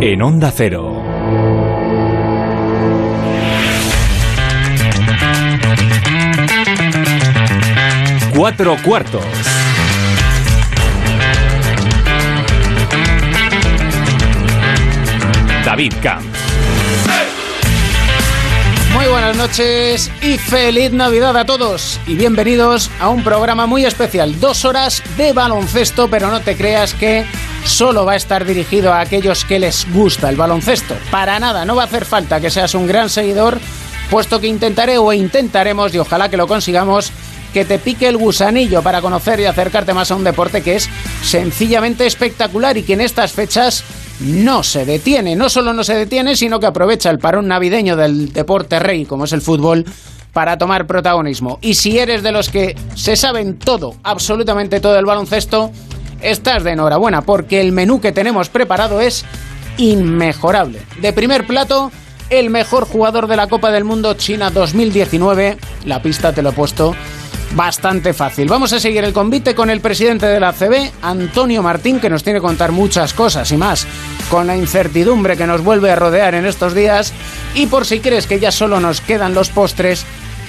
en Onda Cero. Cuatro cuartos. David Camp. Muy buenas noches y feliz Navidad a todos y bienvenidos a un programa muy especial, dos horas de baloncesto, pero no te creas que solo va a estar dirigido a aquellos que les gusta el baloncesto. Para nada, no va a hacer falta que seas un gran seguidor, puesto que intentaré o intentaremos, y ojalá que lo consigamos, que te pique el gusanillo para conocer y acercarte más a un deporte que es sencillamente espectacular y que en estas fechas no se detiene. No solo no se detiene, sino que aprovecha el parón navideño del deporte rey, como es el fútbol, para tomar protagonismo. Y si eres de los que se saben todo, absolutamente todo el baloncesto, estás de enhorabuena, porque el menú que tenemos preparado es inmejorable. De primer plato, el mejor jugador de la Copa del Mundo China 2019. La pista te lo he puesto bastante fácil. Vamos a seguir el convite con el presidente de la CB, Antonio Martín, que nos tiene que contar muchas cosas y más, con la incertidumbre que nos vuelve a rodear en estos días. Y por si crees que ya solo nos quedan los postres,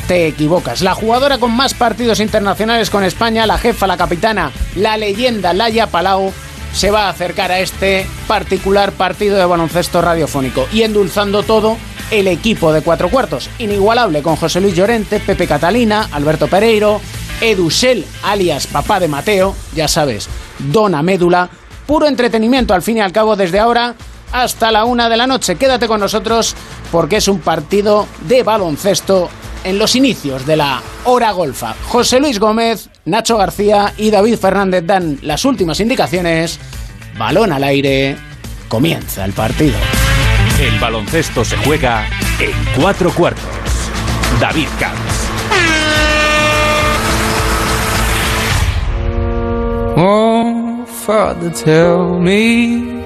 te equivocas. La jugadora con más partidos internacionales con España, la jefa, la capitana, la leyenda Laia Palau, se va a acercar a este particular partido de baloncesto radiofónico y endulzando todo el equipo de cuatro cuartos, inigualable con José Luis Llorente, Pepe Catalina, Alberto Pereiro, Edusel, alias papá de Mateo, ya sabes, Dona Médula, puro entretenimiento al fin y al cabo desde ahora hasta la una de la noche. Quédate con nosotros porque es un partido de baloncesto en los inicios de la hora golfa. José Luis Gómez, Nacho García y David Fernández dan las últimas indicaciones. Balón al aire, comienza el partido. El baloncesto se juega en cuatro cuartos. David Camps. Oh, Father, tell me,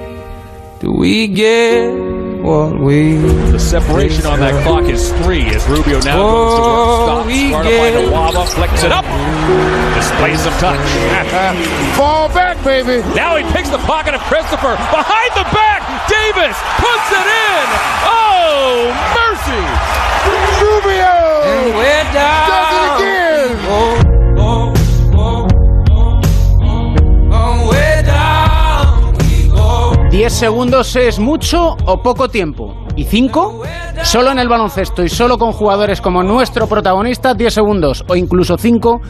do we get what we The separation on that clock is three as Rubio now goes to work. Oh, Stops. we Trying to find get- a Waba. Flicks it up. Displays some touch. fall back, baby? now he picks the pocket of Christopher. Behind the back. Davis puts it in. Oh, mercy. Rubio and we're down. 10 segundos es mucho o poco tiempo. ¿Y 5? Solo en el baloncesto y solo con jugadores como nuestro protagonista, 10 segundos o incluso 5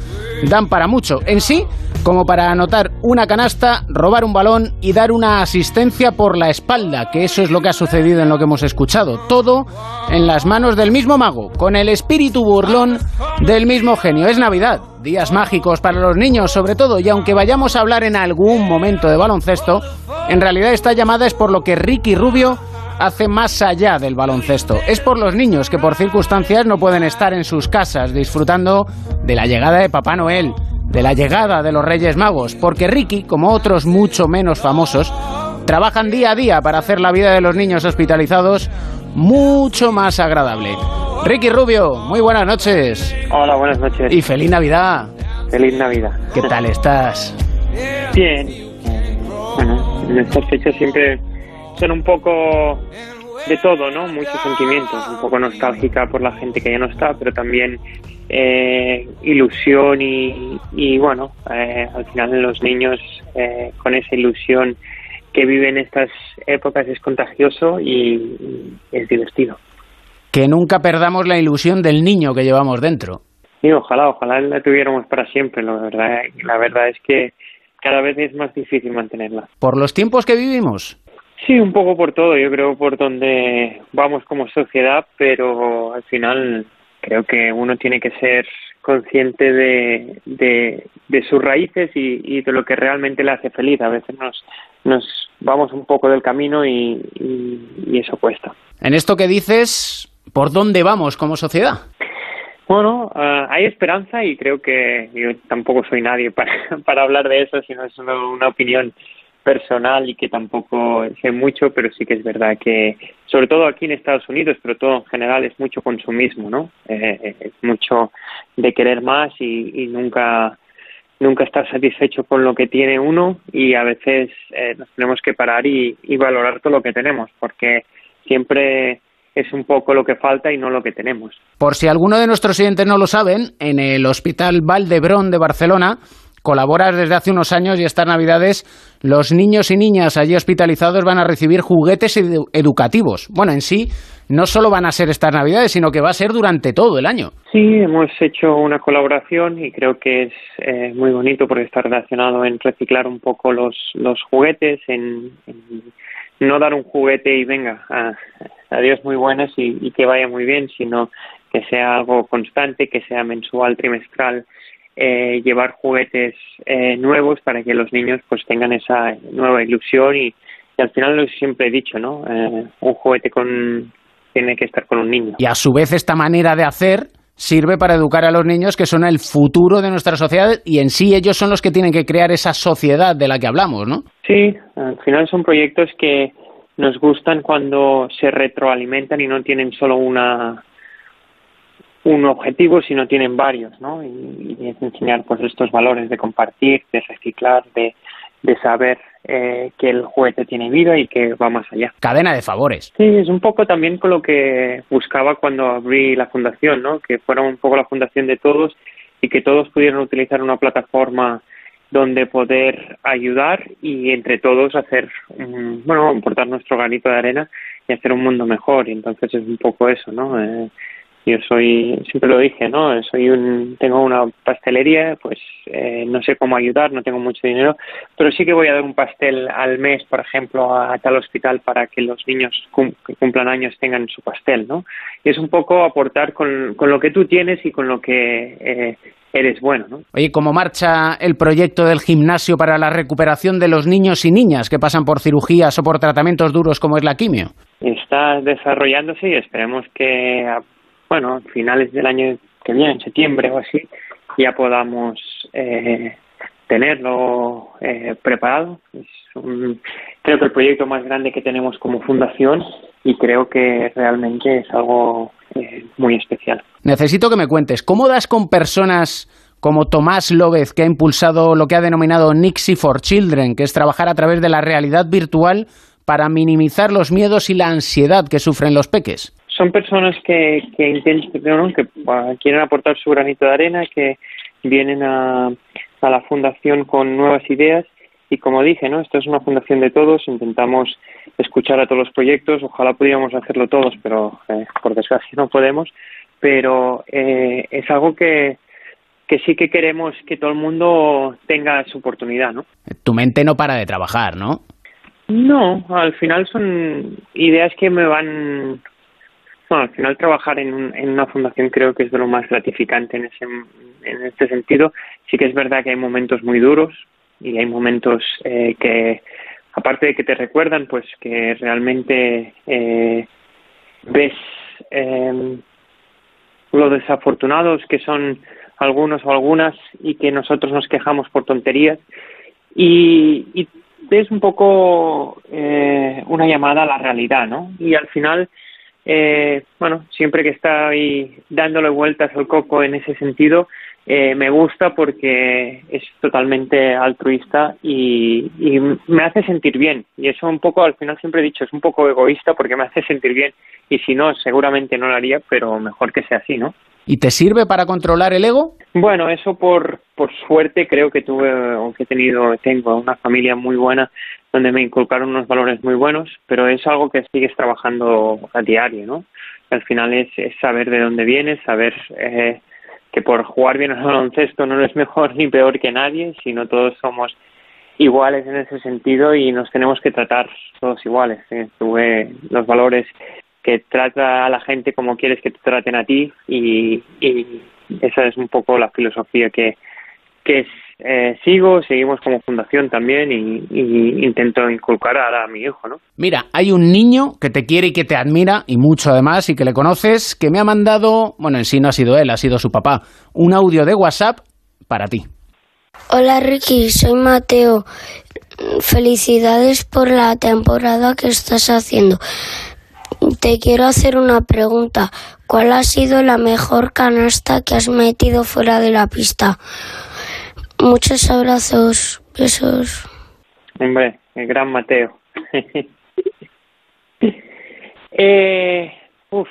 dan para mucho. En sí, como para anotar una canasta, robar un balón y dar una asistencia por la espalda, que eso es lo que ha sucedido en lo que hemos escuchado. Todo en las manos del mismo mago, con el espíritu burlón del mismo genio. Es Navidad, días mágicos para los niños sobre todo, y aunque vayamos a hablar en algún momento de baloncesto, en realidad esta llamada es por lo que Ricky Rubio hace más allá del baloncesto. Es por los niños que por circunstancias no pueden estar en sus casas disfrutando de la llegada de Papá Noel, de la llegada de los Reyes Magos, porque Ricky, como otros mucho menos famosos, trabajan día a día para hacer la vida de los niños hospitalizados mucho más agradable. Ricky Rubio, muy buenas noches Hola, buenas noches. y feliz Navidad. Feliz Navidad. ¿Qué tal estás? Bien. Bueno, en estas fechas siempre son un poco de todo, ¿no? Muchos sentimientos. Un poco nostálgica por la gente que ya no está, pero también eh, ilusión y, y bueno, eh, al final los niños eh, con esa ilusión que viven estas épocas es contagioso y, y es divertido. Que nunca perdamos la ilusión del niño que llevamos dentro. Y ojalá, ojalá la tuviéramos para siempre. La verdad, la verdad es que cada vez es más difícil mantenerla. Por los tiempos que vivimos. Sí, un poco por todo, yo creo por donde vamos como sociedad, pero al final creo que uno tiene que ser consciente de, de, de sus raíces y, y, de lo que realmente le hace feliz. A veces nos, nos vamos un poco del camino y, y, y eso cuesta. En esto que dices, ¿por dónde vamos como sociedad? Bueno, uh, hay esperanza y creo que yo tampoco soy nadie para, para hablar de eso, sino es una, una opinión personal y que tampoco sé mucho, pero sí que es verdad que, sobre todo aquí en Estados Unidos, pero todo en general, es mucho consumismo, ¿no? Eh, es mucho de querer más y, y nunca nunca estar satisfecho con lo que tiene uno y a veces eh, nos tenemos que parar y, y valorar todo lo que tenemos, porque siempre es un poco lo que falta y no lo que tenemos. Por si alguno de nuestros oyentes no lo saben, en el Hospital Valdebrón de Barcelona colaboras desde hace unos años y estas navidades los niños y niñas allí hospitalizados van a recibir juguetes edu- educativos. Bueno, en sí no solo van a ser estas navidades, sino que va a ser durante todo el año. Sí, hemos hecho una colaboración y creo que es eh, muy bonito porque está relacionado en reciclar un poco los, los juguetes, en, no dar un juguete y venga, adiós muy buenas y que vaya muy bien, sino que sea algo constante, que sea mensual, trimestral, eh, llevar juguetes eh, nuevos para que los niños pues tengan esa nueva ilusión y, y al final lo siempre he dicho, ¿no? Eh, un juguete con tiene que estar con un niño. Y a su vez esta manera de hacer sirve para educar a los niños que son el futuro de nuestra sociedad y en sí ellos son los que tienen que crear esa sociedad de la que hablamos, ¿no? Sí, al final son proyectos que nos gustan cuando se retroalimentan y no tienen solo una un objetivo, sino tienen varios, ¿no? Y, y es enseñar pues estos valores de compartir, de reciclar, de, de saber eh, que el juguete tiene vida y que va más allá. Cadena de favores. Sí, es un poco también con lo que buscaba cuando abrí la fundación, ¿no? Que fuera un poco la fundación de todos y que todos pudieran utilizar una plataforma donde poder ayudar y entre todos hacer, bueno, aportar nuestro granito de arena y hacer un mundo mejor. Y entonces es un poco eso, ¿no? Eh, yo soy, siempre lo dije, ¿no? Soy un, tengo una pastelería, pues eh, no sé cómo ayudar, no tengo mucho dinero, pero sí que voy a dar un pastel al mes, por ejemplo, a, tal hospital para que los niños cum- que cumplan años tengan su pastel, ¿no? Y es un poco aportar con, con lo que tú tienes y con lo que eh, eres bueno, ¿no? Oye, ¿cómo marcha el proyecto del gimnasio para la recuperación de los niños y niñas que pasan por cirugías o por tratamientos duros como es la quimio? está desarrollándose y esperemos que, a- bueno, finales del año que viene, en septiembre o así, ya podamos eh, tenerlo eh, preparado. Es un- creo que el proyecto más grande que tenemos como fundación y creo que realmente es algo eh, muy especial. Necesito que me cuentes, ¿cómo das con personas como Tomás López, que ha impulsado lo que ha denominado Nixie for Children, que es trabajar a través de la realidad virtual para minimizar los miedos y la ansiedad que sufren los peques? Son personas que, que intentan, ¿no? que quieren aportar su granito de arena, que vienen a, a la fundación con nuevas ideas y como dije, ¿no? Esto es una fundación de todos, intentamos escuchar a todos los proyectos, ojalá pudiéramos hacerlo todos, pero eh, por desgracia no podemos, pero eh, es algo que, que sí que queremos que todo el mundo tenga su oportunidad, ¿no? Tu mente no para de trabajar, ¿no? No, al final son ideas que me van bueno, al final trabajar en, un- en una fundación creo que es de lo más gratificante en, ese, en este sentido. Sí que es verdad que hay momentos muy duros y hay momentos eh, que, aparte de que te recuerdan, pues que realmente eh, ves eh, lo desafortunados que son algunos o algunas y que nosotros nos quejamos por tonterías y, y es un poco eh, una llamada a la realidad, ¿no? Y al final, eh, bueno, siempre que estoy dándole vueltas al coco en ese sentido, eh, me gusta porque es totalmente altruista y, y me hace sentir bien. Y eso un poco, al final siempre he dicho, es un poco egoísta porque me hace sentir bien. Y si no, seguramente no lo haría, pero mejor que sea así, ¿no? ¿Y te sirve para controlar el ego? Bueno, eso por, por suerte creo que tuve o que he tenido, tengo una familia muy buena donde me inculcaron unos valores muy buenos, pero es algo que sigues trabajando a diario, ¿no? Al final es, es saber de dónde vienes, saber eh, que por jugar bien al baloncesto no eres mejor ni peor que nadie, sino todos somos iguales en ese sentido y nos tenemos que tratar todos iguales. ¿eh? Tuve los valores que trata a la gente como quieres que te traten a ti y, y esa es un poco la filosofía que, que eh, sigo, seguimos como fundación también y, y intento inculcar a, a mi hijo, ¿no? Mira, hay un niño que te quiere y que te admira, y mucho además, y que le conoces, que me ha mandado, bueno, en sí no ha sido él, ha sido su papá, un audio de WhatsApp para ti. Hola Ricky, soy Mateo. Felicidades por la temporada que estás haciendo. Te quiero hacer una pregunta. ¿Cuál ha sido la mejor canasta que has metido fuera de la pista? Muchos abrazos, besos. Hombre, el gran Mateo. eh, uf,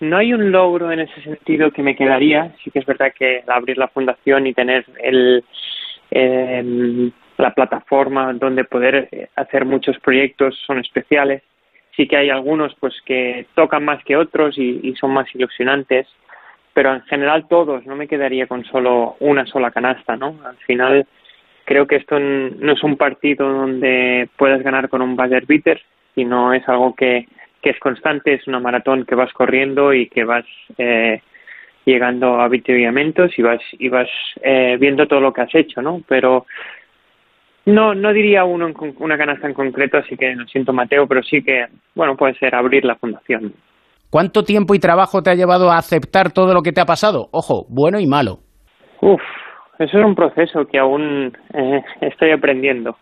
no hay un logro en ese sentido que me quedaría. Sí que es verdad que abrir la fundación y tener el, em, la plataforma donde poder hacer muchos proyectos son especiales. Sí que hay algunos pues que tocan más que otros y son más ilusionantes, pero en general todos. No me quedaría con solo una sola canasta, ¿no? Al final creo que esto no es un partido donde puedas ganar con un buzzer beater, sino es algo que que es constante, es una maratón que vas corriendo y que vas eh, llegando a avituallamientos y vas y vas eh, viendo todo lo que has hecho, ¿no? Pero no no diría uno en, una canasta en concreto, así que lo siento Mateo, pero sí que bueno puede ser abrir la fundación. ¿Cuánto tiempo y trabajo te ha llevado a aceptar todo lo que te ha pasado? Ojo, bueno y malo. Uf, eso es un proceso que aún eh, estoy aprendiendo.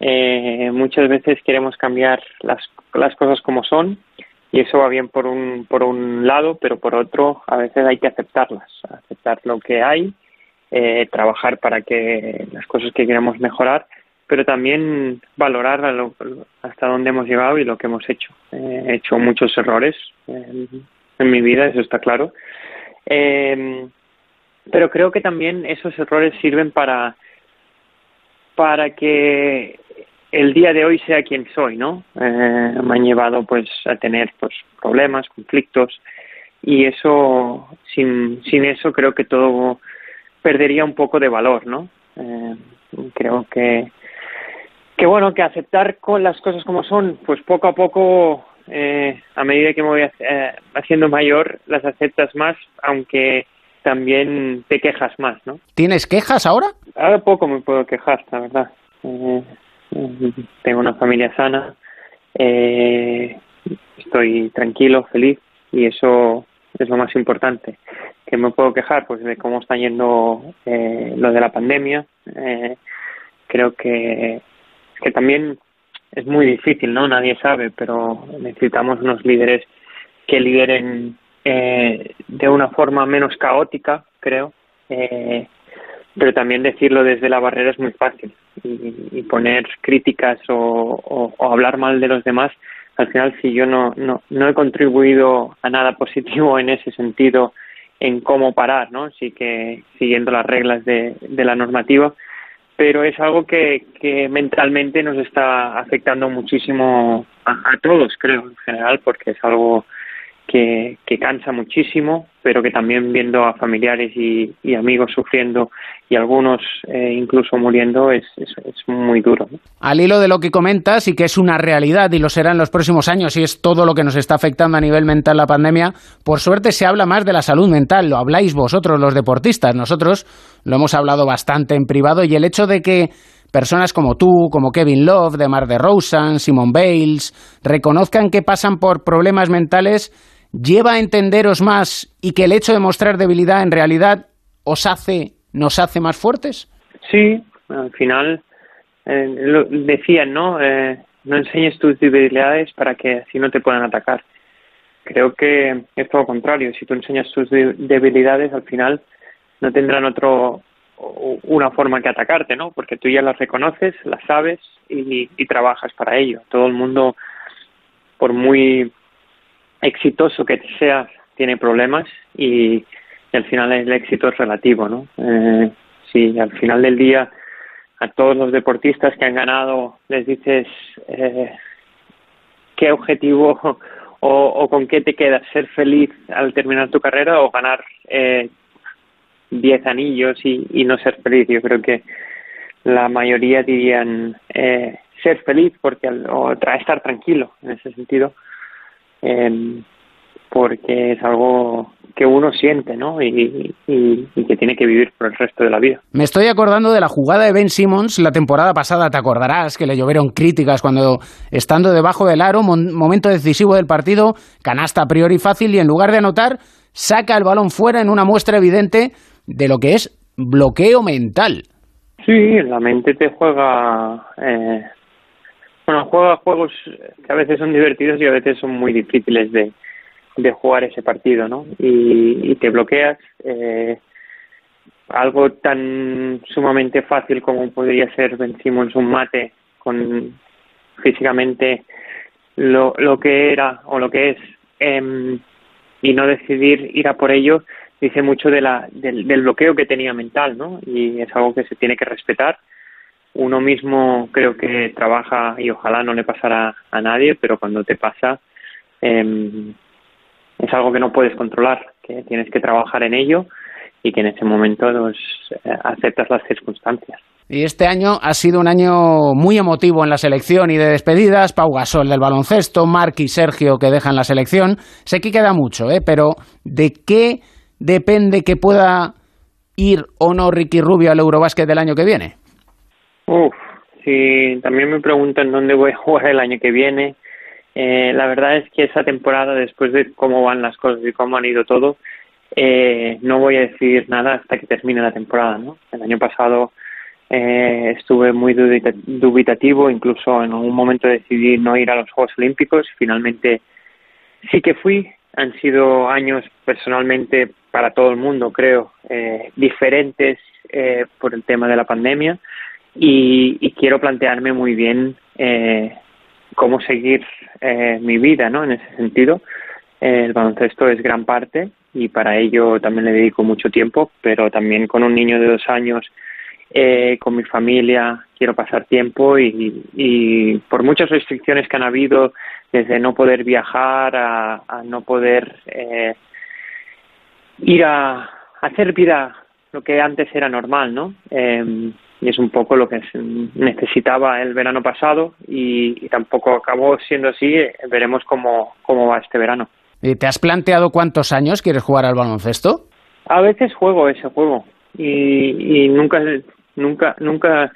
Eh, muchas veces queremos cambiar las, las cosas como son y eso va bien por un, por un lado, pero por otro a veces hay que aceptarlas, aceptar lo que hay, eh, trabajar para que las cosas que queremos mejorar, pero también valorar hasta dónde hemos llegado y lo que hemos hecho. Eh, he hecho muchos errores en, en, mi vida, eso está claro. Eh, pero creo que también esos errores sirven para para que el día de hoy sea quien soy, ¿no? Eh, me han llevado pues a tener pues problemas, conflictos y eso sin sin eso creo que todo perdería un poco de valor, ¿no? Eh, creo que que bueno que aceptar con las cosas como son, pues poco a poco eh, a medida que me voy eh, haciendo mayor las aceptas más, aunque también te quejas más, ¿no? ¿Tienes quejas ahora? Ahora poco me puedo quejar, la verdad. Eh, tengo una familia sana, eh, estoy tranquilo, feliz y eso es lo más importante. ¿Qué me puedo quejar? Pues de cómo está yendo eh, lo de la pandemia. Eh, creo que, que también es muy difícil, ¿no? Nadie sabe, pero necesitamos unos líderes que lideren eh, de una forma menos caótica, creo. Eh, pero también decirlo desde la barrera es muy fácil y, poner críticas o, hablar mal de los demás al final si yo no, no, no he contribuido a nada positivo en ese sentido en cómo parar, ¿no? Sí que siguiendo las reglas de, de la normativa, pero es algo que, que mentalmente nos está afectando muchísimo a, a todos, creo, en general, porque es algo que, cansa muchísimo, pero que también viendo a familiares y, amigos sufriendo y algunos eh, incluso muriendo es, es, muy duro. Al hilo de lo que comentas y que es una realidad y lo será en los próximos años y es todo lo que nos está afectando a nivel mental la pandemia, por suerte se habla más de la salud mental, lo habláis vosotros los deportistas, nosotros lo hemos hablado bastante en privado y el hecho de que personas como tú, como Kevin Love, de Mar de Rosen, Simon Bales, reconozcan que pasan por problemas mentales lleva a entenderos más y que el hecho de mostrar debilidad en realidad os hace, nos hace más fuertes? Sí, al final eh, lo decían, ¿no? Eh, no enseñes tus debilidades para que así no te puedan atacar. Creo que es todo lo contrario. Si tú enseñas tus debilidades, al final no tendrán otro una forma que atacarte, ¿no? Porque tú ya las reconoces, las sabes y, y trabajas para ello. Todo el mundo, por muy exitoso que seas tiene problemas y, al final el éxito es relativo, ¿no? Eh, si al final del día a todos los deportistas que han ganado les dices eh, qué objetivo o, con qué te quedas, ser feliz al terminar tu carrera o ganar eh, diez anillos y, y, no ser feliz. Yo creo que la mayoría dirían eh, ser feliz porque o estar tranquilo en ese sentido eh, porque es algo que uno siente, ¿no? Y, y, y, que tiene que vivir por el resto de la vida. Me estoy acordando de la jugada de Ben Simmons la temporada pasada, te acordarás que le llovieron críticas cuando, estando debajo del aro, momento decisivo del partido, canasta a priori fácil y en lugar de anotar, saca el balón fuera en una muestra evidente de lo que es bloqueo mental. Sí, la mente te juega eh, bueno, juega juegos que a veces son divertidos y a veces son muy difíciles de, jugar ese partido, ¿no? Y, te bloqueas. Eh, algo tan sumamente fácil como podría ser Ben Simmons un mate con físicamente lo, lo que era o lo que es em, y no decidir ir a por ello dice mucho de la, del bloqueo que tenía mental, ¿no? Y es algo que se tiene que respetar. Uno mismo creo que trabaja y ojalá no le pasara a nadie, pero cuando te pasa eh, es algo que no puedes controlar, que tienes que trabajar en ello y que en ese momento pues, eh, aceptas las circunstancias. Y este año ha sido un año muy emotivo en la selección y de despedidas. Pau Gasol del baloncesto, Marc y Sergio que dejan la selección. Sé que queda mucho, ¿eh? pero ¿de qué depende que pueda ir o no Ricky Rubio al Eurobásquet del año que viene? Uf, si también me preguntan dónde voy a jugar el año que viene, eh, la verdad es que esa temporada, después de cómo van las cosas y cómo han ido todo, eh, no voy a decir nada hasta que termine la temporada. ¿no? El año pasado eh, estuve muy dubitativo, incluso en algún momento decidí no ir a los Juegos Olímpicos. Finalmente sí que fui. Han sido años personalmente para todo el mundo, creo, eh, diferentes eh, por el tema de la pandemia y, y quiero plantearme muy bien eh, cómo seguir eh, mi vida, ¿no? En ese sentido, eh, el baloncesto es gran parte y para ello también le dedico mucho tiempo, pero también con un niño de dos años, eh, con mi familia, quiero pasar tiempo y, y por muchas restricciones que han habido, desde no poder viajar a, a no poder eh, ir a, hacer vida lo que antes era normal, ¿no? Eh, y es un poco lo que necesitaba el verano pasado y, y tampoco acabó siendo así. Veremos cómo, cómo va este verano. ¿Y ¿Te has planteado cuántos años quieres jugar al baloncesto? A veces juego ese juego y, y nunca, nunca, nunca,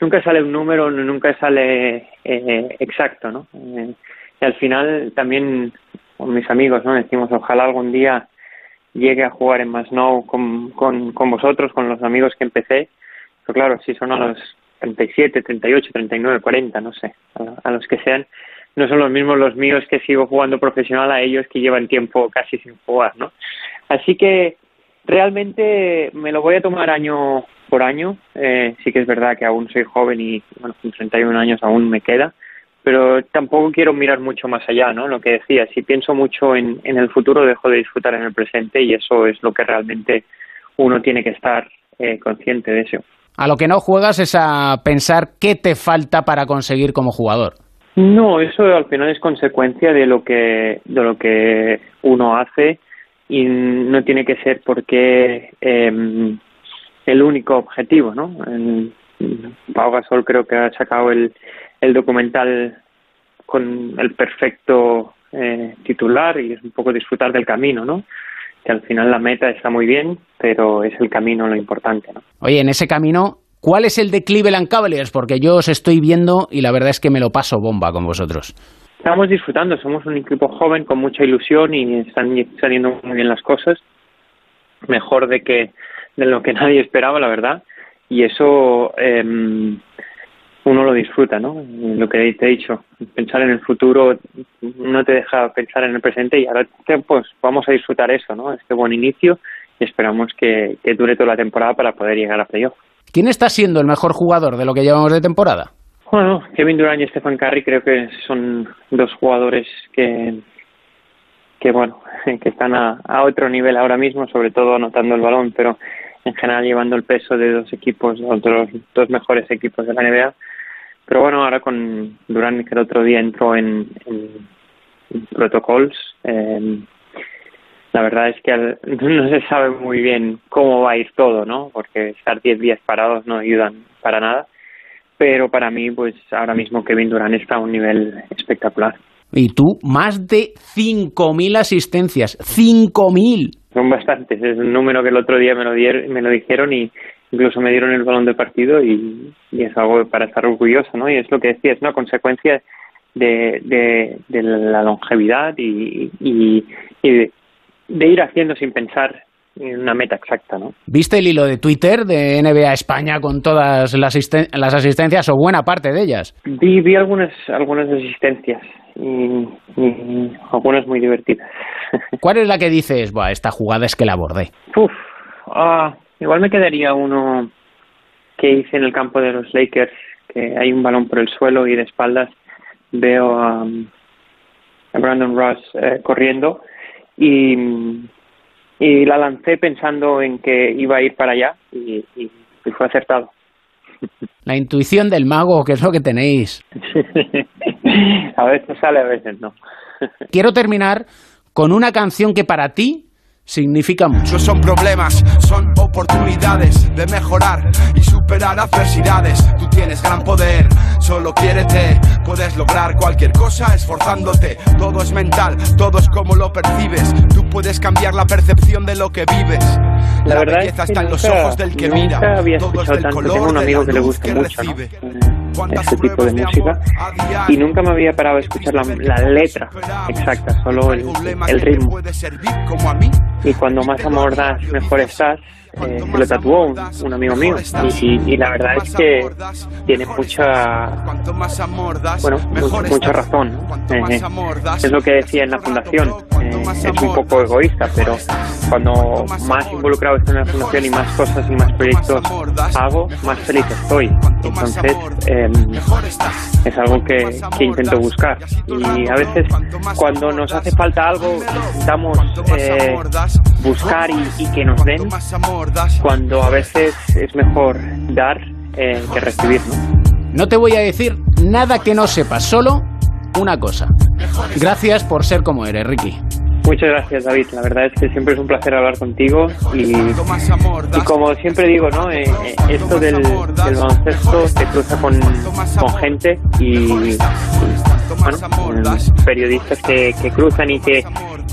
nunca sale un número, nunca sale eh, exacto, ¿no? Eh, y al final también con mis amigos, ¿no? Decimos ojalá algún día llegue a jugar en Masnou con, con, con vosotros, con los amigos que empecé. Pero claro, si son a los 37, 38, 39, 40, no sé, a, a los que sean, no son los mismos los míos que sigo jugando profesional a ellos que llevan tiempo casi sin jugar, ¿no? Así que realmente me lo voy a tomar año por año. Eh, sí que es verdad que aún soy joven y bueno, con 31 años aún me queda, pero tampoco quiero mirar mucho más allá, ¿no? Lo que decía, si pienso mucho en, en el futuro dejo de disfrutar en el presente y eso es lo que realmente uno tiene que estar eh, consciente de eso. A lo que no juegas es a pensar qué te falta para conseguir como jugador. No, eso al final es consecuencia de lo que de lo que uno hace y no tiene que ser porque eh, el único objetivo, ¿no? En, Pau Gasol creo que ha sacado el, el documental con el perfecto eh, titular y es un poco disfrutar del camino, ¿no? Que al final la meta está muy bien, pero es el camino lo importante, ¿no? Oye, en ese camino, ¿cuál es el de Cleveland Cavaliers? Porque yo os estoy viendo y la verdad es que me lo paso bomba con vosotros. Estamos disfrutando, somos un equipo joven con mucha ilusión y están saliendo muy bien las cosas, mejor de que de lo que nadie esperaba, la verdad, y eso eh, uno lo disfruta, ¿no? Lo que te he dicho, pensar en el futuro no te deja pensar en el presente y ahora pues vamos a disfrutar eso, ¿no? Este buen inicio y esperamos que, que dure toda la temporada para poder llegar a playoff. ¿Quién está siendo el mejor jugador de lo que llevamos de temporada? Bueno, Kevin Durant y Stephen Curry creo que son dos jugadores que, que bueno, que están a, a otro nivel ahora mismo, sobre todo anotando el balón, pero en general llevando el peso de dos equipos, otros dos mejores equipos de la NBA. Pero bueno, ahora con Durant, que el otro día entró en, en, en protocols, eh, la verdad es que al, no se sabe muy bien cómo va a ir todo, ¿no? Porque estar 10 días parados no ayudan para nada. Pero para mí, pues ahora mismo Kevin Durant está a un nivel espectacular. Y tú, más de 5.000 asistencias. ¡5.000! Son bastantes. Es un número que el otro día me lo, dieron, me lo dijeron y incluso me dieron el balón de partido y, y es algo para estar orgulloso, ¿no? Y es lo que decía, es una consecuencia de, de, de la longevidad y, y, y de, de ir haciendo sin pensar en una meta exacta, ¿no? ¿Viste el hilo de Twitter de NBA España con todas las, asisten las asistencias o buena parte de ellas? Vi, vi algunas, algunas asistencias y, y algunas muy divertidas. ¿Cuál es la que dices, Buah, esta jugada es que la abordé? Uf, ah, Igual me quedaría uno que hice en el campo de los Lakers, que hay un balón por el suelo y de espaldas veo a, a Brandon Ross eh, corriendo y, y la lancé pensando en que iba a ir para allá y, y- y fue acertado. La intuición del mago, que es lo que tenéis. a veces sale, a veces no. Quiero terminar con una canción que para ti significa mucho. No son problemas, son oportunidades de mejorar y superar adversidades. Tú tienes gran poder, solo quiérete. Puedes lograr cualquier cosa esforzándote. Todo es mental, todo es como lo percibes. Tú puedes cambiar la percepción de lo que vives. La La, verdad belleza es que está en los nunca- ojos del que nunca mira. había Todo es escuchado del tanto. color Tengo un de amigo la que le gusta mucho, ¿no? Recibe. Eh, ¿Cuántas este tipo de música y nunca me había parado a escuchar la, la letra exacta, solo el, el ritmo. Y cuando más amor das, mejor estás. Eh, se lo tatuó un, un amigo mío. y, y- y la verdad es que tiene mucha bueno mucha razón Eh, eh, es lo que decía en la fundación eh, es un poco egoísta pero cuando más involucrado estoy en la fundación y más cosas y más proyectos hago más feliz estoy. Entonces eh, es algo que, que intento buscar. y a veces cuando nos hace falta algo intentamos eh, buscar y, y que nos den cuando a veces es mejor dar eh, que recibir, ¿no? No te voy a decir nada que no sepas, solo una cosa. Gracias por ser como eres, Ricky. Muchas gracias, David. La verdad es que siempre es un placer hablar contigo y, como siempre digo, ¿no? Eh, eh, esto del, del baloncesto se cruza con, con gente y, y, bueno, mm, periodistas que, que cruzan y que,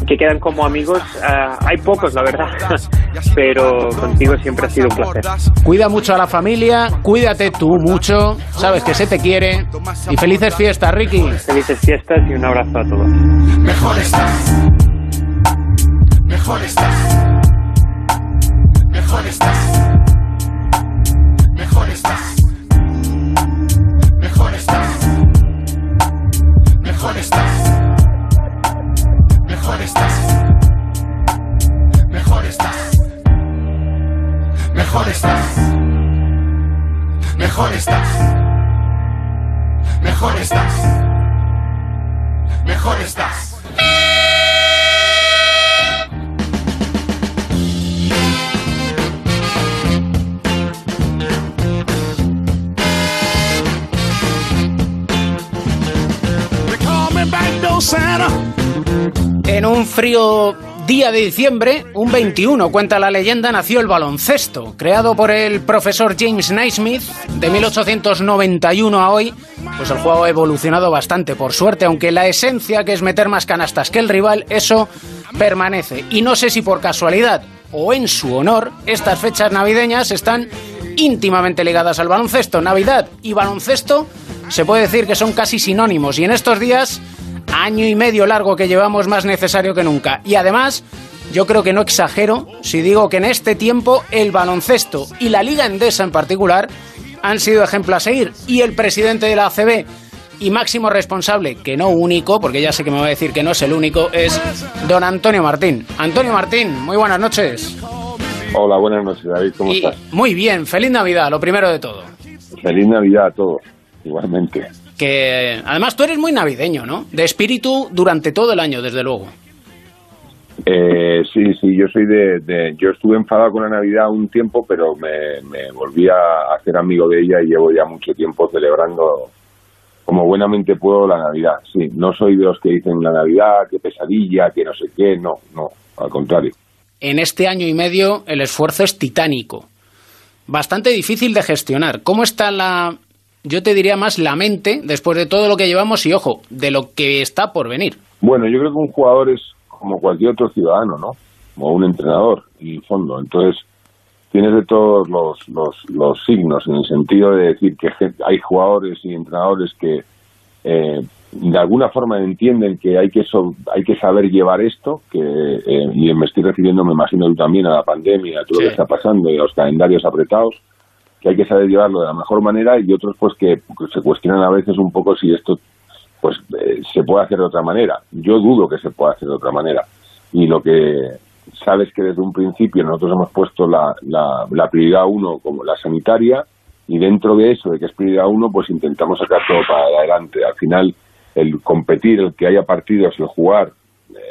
que quedan como amigos. Ah, hay pocos, la verdad, pero contigo siempre ha sido un placer. Cuida mucho a la familia, cuídate tú mucho, sabes que se te quiere. Y felices fiestas, Ricky. Felices fiestas y un abrazo a todos. mejor estás. Mejor estás. Mejor estás. Día de diciembre, un 21, cuenta la leyenda, nació el baloncesto. Creado por el profesor James Naismith de 1891 a hoy, pues el juego ha evolucionado bastante, por suerte, aunque la esencia, que es meter más canastas que el rival, eso permanece. Y no sé si por casualidad o en su honor, estas fechas navideñas están íntimamente ligadas al baloncesto. Navidad y baloncesto se puede decir que son casi sinónimos y en estos días año y medio largo que llevamos más necesario que nunca. Y además, yo creo que no exagero si digo que en este tiempo el baloncesto y la Liga Endesa en particular han sido ejemplo a seguir. Y el presidente de la ACB y máximo responsable, que no único, porque ya sé que me va a decir que no es el único, es don Antonio Martín. Antonio Martín, muy buenas noches. Hola, buenas noches, David. ¿Cómo Y estás? muy bien, feliz Navidad, lo primero de todo. Feliz Navidad a todos, igualmente. Que además tú eres muy navideño, ¿no? De espíritu durante todo el año, desde luego. Eh, sí, sí, yo soy de, de- Yo estuve enfadado con la Navidad un tiempo, pero me, me volví a hacer amigo de ella y llevo ya mucho tiempo celebrando como buenamente puedo la Navidad. Sí, no soy de los que dicen la Navidad, que pesadilla, que no sé qué, no, no, al contrario. En este año y medio el esfuerzo es titánico. Bastante difícil de gestionar. ¿Cómo está la, yo te diría más la mente después de todo lo que llevamos y ojo, de lo que está por venir? Bueno, yo creo que un jugador es como cualquier otro ciudadano, ¿no? Como un entrenador, en el fondo. Entonces, tienes de todos los, los, los signos, en el sentido de decir que hay jugadores y entrenadores que eh, de alguna forma entienden que hay que so- hay que saber llevar esto, que eh, y me estoy refiriendo, me imagino tú también, a la pandemia, a todo Sí. lo que está pasando y a los calendarios apretados, que hay que saber llevarlo de la mejor manera y otros pues que, se cuestionan a veces un poco si esto pues eh, se puede hacer de otra manera. Yo dudo que se pueda hacer de otra manera. Y lo que sabes que desde un principio nosotros hemos puesto la, la, la prioridad uno como la sanitaria y dentro de eso, de que es prioridad uno, pues intentamos sacar todo para adelante. Al final, el competir, el que haya partidos, el jugar,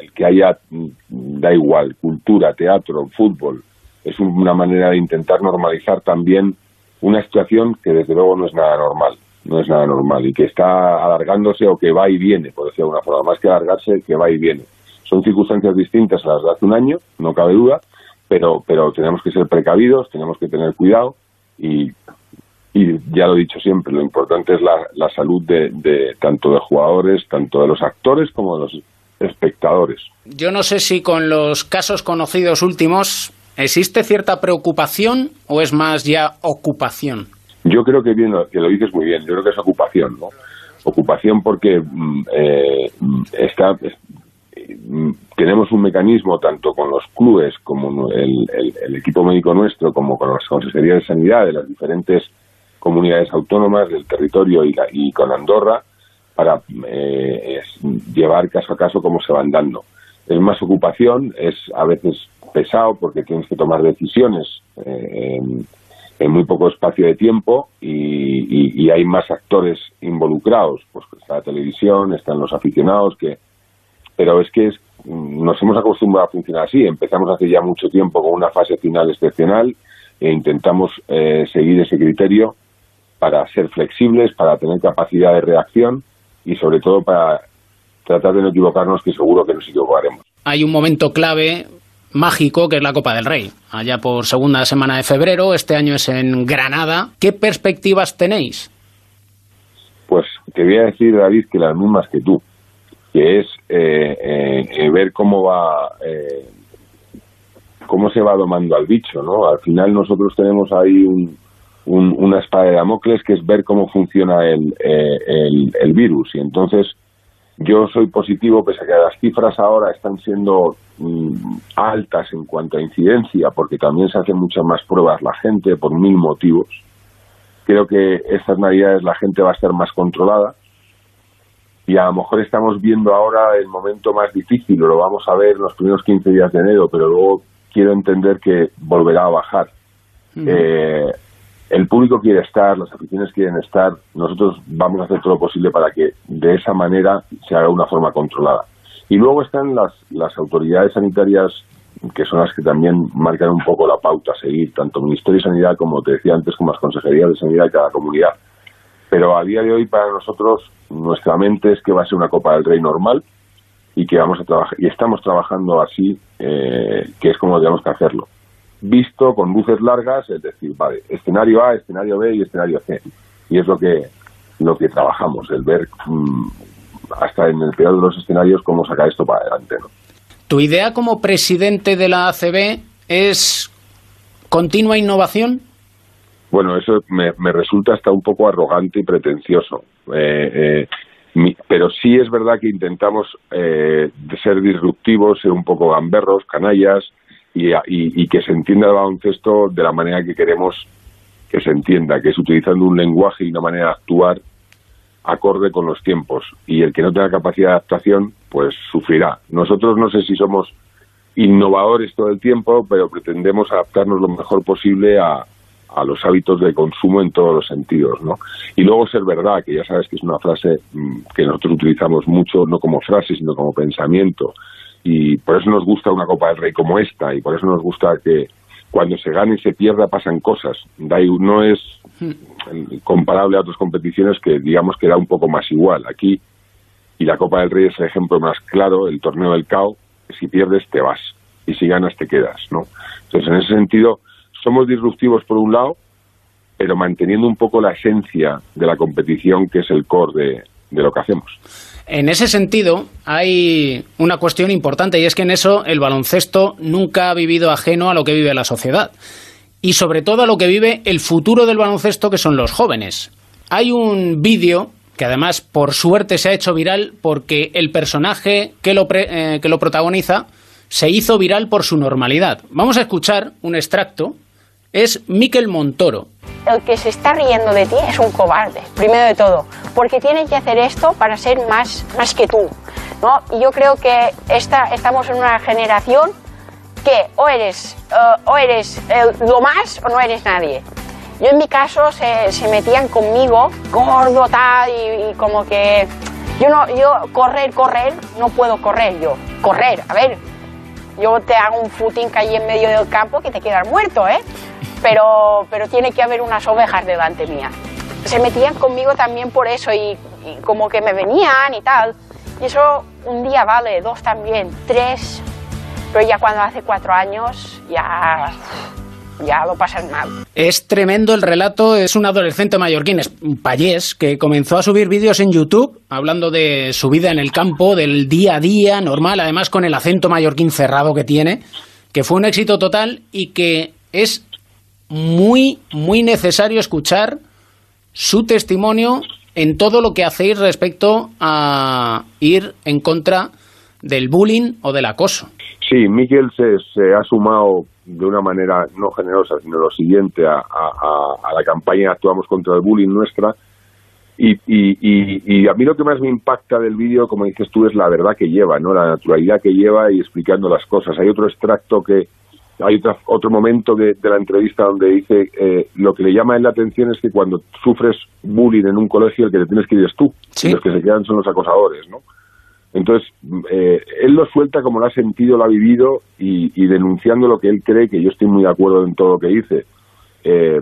el que haya, mm, da igual, cultura, teatro, fútbol, es una manera de intentar normalizar también una situación que desde luego no es nada normal, no es nada normal y que está alargándose o que va y viene, por decirlo de alguna forma, más que alargarse, que va y viene. Son circunstancias distintas a las de hace un año, no cabe duda, pero, pero tenemos que ser precavidos, tenemos que tener cuidado y, ya lo he dicho siempre, lo importante es la, la salud de, de tanto de jugadores, tanto de los actores como de los espectadores. Yo no sé si con los casos conocidos últimos existe cierta preocupación o es más ya ocupación. Yo creo que bien, que lo dices muy bien. Yo creo que es ocupación, ¿no? Ocupación porque mm, eh, está mm, tenemos un mecanismo tanto con los clubes como el, el, el, equipo médico nuestro como con las consejerías de sanidad de las diferentes comunidades autónomas del territorio y, la, y con Andorra para eh, llevar caso a caso cómo se van dando. Es más ocupación, es a veces pesado porque tienes que tomar decisiones eh, en, muy poco espacio de tiempo y, y, y, hay más actores involucrados. Pues está la televisión, están los aficionados, que pero es que es, nos hemos acostumbrado a funcionar así. Empezamos hace ya mucho tiempo con una fase final excepcional e intentamos eh, seguir ese criterio para ser flexibles, para tener capacidad de reacción y sobre todo para tratar de no equivocarnos, que seguro que nos equivocaremos. Hay un momento clave mágico que es la Copa del Rey, allá por segunda semana de febrero, este año es en Granada. ¿Qué perspectivas tenéis? Pues te voy a decir, David, que las mismas que tú, que es eh, eh, ver cómo va, eh, cómo se va domando al bicho, ¿no? Al final nosotros tenemos ahí un, un, una espada de Damocles que es ver cómo funciona el, el, el virus y entonces yo soy positivo, pese a que las cifras ahora están siendo mm, altas en cuanto a incidencia, porque también se hacen muchas más pruebas la gente por mil motivos. Creo que estas navidades la gente va a estar más controlada y a lo mejor estamos viendo ahora el momento más difícil, o lo vamos a ver los primeros 15 días de enero, pero luego quiero entender que volverá a bajar. Uh -huh. eh, el público quiere estar, las aficiones quieren estar, nosotros vamos a hacer todo lo posible para que de esa manera se haga de una forma controlada. Y luego están las, las autoridades sanitarias que son las que también marcan un poco la pauta a seguir, tanto Ministerio de Sanidad como te decía antes, como las consejerías de sanidad de cada comunidad. Pero a día de hoy para nosotros nuestra mente es que va a ser una Copa del Rey normal y que vamos a trabajar y estamos trabajando así, eh, que es como tenemos que hacerlo visto con luces largas, es decir, vale, escenario A, escenario B y escenario C. Y es lo que lo que trabajamos, el ver mmm, hasta en el peor de los escenarios cómo sacar esto para adelante. ¿no? ¿Tu idea como presidente de la ACB es continua innovación? Bueno, eso me, me resulta hasta un poco arrogante y pretencioso. Eh, eh, mi, pero sí es verdad que intentamos eh, ser disruptivos, ser un poco gamberros, canallas, y, y, y, que se entienda el baloncesto de la manera que queremos que se entienda, que es utilizando un lenguaje y una manera de actuar acorde con los tiempos. Y el que no tenga capacidad de adaptación, pues sufrirá. Nosotros no sé si somos innovadores todo el tiempo, pero pretendemos adaptarnos lo mejor posible a, a los hábitos de consumo en todos los sentidos, ¿no? Y luego ser verdad, que ya sabes que es una frase mmm, que nosotros utilizamos mucho, no como frase, sino como pensamiento, y por eso nos gusta una Copa del Rey como esta y por eso nos gusta que cuando se gane y se pierda pasan cosas. No es comparable a otras competiciones que digamos que da un poco más igual. Aquí, y la Copa del Rey es el ejemplo más claro, el torneo del CAO, si pierdes te vas y si ganas te quedas. ¿no? Entonces, en ese sentido, somos disruptivos por un lado, pero manteniendo un poco la esencia de la competición que es el core de, de lo que hacemos. En ese sentido, hay una cuestión importante y es que en eso el baloncesto nunca ha vivido ajeno a lo que vive la sociedad y sobre todo a lo que vive el futuro del baloncesto que son los jóvenes. Hay un vídeo que además por suerte se ha hecho viral porque el personaje que lo, pre, eh, que lo protagoniza se hizo viral por su normalidad. Vamos a escuchar un extracto. Es Miquel Montoro, el que se está riendo de ti es un cobarde, primero de todo, porque tiene que hacer esto para ser más, más que tú. ¿no? Y yo creo que esta, estamos en una generación que o eres, eh, o eres lo más o no eres nadie. Yo en mi caso se, se metían conmigo, gordo tal, y, como que yo no, yo correr, correr, no puedo correr yo. Correr, a ver, yo te hago un footing ahí en medio del campo que te quedas muerto, ¿eh? Pero, pero tiene que haber unas ovejas delante mía. Se metían conmigo también por eso y, como que me venían y tal. Y eso un día vale, dos también, tres. Pero ya cuando hace cuatro años, ya ya lo pasan mal. Es tremendo el relato, es un adolescente mallorquín, es un payés, que comenzó a subir vídeos en YouTube hablando de su vida en el campo, del día a día normal, además con el acento mallorquín cerrado que tiene, que fue un éxito total y que es muy, muy necesario escuchar su testimonio en todo lo que hacéis respecto a ir en contra del bullying o del acoso. Sí, Miguel se, se ha sumado de una manera no generosa, sino lo siguiente, a, la campaña Actuamos contra el Bullying nuestra. Y, y, a mí lo que más me impacta del vídeo, como dices tú, es la verdad que lleva, ¿no? la naturalidad que lleva y explicando las cosas. Hay otro extracto que, hay otro momento de, la entrevista donde dice eh, lo que le llama la atención es que cuando sufres bullying en un colegio, el que te tienes que ir es tú, y los que se quedan son los acosadores, ¿no? Entonces, eh, él lo suelta como lo ha sentido, lo ha vivido y, denunciando lo que él cree, que yo estoy muy de acuerdo en todo lo que dice. Eh,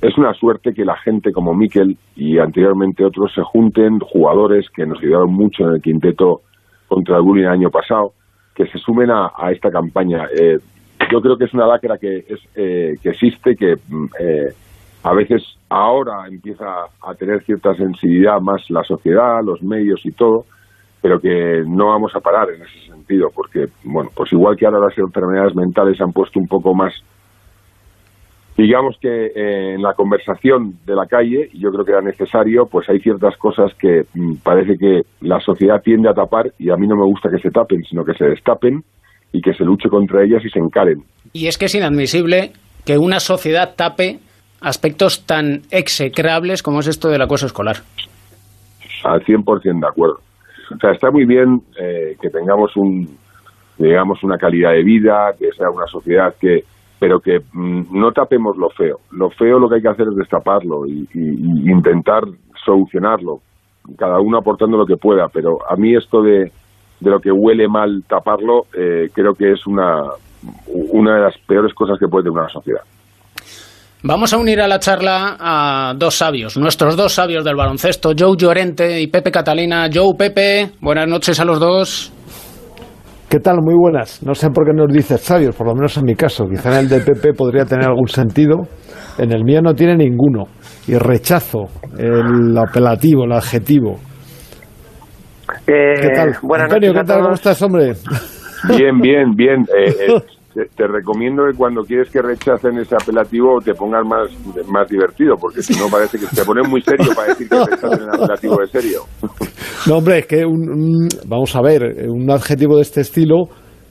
es una suerte que la gente como Miquel y anteriormente otros se junten, jugadores que nos ayudaron mucho en el quinteto contra el bullying el año pasado, que se sumen a, esta campaña. Eh, yo creo que es una lacra que, es, que existe, que a veces ahora empieza a tener cierta sensibilidad más la sociedad, los medios y todo, pero que no vamos a parar en ese sentido, porque, bueno, pues igual que ahora las enfermedades mentales han puesto un poco más, digamos que eh, en la conversación de la calle, y yo creo que era necesario, pues hay ciertas cosas que mm, parece que la sociedad tiende a tapar, y a mí no me gusta que se tapen, sino que se destapen y que se luche contra ellas y se encaren. Y es que es inadmisible que una sociedad tape aspectos tan execrables como es esto del acoso escolar. Al 100% de acuerdo. O sea, está muy bien eh, que tengamos un, digamos, una calidad de vida, que sea una sociedad que, pero que mm, no tapemos lo feo. Lo feo lo que hay que hacer es destaparlo y, intentar solucionarlo, cada uno aportando lo que pueda. Pero a mí esto de, de lo que huele mal taparlo, eh, creo que es una, una de las peores cosas que puede tener una sociedad. Vamos a unir a la charla a dos sabios, nuestros dos sabios del baloncesto, Joe Llorente y Pepe Catalina. Joe, Pepe, buenas noches a los dos. ¿Qué tal? Muy buenas. No sé por qué nos dices sabios, por lo menos en mi caso. Quizá en el de Pepe podría tener algún sentido. En el mío no tiene ninguno. Y rechazo el apelativo, el adjetivo. Eh, ¿Qué tal? Buenas Antonio, ¿qué tal? ¿Cómo estás, hombre? Bien, bien, bien. Eh, eh, te, recomiendo que cuando quieres que rechacen ese apelativo te pongas más, más divertido, porque si no parece que te pones muy serio para decir que rechacen el apelativo de serio. No, hombre, es que un, vamos a ver, un adjetivo de este estilo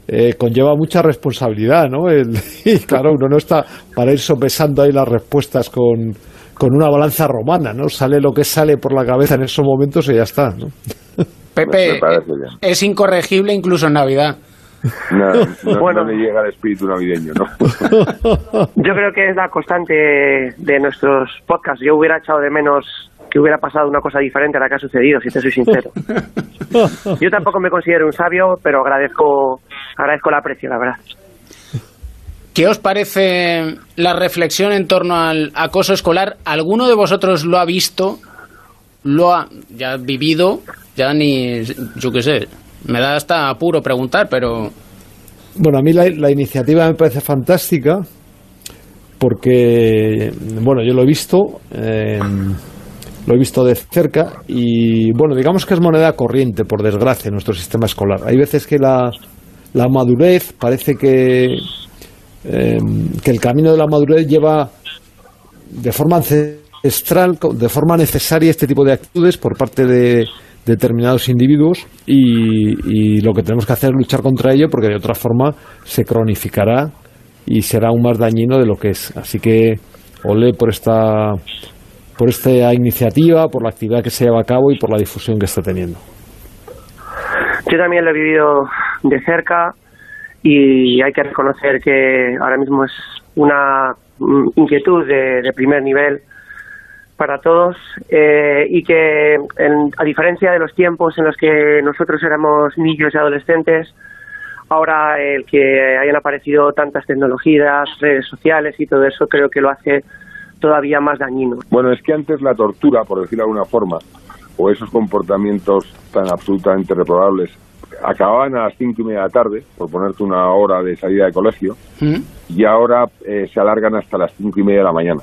eh, conlleva mucha responsabilidad, ¿no? y claro, uno no está para ir sopesando ahí las respuestas con, con una balanza romana, ¿no? Sale lo que sale por la cabeza en esos momentos y ya está, ¿no? Pepe, es incorregible incluso en Navidad. No, bueno, no le llega el espíritu navideño, ¿no? Yo creo que es la constante de nuestros podcasts. Yo hubiera echado de menos que hubiera pasado una cosa diferente a la que ha sucedido, si te soy sincero. Yo tampoco me considero un sabio, pero agradezco, agradezco el aprecio, la verdad. ¿Qué os parece la reflexión en torno al acoso escolar? ¿Alguno de vosotros lo ha visto? ¿Lo ha ya vivido? Ya ni, yo qué sé, me da hasta apuro preguntar, pero... Bueno, a mí la, iniciativa me parece fantástica porque, bueno, yo lo he visto, em, lo he visto de cerca y, bueno, digamos que es moneda corriente, por desgracia, en nuestro sistema escolar. Hay veces que la, la madurez parece que, em, que el camino de la madurez lleva de forma de forma necesaria este tipo de actitudes por parte de determinados individuos y, lo que tenemos que hacer es luchar contra ello porque de otra forma se cronificará y será aún más dañino de lo que es. Así que olé por esta por esta iniciativa, por la actividad que se lleva a cabo y por la difusión que está teniendo. Yo también lo he vivido de cerca y hay que reconocer que ahora mismo es una mm, inquietud de primer nivel para todos eh, y que en- a diferencia de los tiempos en los que nosotros éramos niños y adolescentes, ahora el que hayan aparecido tantas tecnologías, redes sociales y todo eso creo que lo hace todavía más dañino. Bueno, es que antes la tortura, por decirlo de alguna forma, o esos comportamientos tan absolutamente reprobables, acababan a las cinco y media de la tarde, por ponerte una hora de salida de colegio, y ahora eh, se alargan hasta las cinco y media de la mañana.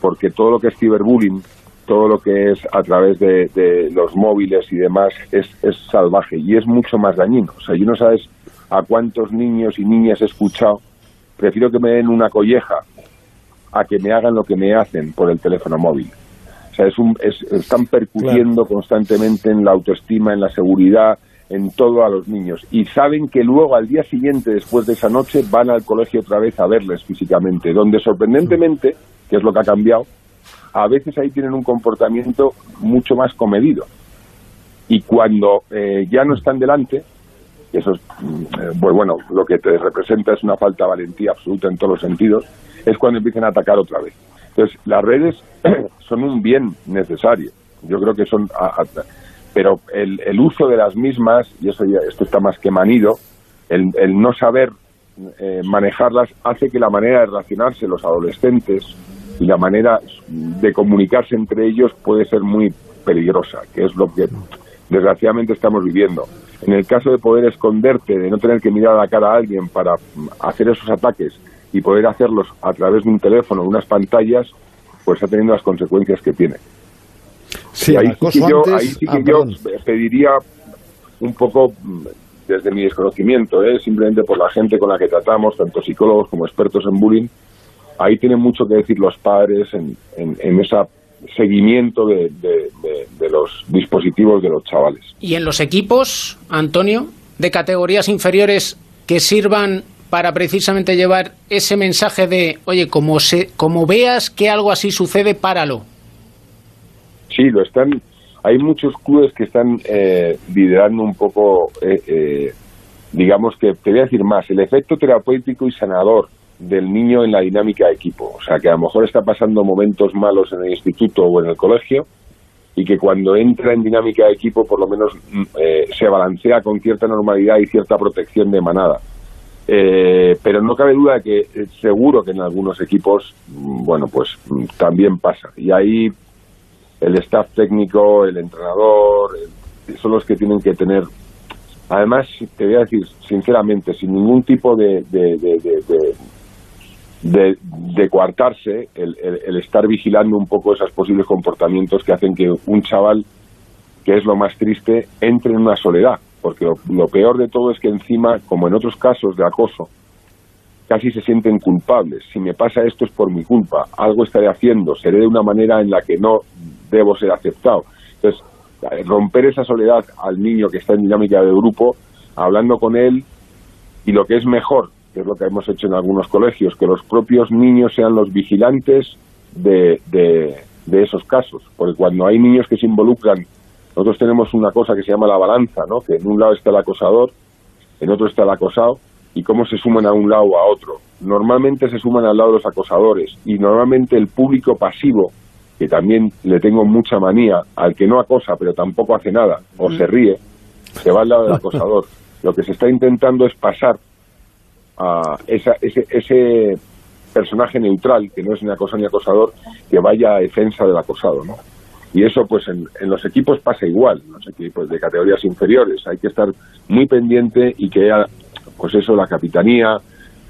Porque todo lo que es ciberbullying, todo lo que es a través de, de los móviles y demás, es, es salvaje y es mucho más dañino. O sea, yo no sabes a cuántos niños y niñas he escuchado, prefiero que me den una colleja a que me hagan lo que me hacen por el teléfono móvil. O sea, es un, es- están percutiendo constantemente en la autoestima, en la seguridad, en todo a los niños. Y saben que luego, al día siguiente, después de esa noche, van al colegio otra vez a verles físicamente, donde sorprendentemente, que es lo que ha cambiado, a veces ahí tienen un comportamiento mucho más comedido. Y cuando eh, ya no están delante, eso es, pues bueno, lo que te representa es una falta de valentía absoluta en todos los sentidos, es cuando empiezan a atacar otra vez. Entonces, las redes son un bien necesario. Yo creo que son... pero el, el uso de las mismas, y eso ya, esto está más que manido, el, el no saber eh, manejarlas hace que la manera de relacionarse los adolescentes y la manera de comunicarse entre ellos puede ser muy peligrosa, que es lo que desgraciadamente estamos viviendo. En el caso de poder esconderte, de no tener que mirar a la cara a alguien para mm, hacer esos ataques y poder hacerlos a través de un teléfono, de unas pantallas, pues está teniendo las consecuencias que tiene. Sí, ahí sí que acoso yo, antes- ahí sí que ah, yo pediría un poco, mm, desde mi desconocimiento, ¿eh? simplemente por la gente con la que tratamos, tanto psicólogos como expertos en bullying, ahí tienen mucho que decir los padres en, en, en ese seguimiento de, de- de- de los dispositivos de los chavales. Y en los equipos, Antonio, de categorías inferiores que sirvan para precisamente llevar ese mensaje de, oye, como, se, como veas que algo así sucede, páralo. Sí, lo están. Hay muchos clubes que están eh, liderando un poco, eh, eh, digamos que, te voy a decir más, el efecto terapéutico y sanador del niño en la dinámica de equipo. O sea, que a lo mejor está pasando momentos malos en el instituto o en el colegio y que cuando entra en dinámica de equipo por lo menos mm, eh, se balancea con cierta normalidad y cierta protección de manada. Eh, pero no cabe duda que eh, seguro que en algunos equipos, mm, bueno, pues mm, también pasa. Y ahí el staff técnico, el entrenador, son los que tienen que tener. Además, te voy a decir sinceramente, sin ningún tipo de- de- de- coartarse, el, el- el estar vigilando un poco esos posibles comportamientos que hacen que un chaval, que es lo más triste, entre en una soledad. Porque lo, lo peor de todo es que encima, como en otros casos de acoso, casi se sienten culpables. Si me pasa esto es por mi culpa, algo estaré haciendo, seré de una manera en la que no debo ser aceptado. Entonces, romper esa soledad al niño que está en dinámica de grupo, hablando con él, y lo que es mejor, que es lo que hemos hecho en algunos colegios, que los propios niños sean los vigilantes de, de, de esos casos. Porque cuando hay niños que se involucran, nosotros tenemos una cosa que se llama la balanza, ¿no? que en un lado está el acosador, en otro está el acosado, y cómo se suman a un lado o a otro. Normalmente se suman al lado de los acosadores, y normalmente el público pasivo, que también le tengo mucha manía, al que no acosa pero tampoco hace nada, o se ríe, se va al lado del acosador. Lo que se está intentando es pasar a esa- ese, personaje neutral, que no es ni acosador ni acosador, que vaya a defensa del acosado, ¿no? Y eso, pues, en, en los equipos pasa igual, en los equipos de categorías inferiores. Hay que estar muy pendiente y que haya, pues eso, la capitanía,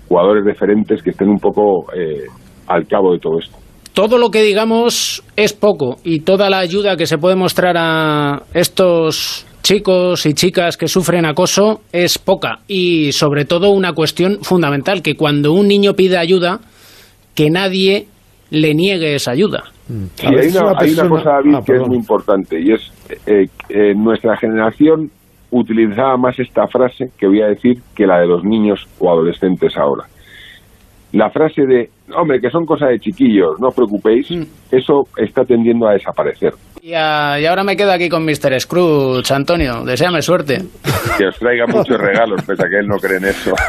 jugadores referentes que estén un poco eh, al cabo de todo esto. Todo lo que digamos es poco y toda la ayuda que se puede mostrar a estos chicos y chicas que sufren acoso es poca y sobre todo una cuestión fundamental que cuando un niño pide ayuda que nadie le niegue esa ayuda. Sí, hay una, hay una cosa, David, que es muy importante y es eh, eh, nuestra generación utilizaba más esta frase que voy a decir que la de los niños o adolescentes ahora. La frase de, hombre, que son cosas de chiquillos, no os preocupéis, eso está tendiendo a desaparecer. Y, ah, y ahora me quedo aquí con Mr. Scrooge, Antonio. Deseame suerte. Que os traiga muchos regalos, pese a que él no cree en eso.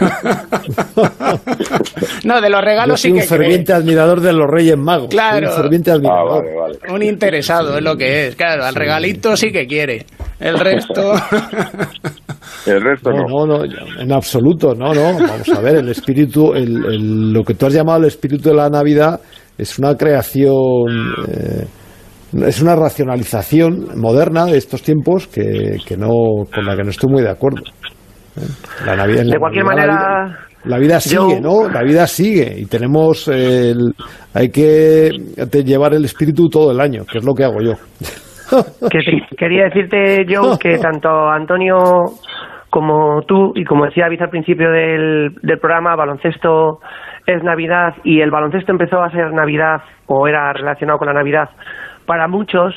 No, de los Yo regalos sí que un ferviente admirador de los Reyes Magos. Claro. un ferviente Ah, admirador. vale, vale. cree. Un interesado es lo que es. Claro, al regalito sí que quiere. El resto... El resto no. No, no, en absoluto, no, no. Vamos a ver, el espíritu, el, el- lo que tú has llamado el espíritu de la Navidad es una creación, eh, es una racionalización moderna de estos tiempos que, que no, con la que no estoy muy de acuerdo. ¿eh? La Navidad, De cualquier Navidad la manera, vida- La vida sigue, yo- ¿no? La vida sigue y tenemos el, hay que llevar el espíritu todo el año, que es lo que hago yo. Que te- quería decirte, Joe, que tanto Antonio como tú, y como decía David al principio del, del programa, baloncesto es Navidad y el baloncesto empezó a ser Navidad o era relacionado con la Navidad para muchos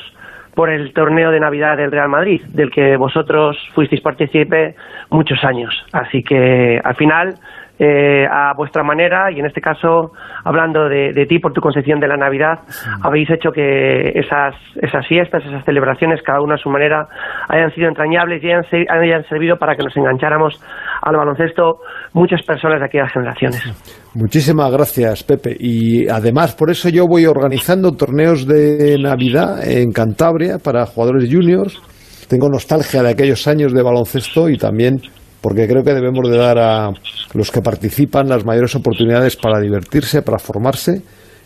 por el torneo de Navidad del Real Madrid, del que vosotros fuisteis partícipe muchos años. Así que al final, eh, a vuestra manera, y en este caso, hablando de, de ti por tu concepción de la Navidad, habéis hecho que esas, esas fiestas, esas celebraciones, cada una a su manera, hayan sido entrañables y hayan, hayan servido para que nos engancháramos al baloncesto muchas personas de aquellas generaciones. Muchísimas gracias, Pepe. Y además, por eso yo voy organizando torneos de Navidad en Cantabria para jugadores juniors. Tengo nostalgia de aquellos años de baloncesto y también porque creo que debemos de dar a los que participan las mayores oportunidades para divertirse, para formarse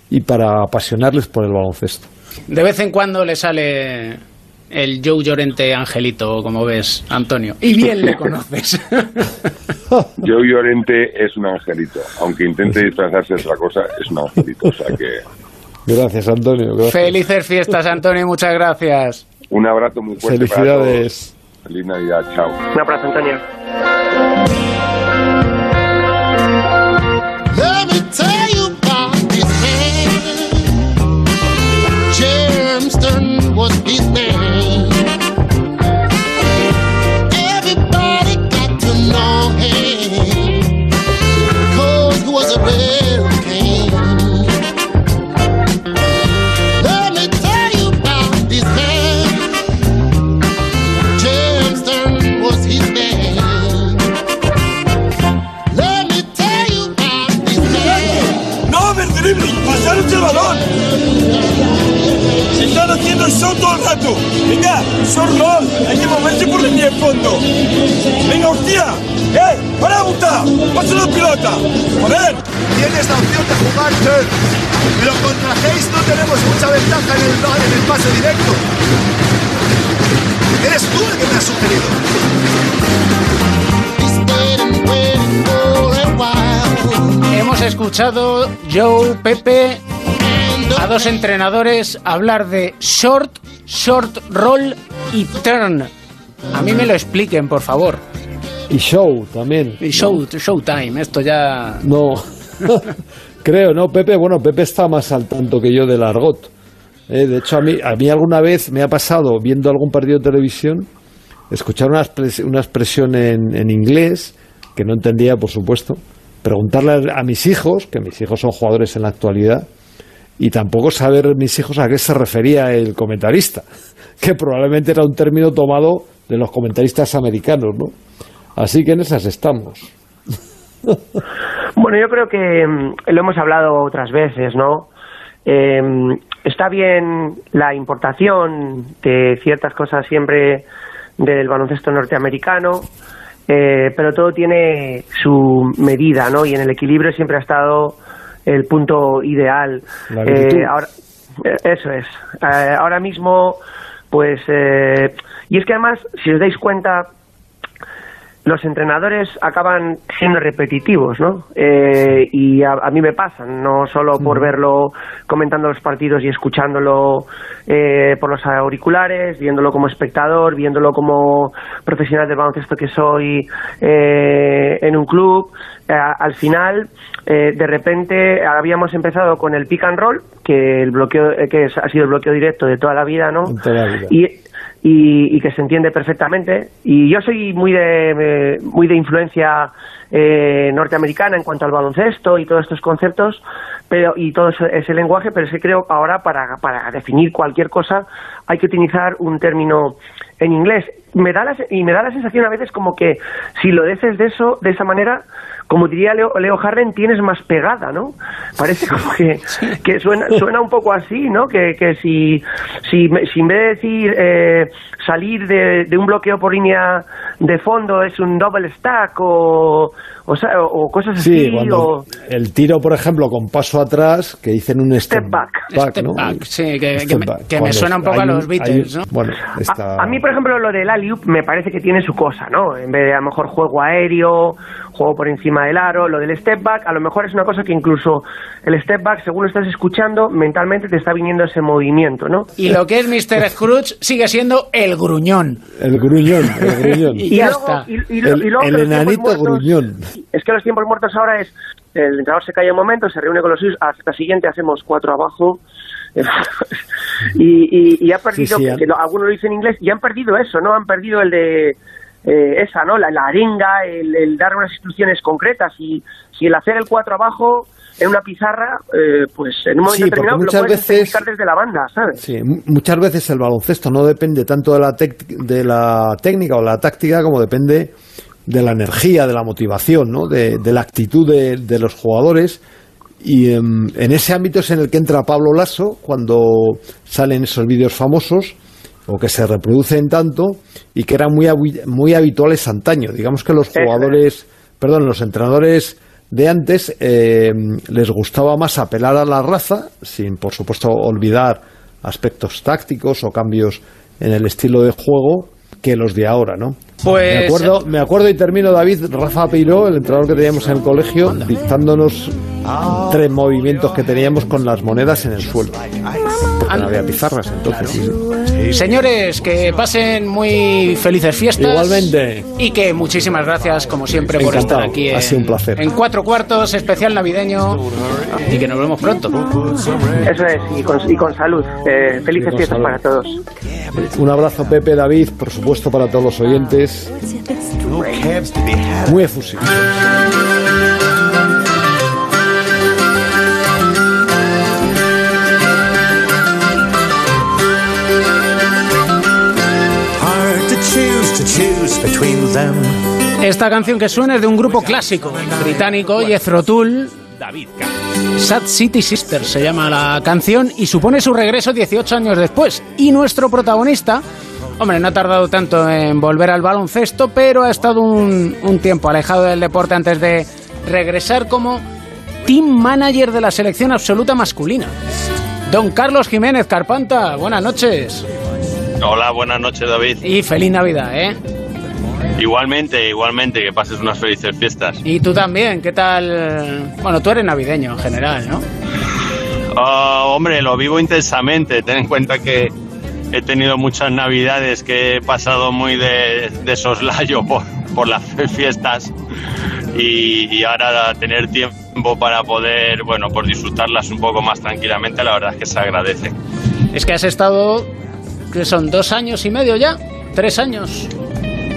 y para apasionarles por el baloncesto. De vez en cuando le sale el Joe Llorente Angelito, como ves, Antonio. Y bien le conoces. Joe Llorente es un angelito. Aunque intente disfrazarse de otra cosa, es un angelito. O sea que Gracias, Antonio. gracias. Felices fiestas, Antonio, y muchas gracias. un abrazo muy fuerte Felicidades. para todos. Feliz Navidad. Chao. Un abrazo, Antonio. Haciendo show todo el rato. Venga, roll. Hay que moverse por línea de fondo. Venga, hostia. ¡Eh! ¡Para, puta! ¡Pasa la pelota! ¡Joder! Tienes la opción de jugar turn, pero contra Hayes no tenemos mucha ventaja en el, en el pase directo. Eres tú el que me has sugerido. Hemos escuchado Joe, Pepe, a dos entrenadores hablar de short, short roll y turn. A mí me lo expliquen, por favor. Y show también. Y show, showtime, esto ya... No, creo, ¿no, Pepe? Bueno, Pepe está más al tanto que yo del argot. Eh, de hecho, a mí, a mí alguna vez me ha pasado, viendo algún partido de televisión, escuchar una, una expresión en, en inglés, que no entendía, por supuesto, preguntarle a mis hijos, que mis hijos son jugadores en la actualidad, y tampoco saber mis hijos a qué se refería el comentarista, que probablemente era un término tomado de los comentaristas americanos, ¿no? Así que en esas estamos. Bueno, yo creo que mm, lo hemos hablado otras veces, ¿no? Eh, está bien la importación de ciertas cosas siempre del baloncesto norteamericano, eh, pero todo tiene su medida, ¿no? Y en el equilibrio siempre ha estado el punto ideal. La. Eh, ahora, eh, eso es. Eh, ahora mismo, pues, eh, y es que además, si os dais cuenta, los entrenadores acaban siendo repetitivos, ¿no? Eh, y a, a mí me pasa, no solo por verlo comentando los partidos y escuchándolo eh, por los auriculares, viéndolo como espectador, viéndolo como profesional del baloncesto que soy eh, en un club. Eh, al final, eh, de repente, habíamos empezado con el pick and roll, que el bloqueo, eh, que es- ha sido el bloqueo directo de toda la vida, ¿no? En toda la vida. Y, y, y que se entiende perfectamente. Y yo soy muy de, eh, muy de influencia eh, norteamericana en cuanto al baloncesto y todos estos conceptos pero y todo ese, ese lenguaje, pero es que creo ahora para, para definir cualquier cosa hay que utilizar un término en inglés. Me da la, y me da la sensación a veces como que si lo dices de eso, de esa manera, como diría Leo, Leo Harden, tienes más pegada, ¿no? Parece como que, que suena, suena un poco así, ¿no? Que, que si, si, me- si en vez de decir eh, salir de, de un bloqueo por línea de fondo es un double stack o, o, sea, o- o cosas Sí, así, cuando o... el tiro, por ejemplo, con paso atrás, que dicen un step, back. Step ¿no? back, sí, que, me, back. que me Cuando suena un poco hay a los Beatles, hay- ¿no? Bueno, está... A, a mí, por ejemplo, lo del alley me parece que tiene su cosa, ¿no? En vez de a lo mejor juego aéreo, juego por encima del aro, lo del step back, a lo mejor es una cosa que incluso el step back, según lo estás escuchando, mentalmente te está viniendo ese movimiento, ¿no? Y lo que es Mr. Scrooge sigue siendo el gruñón. El gruñón, el gruñón. Y ya luego- está. y- y lo- el y luego el enanito muertos- gruñón. Es que los tiempos muertos ahora es el entrenador se calla un momento, se reúne con los suyos, hasta la siguiente hacemos cuatro abajo. y, y, y ha perdido, Sí, sí, que- que lo- algunos lo dicen en inglés, y han perdido eso, ¿no? Han perdido el de eh, esa, ¿no? La, la arenga, el, el dar unas instrucciones concretas. Y si el hacer el cuatro abajo en una pizarra, eh, pues en un momento Sí, determinado lo muchas puedes veces- desde la banda, ¿sabes? Sí, mu- muchas veces el baloncesto no depende tanto de la, tec- de la técnica o la táctica como depende de la energía, de la motivación, ¿no? de, de la actitud de, de los jugadores. Y em, en ese ámbito es en el que entra Pablo Lasso cuando salen esos vídeos famosos o que se reproducen tanto y que eran muy, muy habituales antaño. Digamos que los jugadores, perdón, los entrenadores de antes eh, les gustaba más apelar a la raza, sin por supuesto olvidar aspectos tácticos o cambios en el estilo de juego que los de ahora, ¿no? Pues- me acuerdo, me acuerdo y termino David Rafa Peiró, el entrenador que teníamos en el colegio, dictándonos tres movimientos que teníamos con las monedas en el suelo. Porque no había pizarras entonces. sí, sí. Señores, que pasen muy felices fiestas. Igualmente. Y que muchísimas gracias, como siempre, por Encantado. estar aquí. Ha en- sido un placer. En cuatro cuartos, especial navideño. Y que nos vemos pronto. Eso es, y con, y con salud. Eh, felices con fiestas salud. para todos. Un abrazo Pepe, David, por supuesto para todos los oyentes. Muy efusivo. Esta canción que suena es de un grupo clásico británico, Jethro Tull. David Sad City Sisters se llama la canción y supone su regreso 18 años después. Y nuestro protagonista, hombre, no ha tardado tanto en volver al baloncesto, pero ha estado un, un tiempo alejado del deporte antes de regresar como team manager de la selección absoluta masculina. Don Carlos Jiménez Carpanta, buenas noches. Hola, buenas noches David. Y feliz Navidad, ¿eh? Igualmente, igualmente, que pases unas felices fiestas. Y tú también, ¿qué tal? Bueno, tú eres navideño en general, ¿no? Ah, hombre, lo vivo intensamente. Ten en cuenta que he tenido muchas navidades que he pasado muy de, de soslayo por, por las fiestas y, y ahora tener tiempo para poder, bueno, pues disfrutarlas un poco más tranquilamente, la verdad es que se agradece. Es que has estado, que son dos años y medio ya, tres años.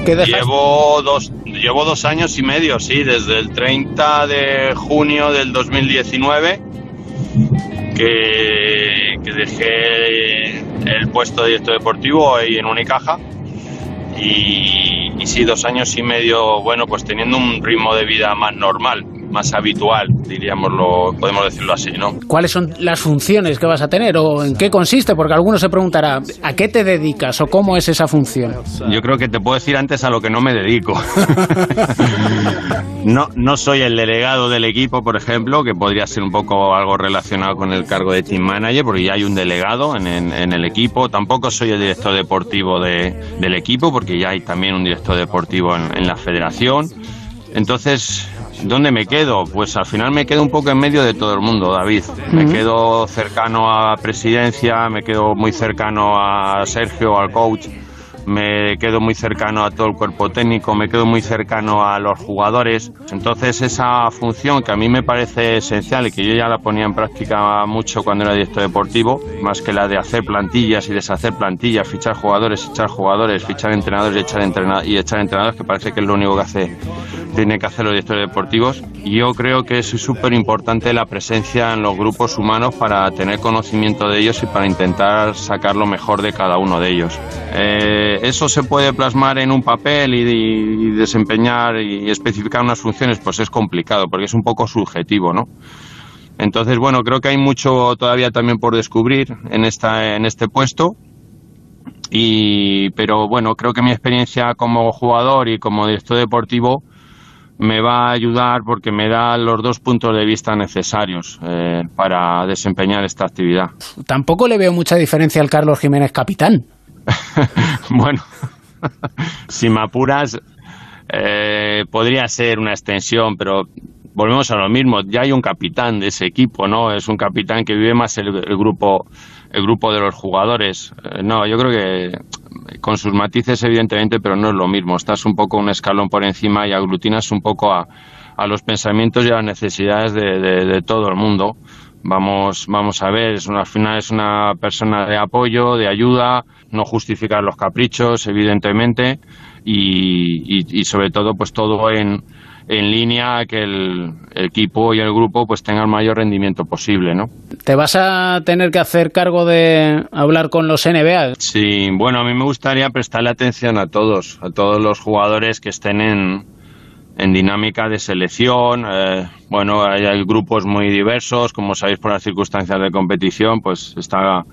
Llevo dos, llevo dos años y medio, sí, desde el 30 de junio del 2019 que, que dejé el puesto de director deportivo ahí en Unicaja. Y, y sí, dos años y medio, bueno, pues teniendo un ritmo de vida más normal, más habitual, diríamoslo, podemos decirlo así, ¿no? ¿Cuáles son las funciones que vas a tener o en qué consiste? Porque alguno se preguntará, ¿a qué te dedicas o cómo es esa función? Yo creo que te puedo decir antes a lo que no me dedico. no, no soy el delegado del equipo, por ejemplo, que podría ser un poco algo relacionado con el cargo de team manager, porque ya hay un delegado en, en- en el equipo. Tampoco soy el director deportivo de- del equipo, porque ya hay también un director deportivo en, en la federación. Entonces, ¿dónde me quedo? Pues al final me quedo un poco en medio de todo el mundo, David. Me quedo cercano a presidencia, me quedo muy cercano a Sergio, al coach me quedo muy cercano a todo el cuerpo técnico, me quedo muy cercano a los jugadores. Entonces esa función que a mí me parece esencial y que yo ya la ponía en práctica mucho cuando era director deportivo, más que la de hacer plantillas y deshacer plantillas, fichar jugadores, echar jugadores, fichar entrenadores y echar, entrenadores, y echar entrenadores, que parece que es lo único que hace, tiene que hacer los directores deportivos. Yo creo que es súper importante la presencia en los grupos humanos para tener conocimiento de ellos y para intentar sacar lo mejor de cada uno de ellos. Eh, eso se puede plasmar en un papel y, desempeñar y especificar unas funciones, pues es complicado porque es un poco subjetivo, ¿no? Entonces, bueno, creo que hay mucho todavía también por descubrir en esta en este puesto. Y, pero bueno, creo que mi experiencia como jugador y como director deportivo me va a ayudar porque me da los dos puntos de vista necesarios eh, para desempeñar esta actividad. Tampoco le veo mucha diferencia al Carlos Jiménez capitán. bueno, si me apuras, eh, podría ser una extensión, pero volvemos a lo mismo. Ya hay un capitán de ese equipo, ¿no? Es un capitán que vive más el, grupo el grupo de los jugadores. Eh, no, yo creo que con sus matices, evidentemente, pero no es lo mismo. Estás un poco un escalón por encima y aglutinas un poco a, los pensamientos y a las necesidades de, de todo el mundo vamos, vamos a ver, es una, al final es una persona de apoyo, de ayuda, no justificar los caprichos, evidentemente, y, y, sobre todo, pues todo en, en línea que el, equipo y el grupo pues tengan el mayor rendimiento posible, ¿no? ¿Te vas a tener que hacer cargo de hablar con los NBA? Sí, bueno, a mí me gustaría prestarle atención a todos, a todos los jugadores que estén en, en dinámica de selección. Eh, bueno, hay, grupos muy diversos, como sabéis por las circunstancias de competición, pues está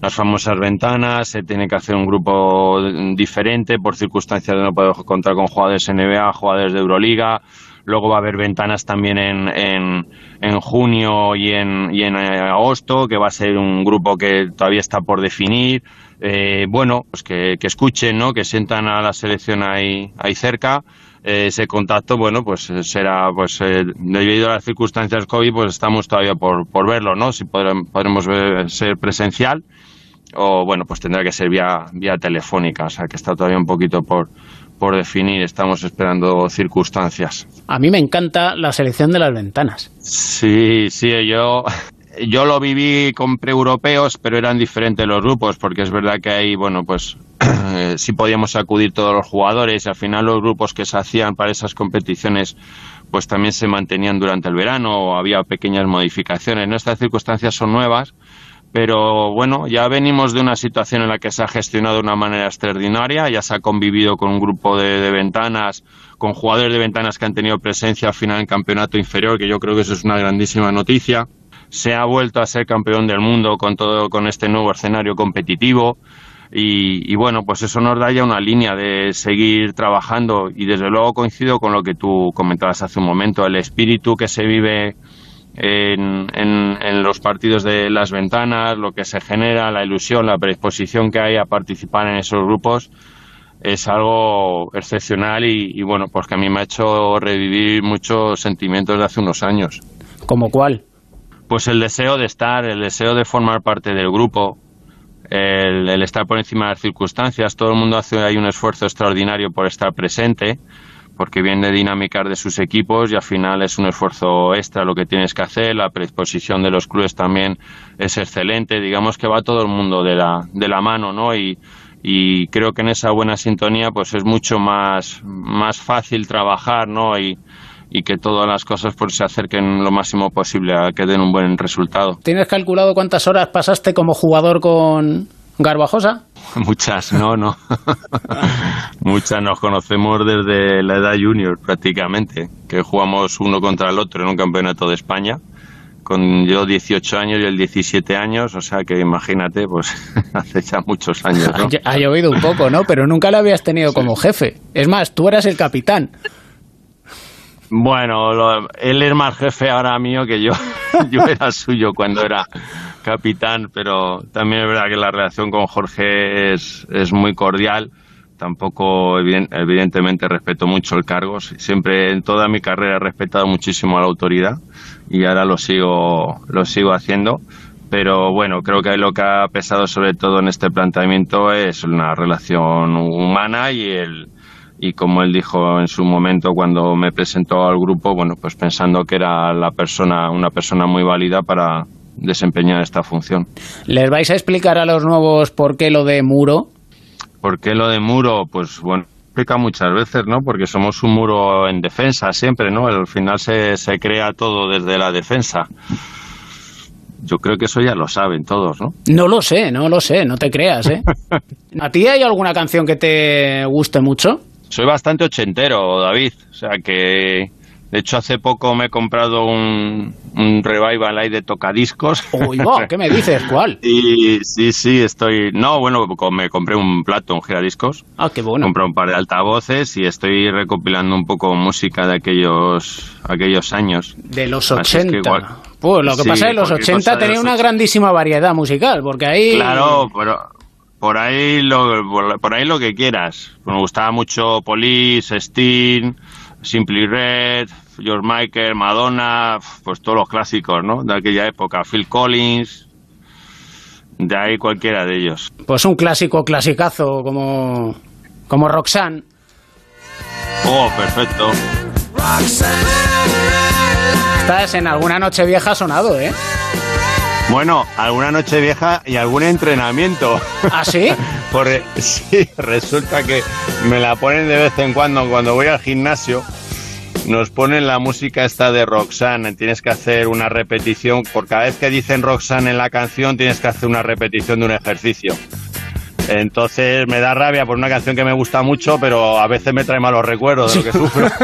las famosas ventanas, se tiene que hacer un grupo diferente por circunstancias de no poder contar con jugadores NBA, jugadores de Euroliga. Luego va a haber ventanas también en, en, en junio y en, y en eh, agosto, que va a ser un grupo que todavía está por definir. Eh, bueno, pues que, que escuchen, ¿no? que sientan a la selección ahí, ahí cerca ese contacto, bueno, pues eh, será, pues eh, debido a las circunstancias COVID, pues estamos todavía por, por verlo, ¿no? Si podremos, ser presencial o, bueno, pues tendrá que ser vía, vía telefónica, o sea que está todavía un poquito por, por definir, estamos esperando circunstancias. A mí me encanta la selección de las ventanas. Sí, sí, yo, yo lo viví con pre-europeos, pero eran diferentes los grupos, porque es verdad que hay, bueno, pues sí podíamos acudir todos los jugadores y al final los grupos que se hacían para esas competiciones pues también se mantenían durante el verano o había pequeñas modificaciones. Nuestras circunstancias son nuevas, pero bueno, ya venimos de una situación en la que se ha gestionado de una manera extraordinaria, ya se ha convivido con un grupo de, de ventanas, con jugadores de ventanas que han tenido presencia al final en campeonato inferior, que yo creo que eso es una grandísima noticia. Se ha vuelto a ser campeón del mundo con todo con este nuevo escenario competitivo. Y, bueno, pues eso nos da ya una línea de seguir trabajando y desde luego coincido con lo que tú comentabas hace un momento, el espíritu que se vive en, en, los partidos de las ventanas, lo que se genera, la ilusión, la predisposición que hay a participar en esos grupos es algo excepcional y, y bueno, pues que a mí me ha hecho revivir muchos sentimientos de hace unos años. ¿Como cuál? Pues el deseo de estar, el deseo de formar parte del grupo, el, estar por encima de las circunstancias. Todo el mundo hace hay un esfuerzo extraordinario por estar presente, porque viene de dinámicas de sus equipos y al final es un esfuerzo extra lo que tienes que hacer. La predisposición de los clubes también es excelente. Digamos que va todo el mundo de la, de la mano, ¿no? Y, y creo que en esa buena sintonía pues es mucho más, más fácil trabajar, ¿no? Y, y que todas las cosas pues, se acerquen lo máximo posible a que den un buen resultado. ¿Tienes calculado cuántas horas pasaste como jugador con Garbajosa? Muchas, no, no. Muchas nos conocemos desde la edad junior prácticamente, que jugamos uno contra el otro en un campeonato de España con yo 18 años y él 17 años, o sea que imagínate, pues hace ya muchos años. ¿no? Ha llovido un poco, ¿no? Pero nunca lo habías tenido como jefe. Es más, tú eras el capitán. Bueno, él es más jefe ahora mío que yo. yo era suyo cuando era capitán, pero también es verdad que la relación con Jorge es, es muy cordial. Tampoco, evidentemente, respeto mucho el cargo. Siempre en toda mi carrera he respetado muchísimo a la autoridad y ahora lo sigo, lo sigo haciendo pero bueno, creo que lo que ha pesado sobre todo en este planteamiento es una relación humana y el y como él dijo en su momento cuando me presentó al grupo, bueno, pues pensando que era la persona una persona muy válida para desempeñar esta función. ¿Les vais a explicar a los nuevos por qué lo de muro? ¿Por qué lo de muro? Pues bueno, explica muchas veces, ¿no? Porque somos un muro en defensa siempre, ¿no? Al final se, se crea todo desde la defensa. Yo creo que eso ya lo saben todos, ¿no? No lo sé, no lo sé, no te creas, ¿eh? ¿A ti hay alguna canción que te guste mucho? Soy bastante ochentero, David. O sea que, de hecho, hace poco me he comprado un, un revival ahí de tocadiscos. Uy, va, ¿qué me dices? ¿Cuál? Y sí, sí, estoy... No, bueno, me compré un plato, un giradiscos. Ah, qué bueno. Compré un par de altavoces y estoy recopilando un poco música de aquellos, aquellos años. De los Así es que 80. igual- Pues lo que Sí, pasa es que los cualquier 80 cosa de tenía los una grandísima variedad musical, porque ahí... Claro, pero por ahí lo, por, por ahí lo que quieras. Me gustaba mucho Police, Sting, Simply Red, George Michael, Madonna, pues todos los clásicos, ¿no? De aquella época. Phil Collins, de ahí cualquiera de ellos. Pues un clásico clasicazo como, como Roxanne. Oh, perfecto. Estás en alguna noche vieja sonado, ¿eh? Bueno, alguna noche vieja y algún entrenamiento. ¿Ah, sí? Porque sí, resulta que me la ponen de vez en cuando cuando voy al gimnasio. Nos ponen la música esta de Roxanne. Tienes que hacer una repetición. Por cada vez que dicen Roxanne en la canción, tienes que hacer una repetición de un ejercicio. Entonces me da rabia por una canción que me gusta mucho, pero a veces me trae malos recuerdos de lo que sufro.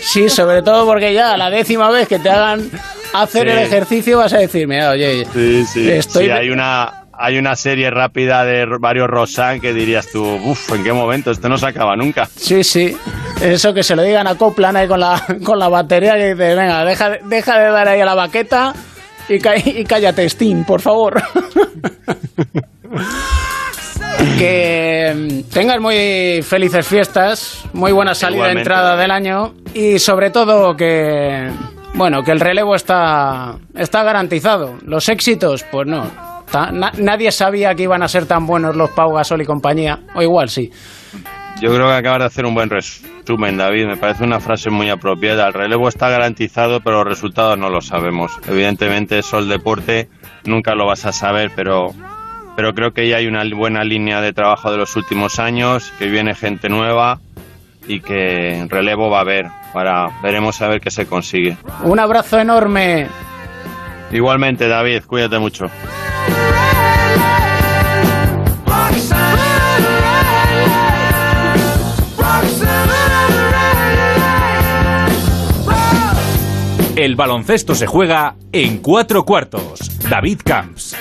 Sí, sobre todo porque ya la décima vez que te hagan hacer Sí. el ejercicio vas a decir, mira, oye, Sí, sí. Estoy- Sí, hay una, hay una serie rápida de varios Roxanne que dirías tú, uff, ¿en qué momento? Esto no se acaba nunca. Sí, sí. Eso que se lo digan a Copland ahí con la, con la batería que dice, venga, deja, de- deja de dar ahí a la baqueta y, ca- y cállate, Steam, por favor. que mm, tengas muy felices fiestas, muy buena salida Igualmente. entrada del año y sobre todo que, bueno, que el relevo está, está garantizado. Los éxitos, pues no. Na- nadie sabía que iban a ser tan buenos los Pau Gasol y compañía, o igual sí. Yo creo que acabas de hacer un buen resumen, David. Me parece una frase muy apropiada. El relevo está garantizado, pero los resultados no lo sabemos. Evidentemente, eso el deporte nunca lo vas a saber, pero, pero creo que ya hay una buena línea de trabajo de los últimos años, que viene gente nueva y que relevo va a haber. Para, veremos a ver qué se consigue. Un abrazo enorme. Igualmente, David, cuídate mucho. El baloncesto se juega en cuatro cuartos. David Camps.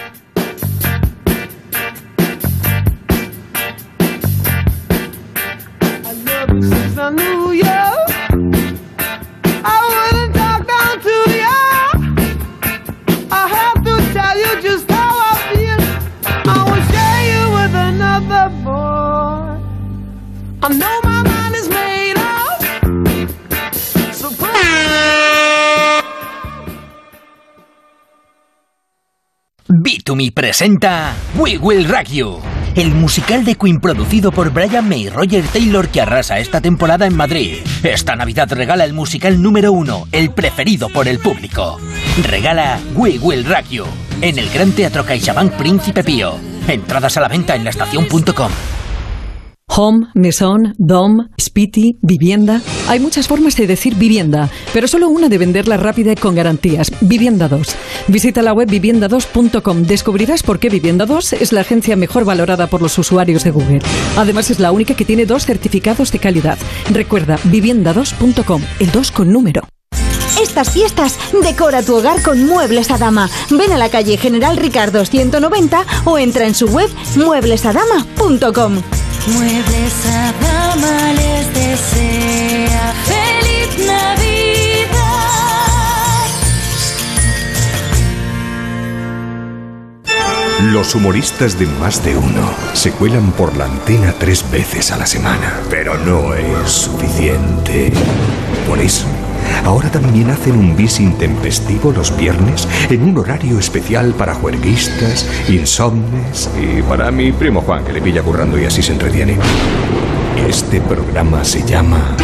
Since I knew you, I wouldn't talk down to you. I have to tell you just how I feel. I will share you with another boy. I know my mind is made up. So Bitumi presenta We Will Rock You, el musical de Queen producido por Brian May y Roger Taylor que arrasa esta temporada en Madrid. Esta Navidad regala el musical número uno, el preferido por el público. Regala We Will Rock You en el Gran Teatro CaixaBank Príncipe Pío. Entradas a la venta en laestacion.com. Home, mesón, dom, spiti, vivienda. Hay muchas formas de decir vivienda, pero solo una de venderla rápida y con garantías. Vivienda 2. Visita la web vivienda2.com. Descubrirás por qué Vivienda 2 es la agencia mejor valorada por los usuarios de Google. Además es la única que tiene dos certificados de calidad. Recuerda vivienda2.com, el 2 con número. Estas fiestas decora tu hogar con Muebles a Dama. Ven a la calle General Ricardo 190 o entra en su web mueblesadama.com. Muebles a dama les desea feliz Navidad. Los humoristas de Más de Uno se cuelan por la antena tres veces a la semana, pero no es suficiente. Por eso, ahora también hacen un bis intempestivo los viernes en un horario especial para juerguistas, insomnes y para mi primo Juan, que le pilla currando y así se entretiene. Este programa se llama...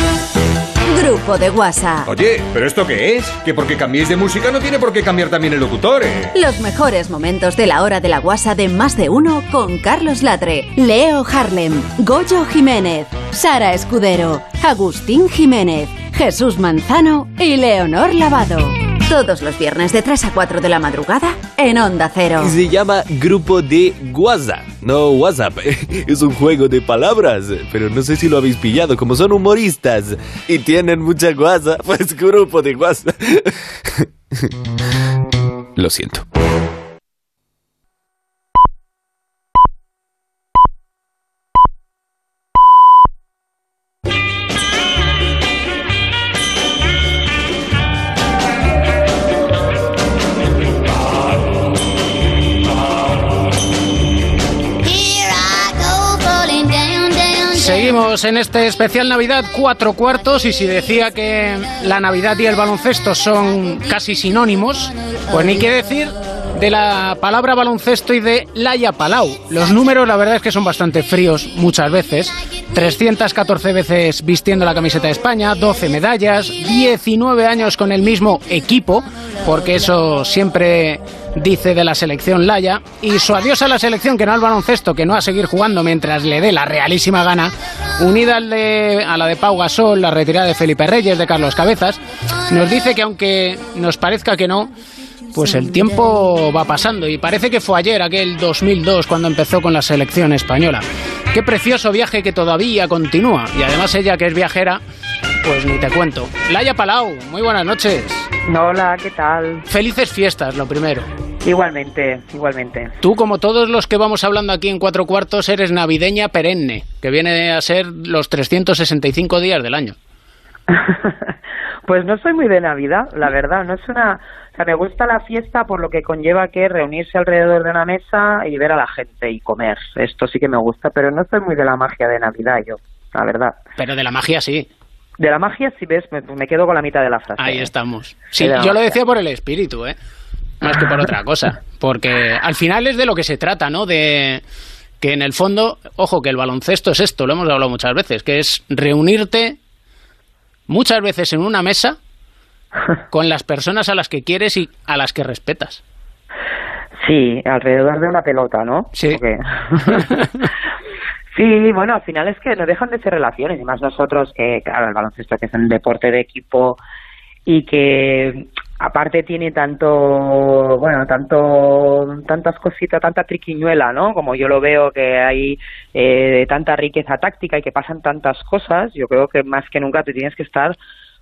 Grupo de WhatsApp. Oye, ¿pero esto qué es? Que porque cambiéis de música no tiene por qué cambiar también el locutor, ¿eh? Los mejores momentos de la hora de la guasa de más de uno con Carlos Latre, Leo Harlem, Goyo Jiménez, Sara Escudero, Agustín Jiménez, Jesús Manzano y Leonor Lavado. Todos los viernes de 3 a 4 de la madrugada en Onda Cero. Se llama Grupo de WhatsApp, no WhatsApp. Es un juego de palabras, pero no sé si lo habéis pillado. Como son humoristas y tienen mucha guasa, pues Grupo de WhatsApp. Lo siento. En este especial Navidad cuatro cuartos y si decía que la Navidad y el baloncesto son casi sinónimos, pues ni qué decir de la palabra baloncesto y de Laia Palau. Los números la verdad es que son bastante fríos muchas veces. 314 veces vistiendo la camiseta de España, 12 medallas, 19 años con el mismo equipo, porque eso siempre dice de la selección Laya, y su adiós a la selección que no al baloncesto, que no a seguir jugando mientras le dé la realísima gana, unida al de- a la de Pau Gasol, la retirada de Felipe Reyes, de Carlos Cabezas, nos dice que aunque nos parezca que no, pues el tiempo va pasando y parece que fue ayer, aquel 2002, cuando empezó con la selección española. Qué precioso viaje que todavía continúa y además ella que es viajera, pues ni te cuento. Laia Palau, muy buenas noches. Hola, ¿qué tal? Felices fiestas, lo primero. Igualmente, igualmente. Tú, como todos los que vamos hablando aquí en Cuatro Cuartos, eres navideña perenne, que viene a ser los 365 días del año. Pues no soy muy de Navidad, la verdad. No es una. O sea, me gusta la fiesta por lo que conlleva que reunirse alrededor de una mesa y ver a la gente y comer. Esto sí que me gusta, pero no soy muy de la magia de Navidad, yo, la verdad. Pero de la magia sí. De la magia, si ves, me, me quedo con la mitad de la frase. Ahí ¿eh? estamos. Sí, yo lo decía por el espíritu, ¿eh? Más que por otra cosa. Porque al final es de lo que se trata, ¿no? De que en el fondo, ojo, que el baloncesto es esto, lo hemos hablado muchas veces, que es reunirte muchas veces en una mesa con las personas a las que quieres y a las que respetas. Sí, alrededor de una pelota, ¿no? Sí. Sí, bueno, al final es que no dejan de ser relaciones, y más nosotros que, claro, el baloncesto que es un deporte de equipo y que aparte tiene tanto, bueno, tanto, tantas cositas, tanta triquiñuela, ¿no? Como yo lo veo que hay eh, tanta riqueza táctica y que pasan tantas cosas, yo creo que más que nunca te tienes que estar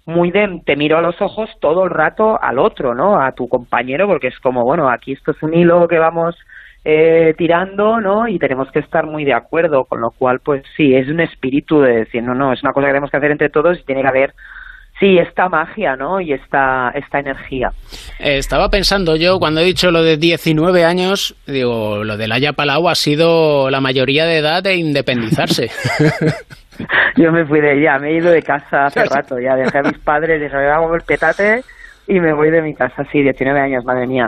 muy de te miro a los ojos todo el rato al otro, ¿no? A tu compañero, porque es como, bueno, aquí esto es un hilo que vamos eh, tirando, ¿no? Y tenemos que estar muy de acuerdo, con lo cual, pues sí, es un espíritu de decir, no, no, es una cosa que tenemos que hacer entre todos y tiene que haber, sí, esta magia, ¿no? Y esta, esta energía. Eh, estaba pensando yo, cuando he dicho lo de 19 años, digo, lo de Laia Palau ha sido la mayoría de edad de independizarse. Yo me fui de ya, me he ido de casa hace rato, ya dejé a mis padres, me hago el petate y me voy de mi casa, sí, 19 años, madre mía,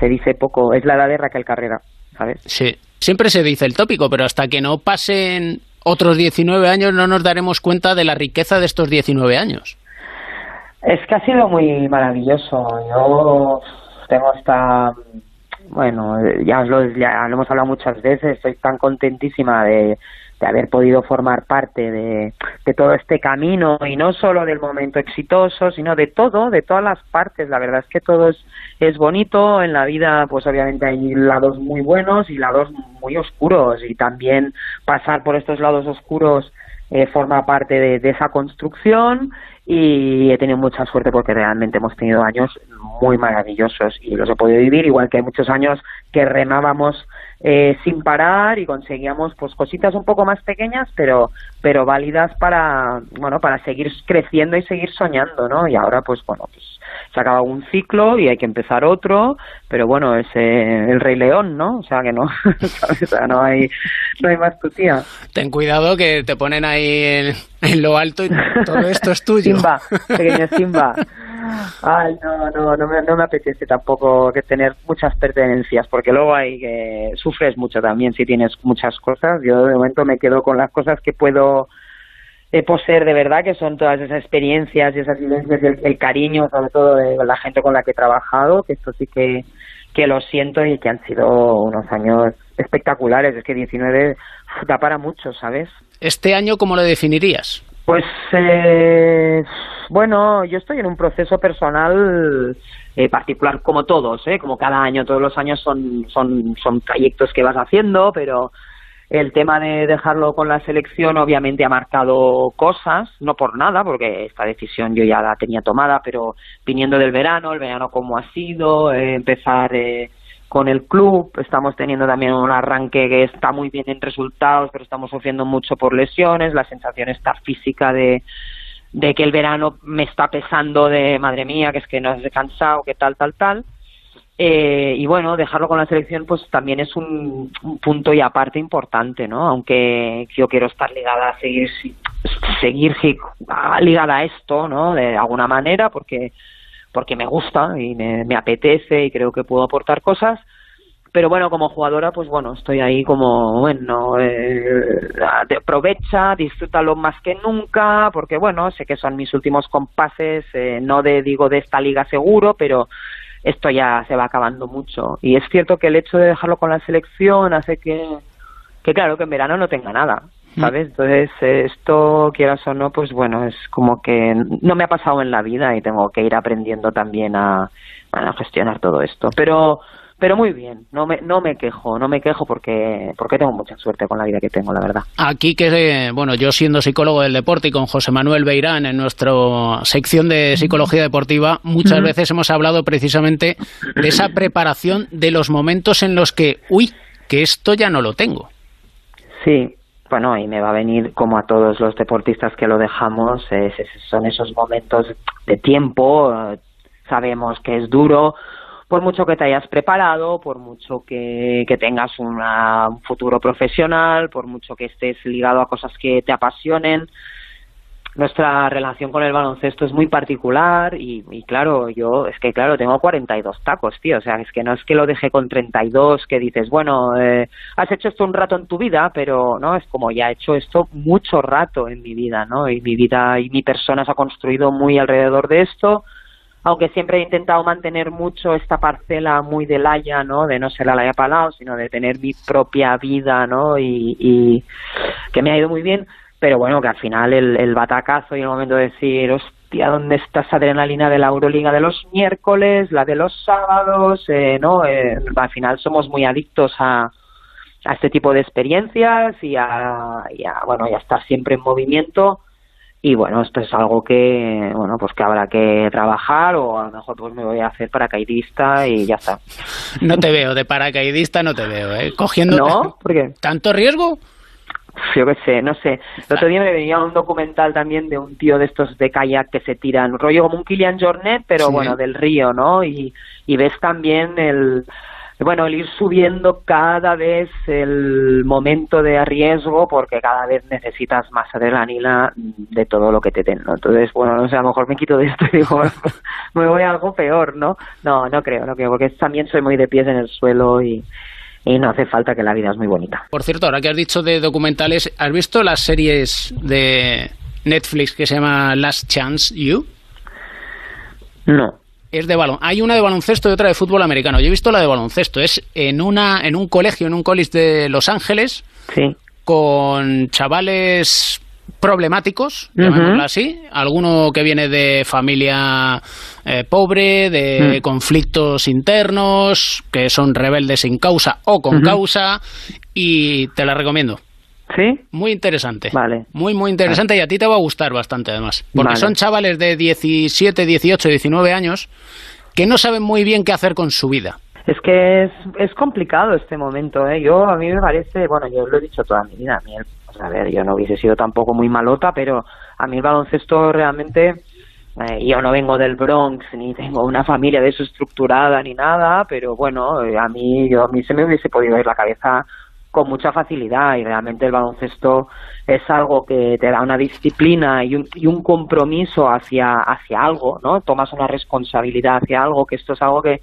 se dice poco, es la edad de Raquel Carrera, ¿sabes? Sí, siempre se dice el tópico, pero hasta que no pasen otros 19 años no nos daremos cuenta de la riqueza de estos 19 años. Es que ha sido muy maravilloso. Yo tengo esta, bueno, ya, lo, lo hemos hablado muchas veces, estoy tan contentísima de, de haber podido formar parte de, de todo este camino y no solo del momento exitoso, sino de todo, de todas las partes. La verdad es que todo es, es bonito. En la vida, pues obviamente hay lados muy buenos y lados muy oscuros y también pasar por estos lados oscuros eh, forma parte de esa construcción y he tenido mucha suerte porque realmente hemos tenido años muy maravillosos y los he podido vivir igual que hay muchos años que remábamos eh, sin parar y conseguíamos pues cositas un poco más pequeñas pero pero válidas para bueno para seguir creciendo y seguir soñando no y ahora pues bueno pues se acaba un ciclo y hay que empezar otro pero bueno es eh, el rey león no o sea que no ¿sabes? O sea, no hay no hay más tu tía Ten cuidado que te ponen ahí en, en lo alto y todo esto es tuyo. Simba, pequeño Simba. Ay, no, no, no me, no me apetece tampoco que tener muchas pertenencias, porque luego hay que sufres mucho también si tienes muchas cosas. Yo de momento me quedo con las cosas que puedo eh, poseer de verdad, que son todas esas experiencias y esas vivencias, el, el cariño, sobre todo de la gente con la que he trabajado, que esto sí que, que lo siento y que han sido unos años espectaculares. Es que 19 uf, da para mucho, ¿sabes? ¿Este año cómo lo definirías? Pues eh, bueno, yo estoy en un proceso personal eh, particular como todos, ¿eh? como cada año, todos los años son, son, trayectos que vas haciendo, pero el tema de dejarlo con la selección obviamente ha marcado cosas, no por nada, porque esta decisión yo ya la tenía tomada, pero viniendo del verano, el verano como ha sido, eh, empezar eh, con el club, estamos teniendo también un arranque que está muy bien en resultados, pero estamos sufriendo mucho por lesiones, la sensación está física de de que el verano me está pesando de madre mía, que es que no has descansado, que tal, tal, tal. Eh, y bueno, dejarlo con la selección pues también es un, un punto y aparte importante, ¿no? Aunque yo quiero estar ligada a seguir, seguir ligada a esto, ¿no? De alguna manera, porque porque me gusta y me, apetece y creo que puedo aportar cosas. Pero bueno, como jugadora, pues bueno, estoy ahí como, bueno, eh, aprovecha, disfrútalo más que nunca, porque bueno, sé que son mis últimos compases, eh, no de, digo, de esta liga seguro, pero esto ya se va acabando mucho. Y es cierto que el hecho de dejarlo con la selección hace que, que claro, que en verano no tenga nada, ¿sabes? Entonces, esto, quieras o no, pues bueno, es como que no me ha pasado en la vida y tengo que ir aprendiendo también a, a gestionar todo esto. Pero pero muy bien, no me, no me quejo, no me quejo porque, porque tengo mucha suerte con la vida que tengo, la verdad. Aquí que, bueno, yo siendo psicólogo del deporte y con José Manuel Beirán en nuestra sección de psicología deportiva, muchas veces hemos hablado precisamente de esa preparación de los momentos en los que, uy, que esto ya no lo tengo. Sí, bueno, y me va a venir como a todos los deportistas que lo dejamos, son esos momentos de tiempo, sabemos que es duro, por mucho que te hayas preparado, por mucho que, que tengas una- un futuro profesional, por mucho que estés ligado a cosas que te apasionen, nuestra relación con el baloncesto es muy particular y, y claro, yo es que claro, tengo 42 tacos, tío, o sea, es que no es que lo deje con 32 que dices, bueno, eh, has hecho esto un rato en tu vida, pero no, es como ya he hecho esto mucho rato en mi vida, ¿no? Y mi vida y mi persona se ha construido muy alrededor de esto, aunque siempre he intentado mantener mucho esta parcela muy de Laia, ¿no? De no ser la Laia Palau, sino de tener mi propia vida, ¿no? Y que me ha ido muy bien, pero bueno, que al final el, el batacazo y el momento de decir, hostia, ¿dónde está esa adrenalina de la Euroliga de los miércoles, la de los sábados? Eh, ¿No? Eh, al final somos muy adictos a, a este tipo de experiencias y a, y a, bueno, y a estar siempre en movimiento y bueno, esto es algo que, bueno, pues que habrá que trabajar o a lo mejor pues me voy a hacer paracaidista y ya está. No te veo, de paracaidista no te veo, ¿eh? Cogiendo ¿No? ¿Por qué? tanto riesgo. Yo qué sé, no sé. El otro día me venía un documental también de un tío de estos de kayak que se tiran, rollo como un Kilian Jornet, pero Sí. bueno, del río, ¿no? Y, y ves también el, bueno, el ir subiendo cada vez el momento de riesgo porque cada vez necesitas más adrenalina de todo lo que te den, ¿no? Entonces, bueno, no sé, a lo mejor me quito de esto y digo, me voy a algo peor, ¿no? No, no creo, no creo, porque también soy muy de pies en el suelo y, y no hace falta que la vida es muy bonita. Por cierto, ahora que has dicho de documentales, ¿has visto las series de Netflix que se llama Last Chance You? No. Es de balón. Hay una de baloncesto y otra de fútbol americano. Yo he visto la de baloncesto. Es en una en un colegio, en un college de Los Ángeles, Sí. con chavales problemáticos, llamémoslo así. Alguno que viene de familia eh, pobre, de Mm. conflictos internos, que son rebeldes sin causa o con causa. Y te la recomiendo. ¿Sí? Muy interesante. Vale. Muy, muy interesante y a ti te va a gustar bastante además. Porque Vale. son chavales de 17, 18, 19 años que no saben muy bien qué hacer con su vida. Es que es, es complicado este momento, ¿eh? Yo, a mí me parece, bueno, yo lo he dicho toda mi vida, a mí, el- a ver, yo no hubiese sido tampoco muy malota, pero a mí el baloncesto realmente, eh, yo no vengo del Bronx, ni tengo una familia de eso estructurada, ni nada, pero bueno, eh, a mí, yo, a mí se me hubiese podido ir la cabeza con mucha facilidad y realmente el baloncesto es algo que te da una disciplina y un, y un compromiso hacia, hacia algo, ¿no? Tomas una responsabilidad hacia algo, que esto es algo que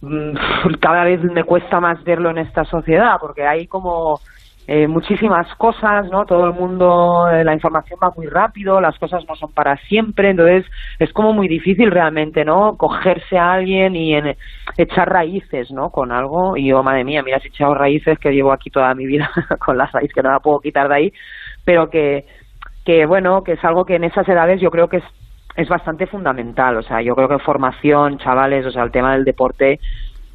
mm, cada vez me cuesta más verlo en esta sociedad porque hay como eh, muchísimas cosas, ¿no? Todo el mundo, eh, la información va muy rápido, las cosas no son para siempre, entonces es como muy difícil realmente, ¿no? Cogerse a alguien y en- echar raíces, ¿no? Con algo y yo, madre mía, mira, si he echado raíces que llevo aquí toda mi vida con las raíces que no la puedo quitar de ahí, pero que, que bueno, que es algo que en esas edades yo creo que es es bastante fundamental, o sea, yo creo que formación, chavales, o sea, el tema del deporte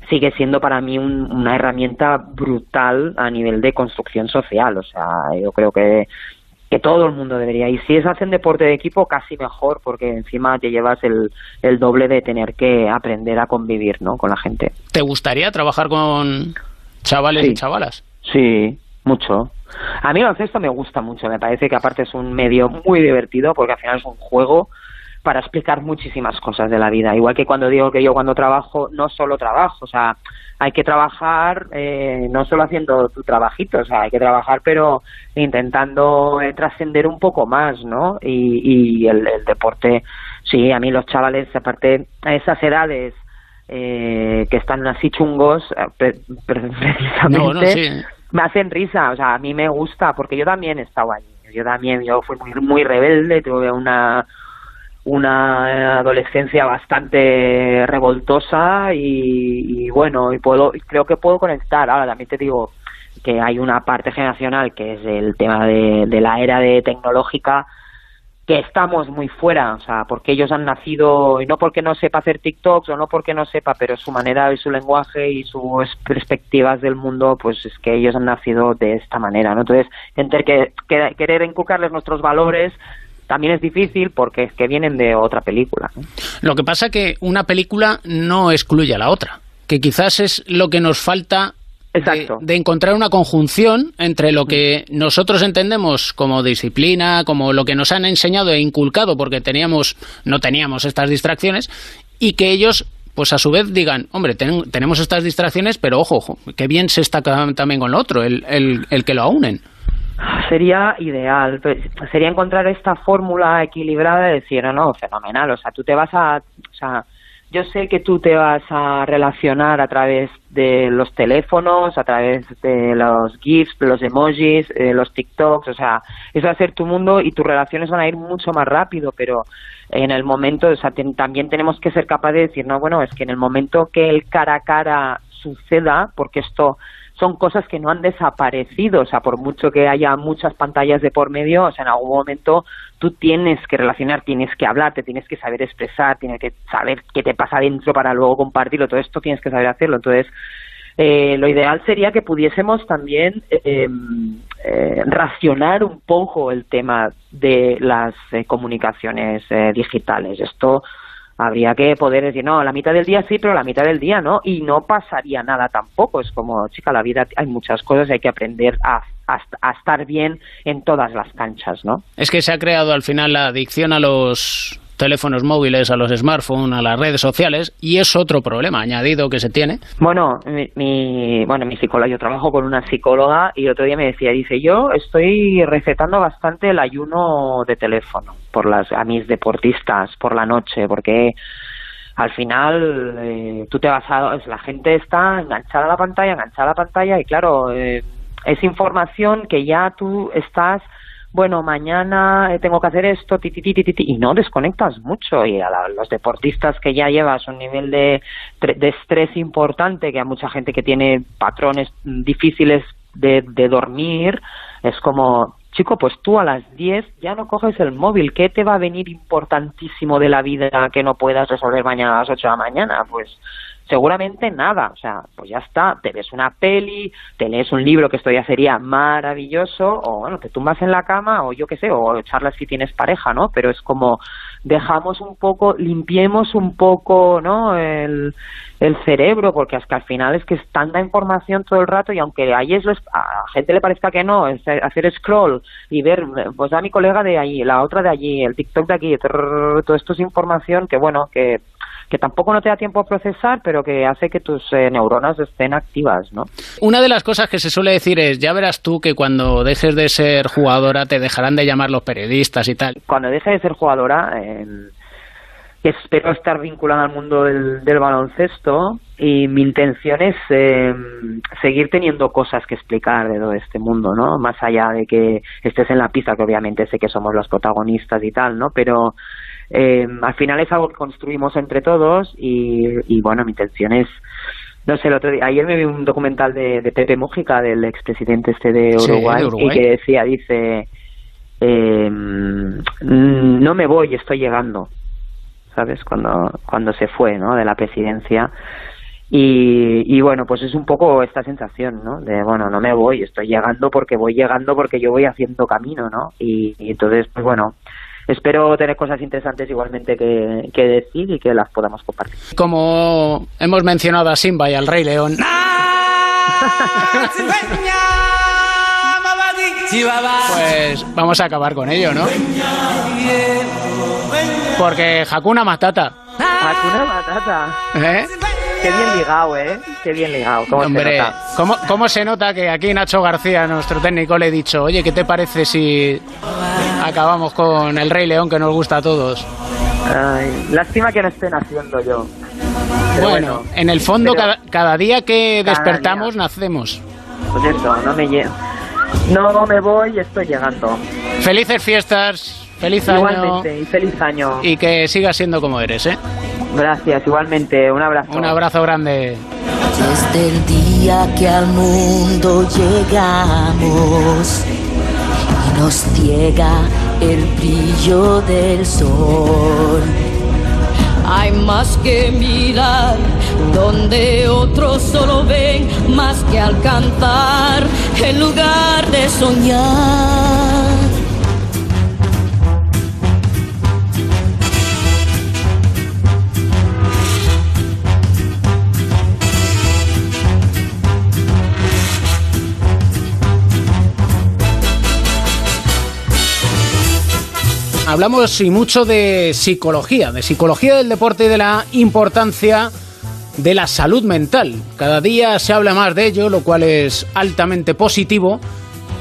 sigue siendo para mí un- una herramienta brutal a nivel de construcción social. O sea, yo creo que, que todo el mundo debería. Y si es hacen deporte de equipo, casi mejor, porque encima te llevas el, el doble de tener que aprender a convivir ¿no? con la gente. ¿Te gustaría trabajar con chavales Sí. y chavalas? Sí, mucho. A mí el baloncesto me gusta mucho, me parece que aparte es un medio muy divertido porque al final es un juego para explicar muchísimas cosas de la vida. Igual que cuando digo que yo cuando trabajo, no solo trabajo, o sea, hay que trabajar eh, no solo haciendo tu trabajito, o sea, hay que trabajar pero intentando eh, trascender un poco más, ¿no? Y, y el, el deporte, sí, a mí los chavales, aparte a esas edades eh, que están así chungos, eh, pre- pre- precisamente No, no, sí. me hacen risa, o sea, a mí me gusta, porque yo también he estado allí, yo también, yo fui muy, muy rebelde, tuve una una adolescencia bastante revoltosa y, y bueno, y puedo, creo que puedo conectar, ahora también te digo que hay una parte generacional que es el tema de, la era de tecnológica que estamos muy fuera, o sea, porque ellos han nacido, y no porque no sepa hacer TikToks o no porque no sepa, pero su manera y su lenguaje y sus perspectivas del mundo, pues es que ellos han nacido de esta manera, ¿no? Entonces, entre que, que- querer inculcarles nuestros valores también es difícil porque es que vienen de otra película. ¿no? Lo que pasa que una película no excluye a la otra, que quizás es lo que nos falta de, de encontrar una conjunción entre lo que nosotros entendemos como disciplina, como lo que nos han enseñado e inculcado porque teníamos no teníamos estas distracciones y que ellos pues a su vez digan, hombre, ten- tenemos estas distracciones, pero ojo, ojo, que bien se está también con lo otro, el, el, el que lo aunen. Sería ideal, sería encontrar esta fórmula equilibrada de decir, no, no, fenomenal, o sea, tú te vas a, o sea, yo sé que tú te vas a relacionar a través de los teléfonos, a través de los GIFs, los emojis, eh, los TikToks, o sea, eso va a ser tu mundo y tus relaciones van a ir mucho más rápido, pero en el momento, o sea, también tenemos que ser capaces de decir, no, bueno, es que en el momento que el cara a cara suceda, porque esto son cosas que no han desaparecido, o sea, por mucho que haya muchas pantallas de por medio, o sea, en algún momento tú tienes que relacionar, tienes que hablar, te tienes que saber expresar, tienes que saber qué te pasa dentro para luego compartirlo, todo esto tienes que saber hacerlo. Entonces, eh, lo ideal sería que pudiésemos también eh, eh, racionar un poco el tema de las eh, comunicaciones digitales. Esto habría que poder decir, no, la mitad del día sí, pero la mitad del día no, y no pasaría nada tampoco. Es como, chica, la vida hay muchas cosas y hay que aprender a, a, estar bien en todas las canchas, ¿no? Es que se ha creado al final la adicción a los teléfonos móviles, a los smartphones, a las redes sociales, y es otro problema añadido que se tiene. Bueno, mi, mi- bueno, mi psicóloga, yo trabajo con una psicóloga y el otro día me decía, dice, yo estoy recetando bastante el ayuno de teléfono por las a mis deportistas por la noche, porque al final eh, tú te vas a la gente está enganchada a la pantalla, enganchada a la pantalla y claro, eh, es información que ya tú estás bueno, mañana eh, tengo que hacer esto, y no desconectas mucho. Y a los deportistas que ya llevas un nivel de, de estrés importante, que a mucha gente que tiene patrones difíciles de, de dormir, es como, chico, pues tú a las 10 ya no coges el móvil. ¿Qué te va a venir importantísimo de la vida que no puedas resolver mañana a las 8 de la mañana? Pues seguramente nada, o sea, pues ya está, te ves una peli, te lees un libro que esto ya sería maravilloso, o bueno, te tumbas en la cama, o yo qué sé, o charlas si tienes pareja, ¿no? Pero es como dejamos un poco, limpiemos un poco, ¿no? El, el cerebro, porque es que al final es que es tanta información todo el rato y aunque ahí es lo- a la gente le parezca que no, es hacer scroll y ver, pues a mi colega de allí, la otra de allí, el TikTok de aquí, todo esto es información que bueno, que que tampoco no te da tiempo a procesar, pero que hace que tus eh, neuronas estén activas, ¿no? Una de las cosas que se suele decir es, ya verás tú que cuando dejes de ser jugadora te dejarán de llamar los periodistas y tal. Cuando deje de ser jugadora, eh, espero estar vinculada al mundo del, del baloncesto y mi intención es eh, seguir teniendo cosas que explicar de todo este mundo, ¿no? Más allá de que estés en la pista, que obviamente sé que somos los protagonistas y tal, ¿no? Pero eh, al final es algo que construimos entre todos y, y bueno, mi intención es no sé, el otro día, ayer me vi un documental de, de Pepe Mújica, del expresidente este de Sí, Uruguay, de Uruguay. y que decía, dice, eh, no me voy, estoy llegando, ¿sabes? Cuando, cuando se fue, ¿no? De la presidencia. Y, y bueno, pues es un poco esta sensación, ¿no? De, bueno, no me voy, estoy llegando porque voy llegando porque yo voy haciendo camino, ¿no? Y, y entonces, pues bueno, espero tener cosas interesantes igualmente que, que decir y que las podamos compartir. Como hemos mencionado a Simba y al Rey León, pues vamos a acabar con ello, ¿no? Porque Hakuna Matata. Hakuna Matata. ¿eh? Qué bien ligado, ¿eh? Qué bien ligado. ¿Cómo se Hombre, nota? ¿cómo, ¿cómo se nota que aquí Nacho García, nuestro técnico, le he dicho, oye, ¿qué te parece si acabamos con el Rey León que nos gusta a todos? Ay, lástima que no estén haciendo yo. Bueno, en el fondo, cada, cada día que Cada despertamos, nacemos. Pues eso, no me lle- No me voy, estoy llegando. Felices fiestas, feliz año Igualmente, y feliz año. y que sigas siendo como eres, ¿eh? Gracias, igualmente. Un abrazo. Un abrazo grande. Desde el día que al mundo llegamos nos ciega el brillo del sol. Hay más que mirar donde otros solo ven, más que alcanzar en lugar de soñar. Hablamos y mucho de psicología, de psicología del deporte y de la importancia de la salud mental. Cada día se habla más de ello, lo cual es altamente positivo,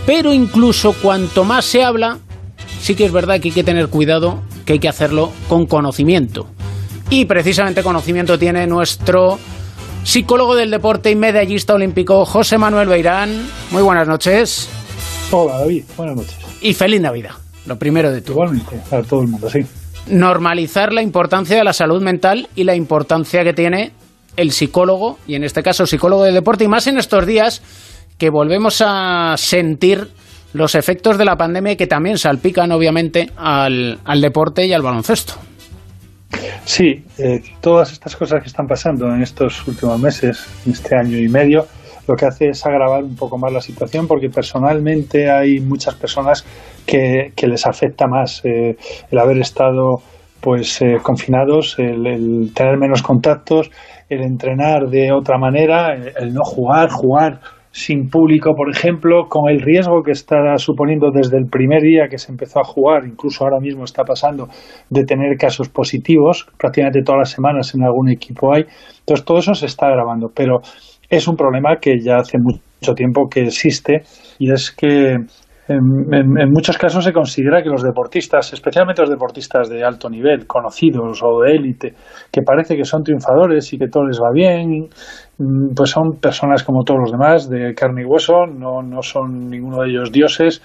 pero incluso cuanto más se habla, sí que es verdad que hay que tener cuidado, que hay que hacerlo con conocimiento. Y precisamente conocimiento tiene nuestro psicólogo del deporte y medallista olímpico José Manuel Beirán. Muy buenas noches. Hola David, buenas noches. Y feliz Navidad, lo primero de todo. Igualmente, a todo el mundo, sí. normalizar la importancia de la salud mental y la importancia que tiene el psicólogo, y en este caso psicólogo del deporte, y más en estos días que volvemos a sentir los efectos de la pandemia que también salpican obviamente al, al deporte y al baloncesto. Sí, eh, todas estas cosas que están pasando en estos últimos meses, en este año y medio, lo que hace es agravar un poco más la situación porque personalmente hay muchas personas que, les afecta más eh, el haber estado pues eh, confinados, el, el tener menos contactos, el entrenar de otra manera, el, no jugar, jugar sin público, por ejemplo, con el riesgo que está suponiendo desde el primer día que se empezó a jugar, incluso ahora mismo está pasando, de tener casos positivos, prácticamente todas las semanas en algún equipo hay. Entonces, todo eso se está grabando, pero es un problema que ya hace mucho tiempo que existe y es que en, en- en muchos casos se considera que los deportistas, especialmente los deportistas de alto nivel, conocidos o de élite, que parece que son triunfadores y que todo les va bien, mm, pues son personas como todos los demás, de carne y hueso, no, no son ninguno de ellos dioses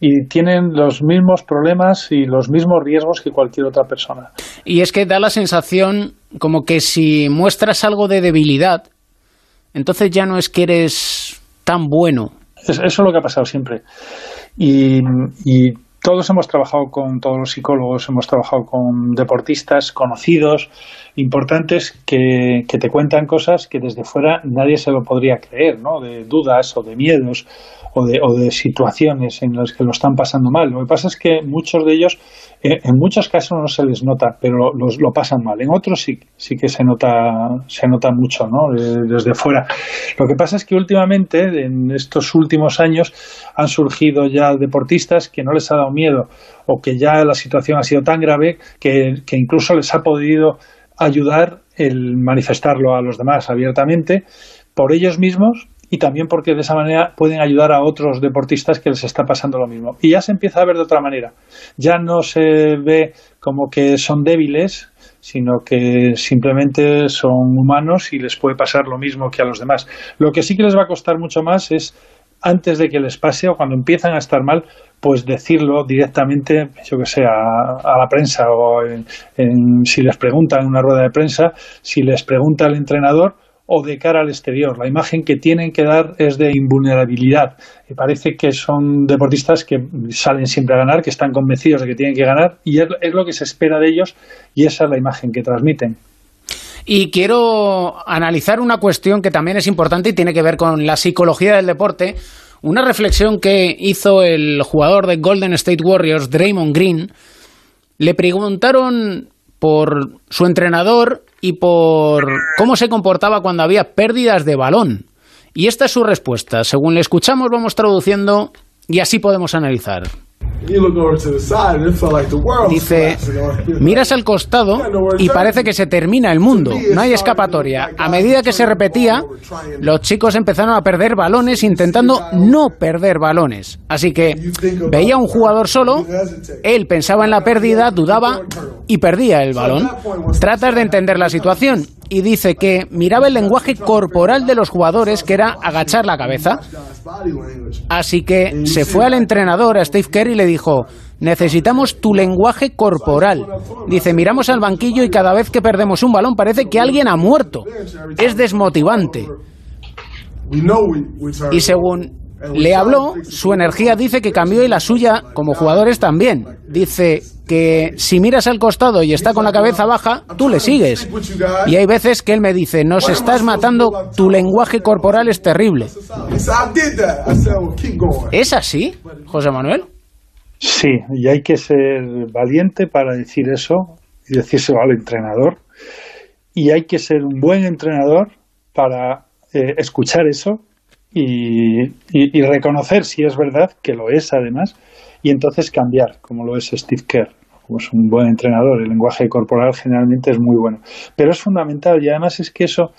y tienen los mismos problemas y los mismos riesgos que cualquier otra persona. Y es que da la sensación como que si muestras algo de debilidad, entonces ya no es que eres tan bueno. Es- eso es lo que ha pasado siempre. Y, y todos hemos trabajado con todos los psicólogos, hemos trabajado con deportistas conocidos, importantes, que, que te cuentan cosas que desde fuera nadie se lo podría creer, ¿no? De dudas o de miedos o de, o de situaciones en las que lo están pasando mal. Lo que pasa es que muchos de ellos, eh, en muchos casos no se les nota, pero los, lo pasan mal. En otros sí, sí que se nota, se nota mucho, ¿no? De- desde fuera. Lo que pasa es que últimamente, en estos últimos años, han surgido ya deportistas que no les ha dado miedo o que ya la situación ha sido tan grave que, que incluso les ha podido ayudar el manifestarlo a los demás abiertamente por ellos mismos y también porque de esa manera pueden ayudar a otros deportistas que les está pasando lo mismo. Y ya se empieza a ver de otra manera. Ya no se ve como que son débiles, sino que simplemente son humanos y les puede pasar lo mismo que a los demás. Lo que sí que les va a costar mucho más es antes de que les pase o cuando empiezan a estar mal, pues decirlo directamente, yo que sé, a, la prensa o si les preguntan en una rueda de prensa, si les pregunta el entrenador, o de cara al exterior. La imagen que tienen que dar es de invulnerabilidad. Y parece que son deportistas que salen siempre a ganar, que están convencidos de que tienen que ganar y es, lo que se espera de ellos y esa es la imagen que transmiten. Y quiero analizar una cuestión que también es importante y tiene que ver con la psicología del deporte. Una reflexión que hizo el jugador de Golden State Warriors, Draymond Green. Le preguntaron por su entrenador y por cómo se comportaba cuando había pérdidas de balón. Y esta es su respuesta. Según le escuchamos, vamos traduciendo y así podemos analizar. Dice, miras al costado y parece que se termina el mundo, no hay escapatoria. A medida que se repetía, los chicos empezaron a perder balones intentando no perder balones. Así que veía un jugador solo, él pensaba en la pérdida, dudaba y perdía el balón. Tratas de entender la situación y dice que miraba el lenguaje corporal de los jugadores, que era agachar la cabeza. Así que se fue al entrenador, a Steve Kerr, y le dijo, necesitamos tu lenguaje corporal. Dice, miramos al banquillo y cada vez que perdemos un balón parece que alguien ha muerto. Es desmotivante. Y según le habló, su energía dice que cambió y la suya como jugadores también. Dice que si miras al costado y está con la cabeza baja, tú le sigues. Y hay veces que él me dice, nos estás matando, tu lenguaje corporal es terrible. ¿Es así, José Manuel? Sí, y hay que ser valiente para decir eso y decírselo al entrenador. Y hay que ser un buen entrenador para eh, escuchar eso y, reconocer si es verdad, que lo es además, y entonces cambiar, como lo es Steve Kerr. Es un buen entrenador, el lenguaje corporal generalmente es muy bueno. Pero es fundamental y además es que eso,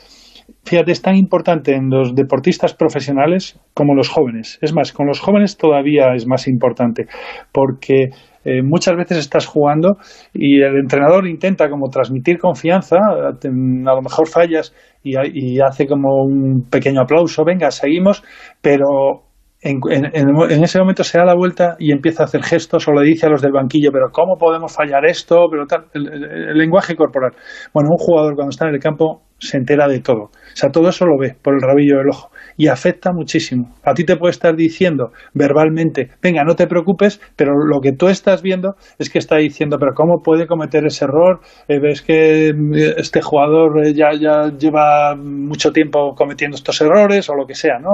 fíjate, es tan importante en los deportistas profesionales como los jóvenes. Es más, con los jóvenes todavía es más importante, porque eh, muchas veces estás jugando y el entrenador intenta como transmitir confianza, a lo mejor fallas y, hace como un pequeño aplauso, venga, seguimos, pero en, en, ese momento se da la vuelta y empieza a hacer gestos o le dice a los del banquillo, pero ¿cómo podemos fallar esto? Pero tal, el, lenguaje corporal. Bueno, un jugador cuando está en el campo se entera de todo. O sea, todo eso lo ve por el rabillo del ojo y afecta muchísimo. A ti te puede estar diciendo verbalmente, venga, no te preocupes, pero lo que tú estás viendo es que está diciendo, pero ¿cómo puede cometer ese error? Eh, ves que eh, este jugador eh, ya, ya lleva mucho tiempo cometiendo estos errores o lo que sea, ¿no?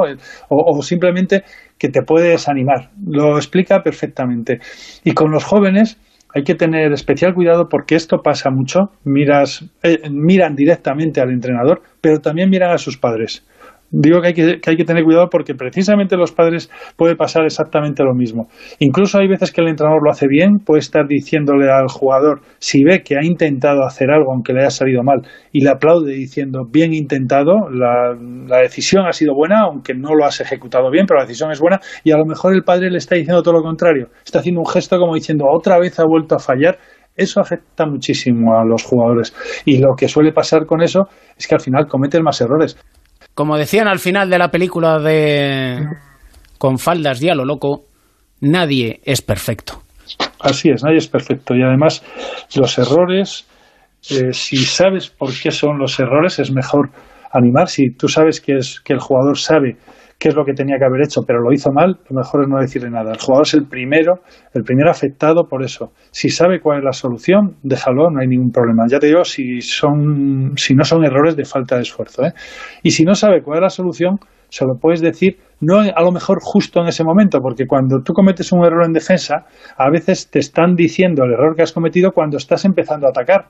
O, o simplemente que te puede desanimar. Lo explica perfectamente. Y con los jóvenes hay que tener especial cuidado porque esto pasa mucho. Miras, miran directamente al entrenador, pero también miran a sus padres. Digo que hay que, hay que tener cuidado porque precisamente los padres puede pasar exactamente lo mismo. Incluso hay veces que el entrenador lo hace bien, puede estar diciéndole al jugador, si ve que ha intentado hacer algo aunque le haya salido mal, y le aplaude diciendo, bien intentado, la, la decisión ha sido buena, aunque no lo has ejecutado bien, pero la decisión es buena, y a lo mejor el padre le está diciendo todo lo contrario, está haciendo un gesto como diciendo, otra vez ha vuelto a fallar, eso afecta muchísimo a los jugadores. Y lo que suele pasar con eso es que al final cometen más errores. Como decían al final de la película de Con faldas y a lo loco, nadie es perfecto. Así es, nadie es perfecto. Y además, los errores, eh, si sabes por qué son los errores, es mejor animar. Si tú sabes que, es, que el jugador sabe qué es lo que tenía que haber hecho, pero lo hizo mal, lo mejor es no decirle nada. El jugador es el primero, el primero afectado por eso. Si sabe cuál es la solución, déjalo, no hay ningún problema. Ya te digo, si son, si no son errores de falta de esfuerzo, ¿eh? Y si no sabe cuál es la solución, se lo puedes decir, no a lo mejor justo en ese momento, porque cuando tú cometes un error en defensa, a veces te están diciendo el error que has cometido cuando estás empezando a atacar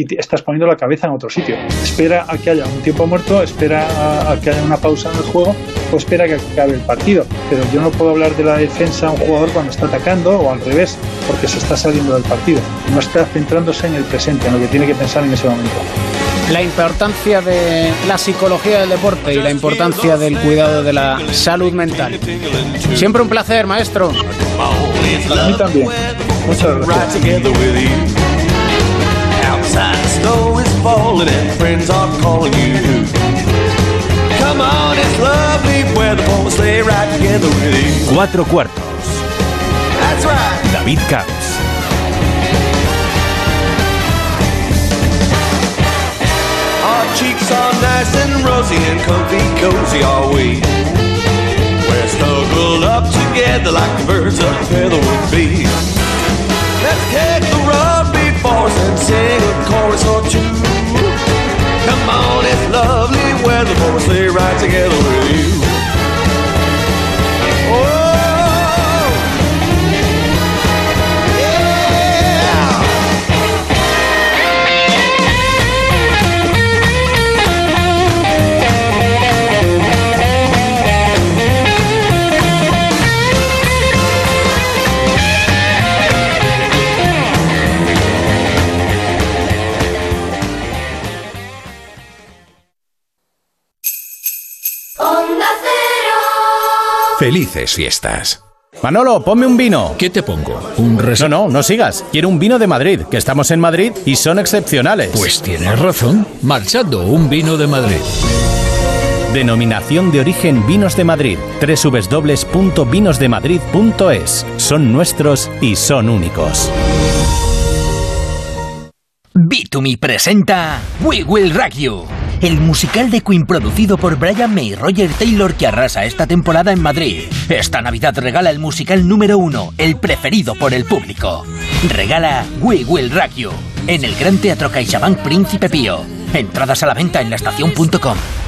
y te- estás poniendo la cabeza en otro sitio. Espera a que haya un tiempo muerto, espera a, a que haya una pausa en el juego o espera a que acabe el partido. Pero yo no puedo hablar de la defensa a un jugador cuando está atacando o al revés, porque se está saliendo del partido. No está centrándose en el presente, en lo que tiene que pensar en ese momento. La importancia de la psicología del deporte y la importancia del cuidado de la salud mental. Siempre un placer, maestro. A mí también. Muchas gracias. Outside the snow is falling and friends are calling you. Come on, it's lovely weather for us. Stay right together with you. Cuatro cuartos. That's right. David Camps. Our cheeks are nice and rosy and comfy cozy are we. We're snuggled up together like the birds of a feather would be. Let's take the road before and sing a chorus or two. Come on, it's lovely weather for us. Stay right together with you. Felices fiestas. Manolo, ponme un vino. ¿Qué te pongo? ¿Un No, no, no sigas. Quiero un vino de Madrid, que estamos en Madrid y son excepcionales. Pues tienes razón. Marchando, un vino de Madrid. Denominación de origen Vinos de Madrid. www.vinosdemadrid.es. Son nuestros y son únicos. Bitumi presenta We Will Rock You, el musical de Queen producido por Brian May y Roger Taylor que arrasa esta temporada en Madrid. Esta Navidad regala el musical número uno, el preferido por el público. Regala We Will Rock You en el Gran Teatro CaixaBank Príncipe Pío. Entradas a la venta en laestacion.com.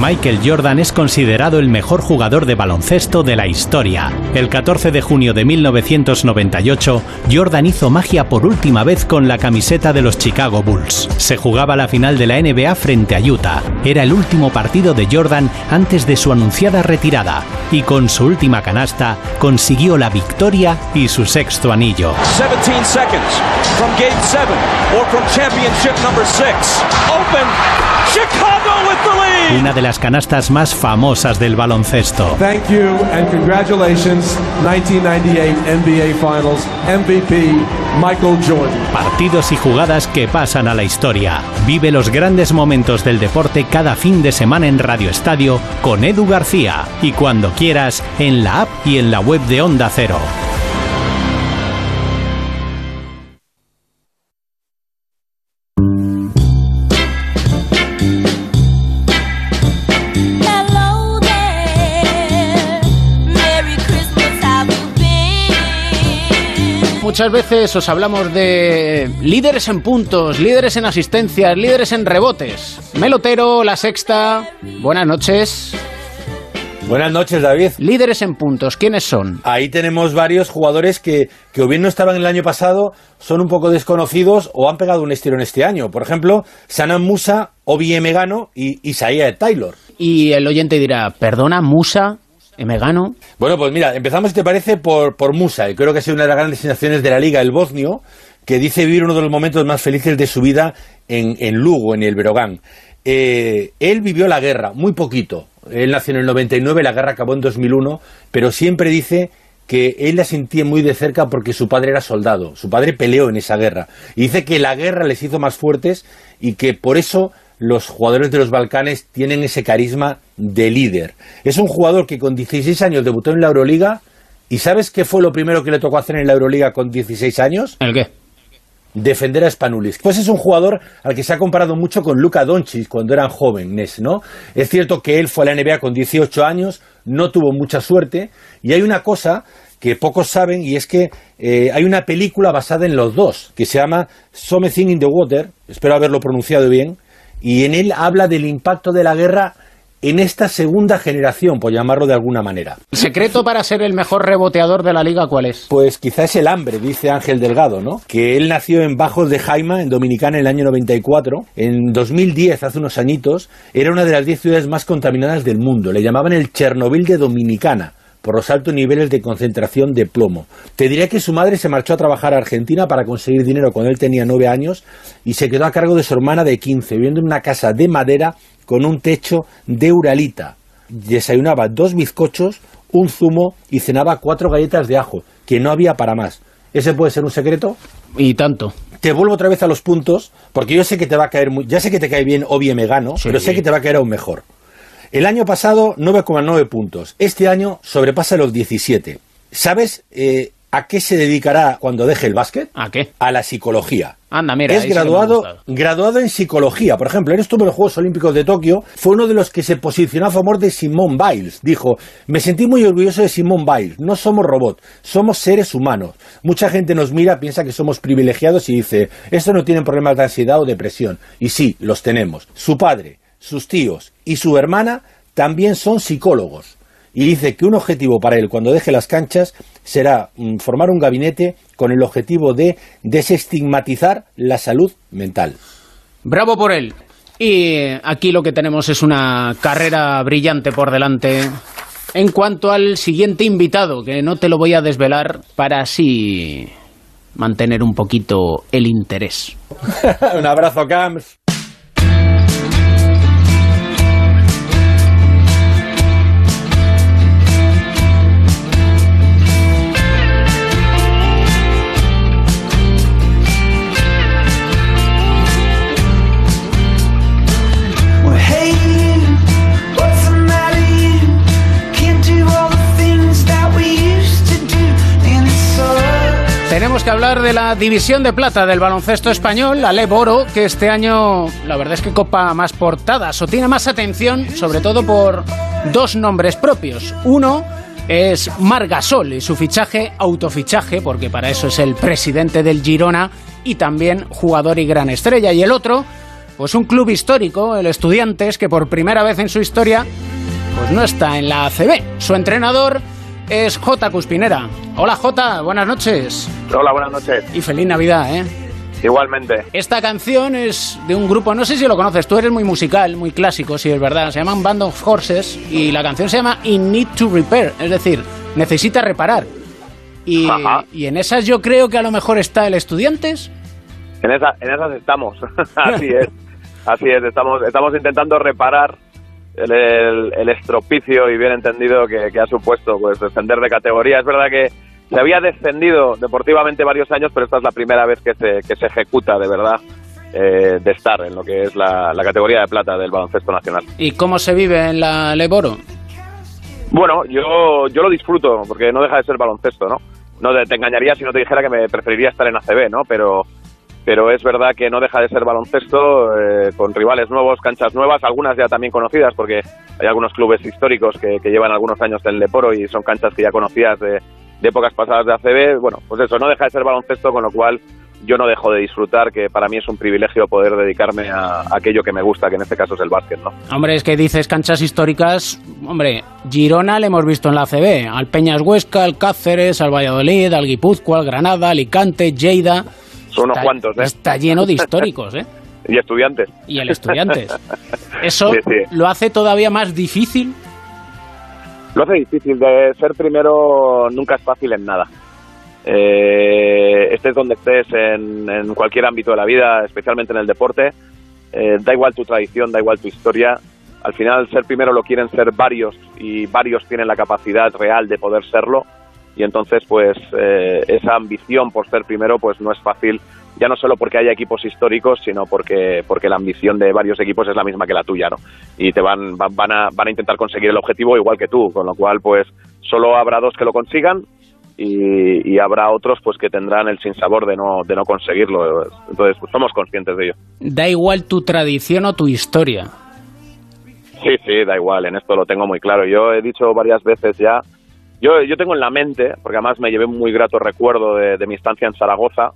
Michael Jordan es considerado el mejor jugador de baloncesto de la historia. El 14 de junio de 1998, Jordan hizo magia por última vez con la camiseta de los Chicago Bulls. Se jugaba la final de la NBA frente a Utah. Era el último partido de Jordan antes de su anunciada retirada y con su última canasta consiguió la victoria y su sexto anillo. 17 seconds from game seven or from championship number six. Open. Chicago. Una de las canastas más famosas del baloncesto. Thank you and congratulations, 1998 NBA Finals MVP Michael Jordan. Partidos y jugadas que pasan a la historia. Vive los grandes momentos del deporte cada fin de semana en Radio Estadio con Edu García y cuando quieras en la app y en la web de Onda Cero. Muchas veces os hablamos de líderes en puntos, líderes en asistencias, líderes en rebotes. Melotero, la sexta. Buenas noches. Buenas noches, David. Líderes en puntos, ¿quiénes son? Ahí tenemos varios jugadores que, que o bien no estaban el año pasado, son un poco desconocidos o han pegado un estirón este año. Por ejemplo, Sanan Musa, Obi Megano y Isaiah Taylor. Y el oyente dirá, perdona, Musa, Emegano. Bueno, pues mira, empezamos, si te parece, por, por Musa, y creo que ha sido una de las grandes sensaciones de la liga, el bosnio, que dice vivir uno de los momentos más felices de su vida en, en Lugo, en el Berogán. Eh, él vivió la guerra, muy poquito. Él nació en el 99, la guerra acabó en 2001, pero siempre dice que él la sentía muy de cerca porque su padre era soldado, su padre peleó en esa guerra. Y dice que la guerra les hizo más fuertes y que por eso los jugadores de los Balcanes tienen ese carisma de líder. Es un jugador que con 16 años debutó en la Euroliga y ¿sabes qué fue lo primero que le tocó hacer en la Euroliga con 16 años? ¿El qué? defender a Spanulis. Pues es un jugador al que se ha comparado mucho con Luka Doncic cuando eran jóvenes, ¿no? Es cierto que él fue a la NBA con 18 años, no tuvo mucha suerte. Y hay una cosa que pocos saben y es que eh, hay una película basada en los dos que se llama Something in the Water, espero haberlo pronunciado bien, y en él habla del impacto de la guerra en esta segunda generación, por llamarlo de alguna manera. ¿El secreto para ser el mejor reboteador de la liga cuál es? Pues quizás es el hambre, dice Ángel Delgado, ¿no? Que él nació en Bajos de Jaima, en Dominicana, en el año 94. En 2010, hace unos añitos, era una de las 10 ciudades más contaminadas del mundo. Le llamaban el Chernobyl de Dominicana por los altos niveles de concentración de plomo. Te diré que su madre se marchó a trabajar a Argentina para conseguir dinero cuando él tenía nueve años y se quedó a cargo de su hermana de 15, viviendo en una casa de madera con un techo de uralita. Desayunaba dos bizcochos, un zumo y cenaba cuatro galletas de ajo, que no había para más. ¿Ese puede ser un secreto? Y tanto. Te vuelvo otra vez a los puntos, porque yo sé que te va a caer muy... Ya sé que te cae bien Obie Megano, pero sé que te va a caer aún mejor. El año pasado 9,9 puntos. Este año sobrepasa los 17. ¿Sabes eh, a qué se dedicará cuando deje el básquet? ¿A qué? A la psicología. Anda, mira. es graduado, graduado en psicología. Por ejemplo, él estuvo en los Juegos Olímpicos de Tokio. Fue uno de los que se posicionó a favor de Simone Biles. Dijo, me sentí muy orgulloso de Simone Biles. No somos robots, somos seres humanos. Mucha gente nos mira, piensa que somos privilegiados y dice, estos no tienen problemas de ansiedad o depresión. Y sí, los tenemos. Su padre, sus tíos y su hermana también son psicólogos. Y dice que un objetivo para él cuando deje las canchas será mm, formar un gabinete con el objetivo de desestigmatizar la salud mental. Bravo por él. Y aquí lo que tenemos es una carrera brillante por delante. En cuanto al siguiente invitado, que no te lo voy a desvelar para así mantener un poquito el interés. un abrazo, Camps. Tenemos que hablar de la división de plata del baloncesto español, la LEB Oro, que este año la verdad es que copa más portadas o tiene más atención, sobre todo por dos nombres propios. Uno es Margasol y su fichaje, autofichaje, porque para eso es el presidente del Girona y también jugador y gran estrella. Y el otro, pues un club histórico, el Estudiantes, que por primera vez en su historia pues no está en la ACB. Su entrenador es J. Cuspinera. Hola J, buenas noches. Hola, buenas noches. Y feliz Navidad, ¿eh? Igualmente. Esta canción es de un grupo, no sé si lo conoces, tú eres muy musical, muy clásico, si es verdad. Se llaman Band of Horses y la canción se llama In Need to Repair, es decir, necesita reparar. Y, en esas yo creo que a lo mejor está el Estudiantes. En, esa, en esas estamos. Así es. Así es. Estamos, estamos intentando reparar el, el- el estropicio y bien entendido que, que ha supuesto pues descender de categoría. Es verdad que se había descendido deportivamente varios años, pero esta es la primera vez que se, que se ejecuta de verdad eh, de estar en lo que es la, la categoría de plata del baloncesto nacional. ¿Y cómo se vive en la Leboro? Bueno, yo, yo lo disfruto porque no deja de ser baloncesto, ¿no? No te, te engañaría si no te dijera que me preferiría estar en ACB, ¿no? Pero, pero es verdad que no deja de ser baloncesto eh, con rivales nuevos, canchas nuevas, algunas ya también conocidas porque hay algunos clubes históricos que, llevan algunos años en Leporo y son canchas que ya conocías de, épocas pasadas de ACB. Bueno, pues eso, no deja de ser baloncesto, con lo cual yo no dejo de disfrutar, que para mí es un privilegio poder dedicarme a, aquello que me gusta, que en este caso es el básquet, ¿no? Hombre, es que dices canchas históricas. Hombre, Girona le hemos visto en la CB. Al Peñas Huesca, al Cáceres, al Valladolid, al Guipúzcoa, al Granada, Alicante, Lleida. Son unos Está- cuantos, ¿eh? Está lleno de históricos, ¿eh? Y estudiantes. Y el Estudiantes. Eso Sí, sí. lo hace todavía más difícil. Lo hace difícil. De ser primero nunca es fácil en nada. Eh, estés donde estés en, en cualquier ámbito de la vida, especialmente en el deporte, eh, da igual tu tradición, da igual tu historia. Al final, ser primero lo quieren ser varios y varios tienen la capacidad real de poder serlo. Y entonces, pues, eh, esa ambición por ser primero, pues no es fácil, ya no solo porque haya equipos históricos, sino porque, porque la ambición de varios equipos es la misma que la tuya, ¿no? Y te van, van, van a, van a intentar conseguir el objetivo igual que tú, con lo cual, pues, solo habrá dos que lo consigan y, y habrá otros, pues, que tendrán el sinsabor de no, de no conseguirlo. Entonces, pues, somos conscientes de ello. Da igual tu tradición o tu historia. Sí, sí, da igual, en esto lo tengo muy claro. Yo he dicho varias veces ya, yo, yo tengo en la mente, porque además me llevé un muy grato recuerdo de, mi estancia en Zaragoza,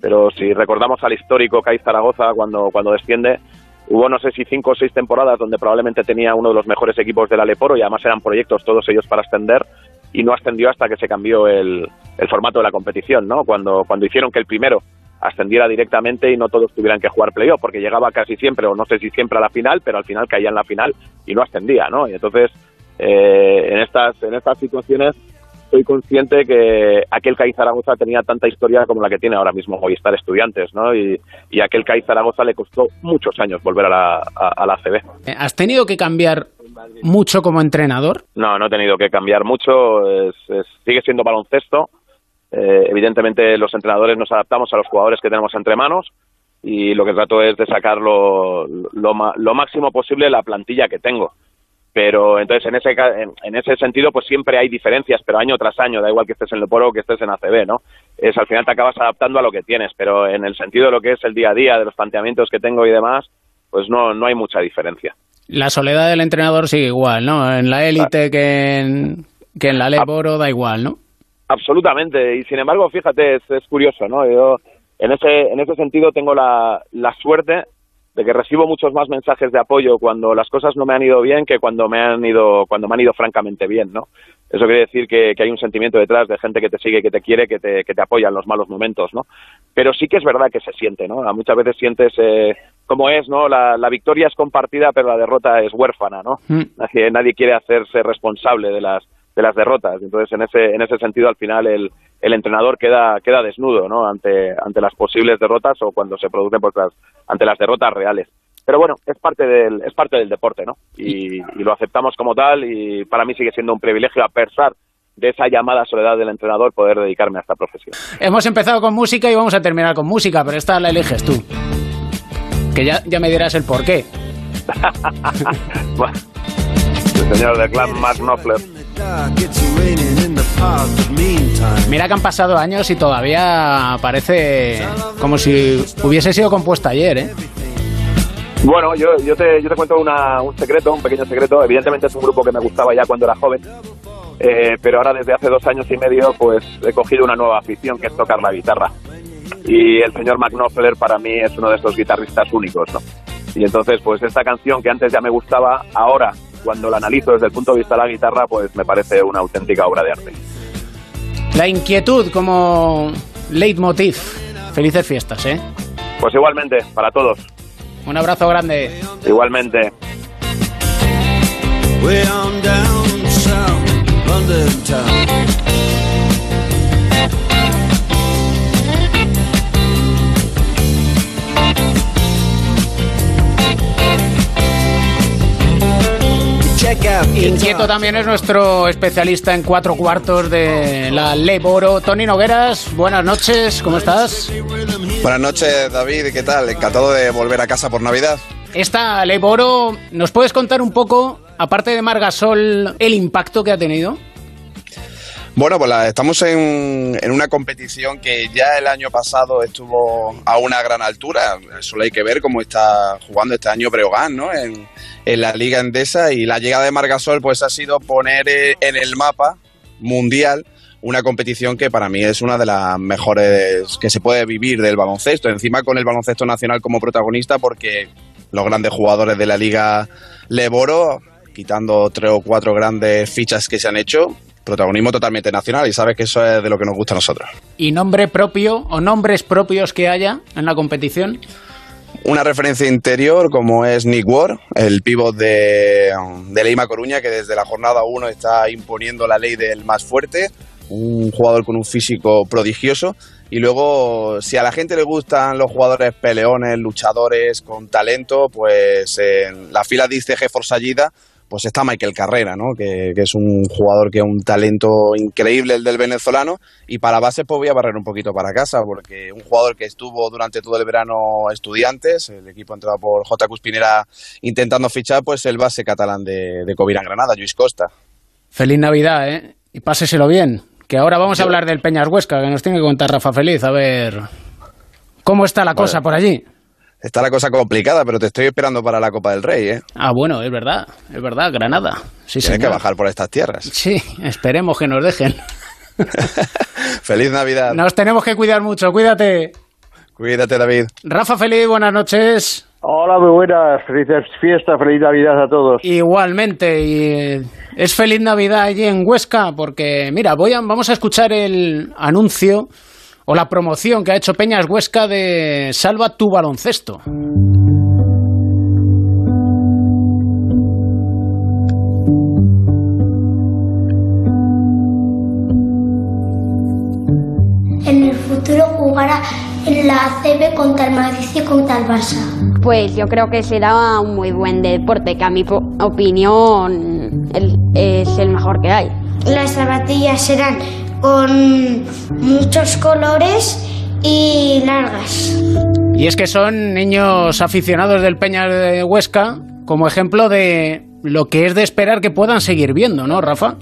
pero si recordamos al histórico CAI Zaragoza cuando, cuando desciende, hubo no sé si cinco o seis temporadas donde probablemente tenía uno de los mejores equipos del Aleporo y además eran proyectos todos ellos para ascender y no ascendió hasta que se cambió el, el formato de la competición, ¿no? Cuando, cuando hicieron que el primero ascendiera directamente y no todos tuvieran que jugar playoff, porque llegaba casi siempre, o no sé si siempre a la final, pero al final caía en la final y no ascendía, ¿no? Y entonces, eh, en, estas, en estas situaciones, soy consciente que aquel CAI Zaragoza tenía tanta historia como la que tiene ahora mismo Movistar Estudiantes, ¿no? Y, y aquel CAI Zaragoza le costó muchos años volver a la, a, a la CB. Eh, ¿Has tenido que cambiar mucho como entrenador? No, no he tenido que cambiar mucho, es, es- sigue siendo baloncesto. Eh, evidentemente los entrenadores nos adaptamos a los jugadores que tenemos entre manos y lo que trato es de sacar lo, lo, lo máximo posible la plantilla que tengo. Pero entonces en ese, en, en ese sentido pues siempre hay diferencias, pero año tras año, da igual que estés en el Poro o que estés en ACB, ¿no? Es al final te acabas adaptando a lo que tienes, pero en el sentido de lo que es el día a día, de los planteamientos que tengo y demás, pues no, no hay mucha diferencia. La soledad del entrenador sigue igual, ¿no? En la élite que en, que en la Leboro da igual, ¿no? Absolutamente, y sin embargo, fíjate, es, es curioso, ¿no? Yo en ese, en ese sentido tengo la, la suerte de que recibo muchos más mensajes de apoyo cuando las cosas no me han ido bien que cuando me han ido, cuando me han ido francamente bien, ¿no? Eso quiere decir que, que hay un sentimiento detrás de gente que te sigue, que te quiere, que te, que te apoya en los malos momentos, ¿no? Pero sí que es verdad que se siente, ¿no? Muchas veces sientes eh, como es, ¿no? La, la victoria es compartida, pero la derrota es huérfana, ¿no? Nadie, nadie quiere hacerse responsable de las de las derrotas. Entonces, en ese en ese sentido, al final el, el entrenador queda queda desnudo, ¿no? Ante ante las posibles derrotas o cuando se producen pues las ante las derrotas reales. Pero bueno, es parte del es parte del deporte, ¿no? Y, y lo aceptamos como tal y para mí sigue siendo un privilegio a pesar de esa llamada soledad del entrenador poder dedicarme a esta profesión. Hemos empezado con música y vamos a terminar con música, pero esta la eliges tú. Que ya, ya me dirás el porqué. Bueno, el señor del clan Mark Knopfler. Mira que han pasado años y todavía parece como si hubiese sido compuesta ayer, ¿eh? Bueno, yo, yo, te, yo te cuento una- un secreto, un pequeño secreto. Evidentemente es un grupo que me gustaba ya cuando era joven, eh, pero ahora desde hace dos años y medio pues he cogido una nueva afición que es tocar la guitarra. Y el señor Mark Knopfler para mí es uno de estos guitarristas únicos, ¿no? Y entonces pues esta canción que antes ya me gustaba, ahora cuando la analizo desde el punto de vista de la guitarra pues me parece una auténtica obra de arte. La inquietud como leitmotiv. Felices fiestas, ¿eh? Pues igualmente, para todos, Un abrazo grande. igualmente. Way on down south, London town. Inquieto también es nuestro especialista en cuatro cuartos de la Leboro. Tony Nogueras, buenas noches, ¿cómo estás? Buenas noches, David. ¿Qué tal? Encantado de volver a casa por Navidad. Esta Leboro, ¿nos puedes contar un poco, aparte de Margasol, el impacto que ha tenido? Bueno, pues la- estamos en, en una competición que ya el año pasado estuvo a una gran altura. Solo hay que ver cómo está jugando este año Breogán, ¿no? En, en la Liga Endesa y la llegada de Margasol pues ha sido poner eh, en el mapa mundial una competición que para mí es una de las mejores que se puede vivir del baloncesto. Encima con el baloncesto nacional como protagonista porque los grandes jugadores de la Liga Leboro, quitando tres o cuatro grandes fichas que se han hecho, protagonismo totalmente nacional y sabes que eso es de lo que nos gusta a nosotros. ¿Y nombre propio o nombres propios que haya en la competición? Una referencia interior como es Nick Ward, el pívot de, de Leima Coruña, que desde la jornada 1 está imponiendo la ley del más fuerte, un jugador con un físico prodigioso. Y luego, si a la gente le gustan los jugadores peleones, luchadores, con talento, pues en la fila de ICG Forsallida, pues está Michael Carrera, ¿no? Que, que es un jugador que es un talento increíble el del venezolano. Y para base, pues voy a barrer un poquito para casa, porque un jugador que estuvo durante todo el verano estudiantes, el equipo entrado por J. Cuspinera intentando fichar, pues el base catalán de, de Covirán Granada, Luis Costa. Feliz Navidad, ¿eh? Y páseselo bien. Que ahora vamos a hablar del Peñas Huesca, que nos tiene que contar Rafa Feliz, a ver cómo está la cosa por allí. Está la cosa complicada, pero te estoy esperando para la Copa del Rey, ¿eh? Ah, bueno, es verdad, es verdad, Granada. Sí, Tienes que señor. bajar por estas tierras. Sí, esperemos que nos dejen. Feliz Navidad. Nos tenemos que cuidar mucho, cuídate. Cuídate, David. Rafa Feliz, buenas noches. Hola, muy buenas. Felices fiestas, feliz Navidad a todos. Igualmente, y eh, es feliz Navidad allí en Huesca, porque mira, voy a, vamos a escuchar el anuncio o la promoción que ha hecho Peñas Huesca de Salva tu baloncesto. En el futuro jugará en la ACB contra el Madrid y contra el Barça. Pues yo creo que será un muy buen deporte, que a mi opinión el- es el mejor que hay. Las zapatillas serán con muchos colores y largas. Y es que son niños aficionados del Peñas de Huesca, como ejemplo de lo que es de esperar que puedan seguir viendo, ¿no, Rafa?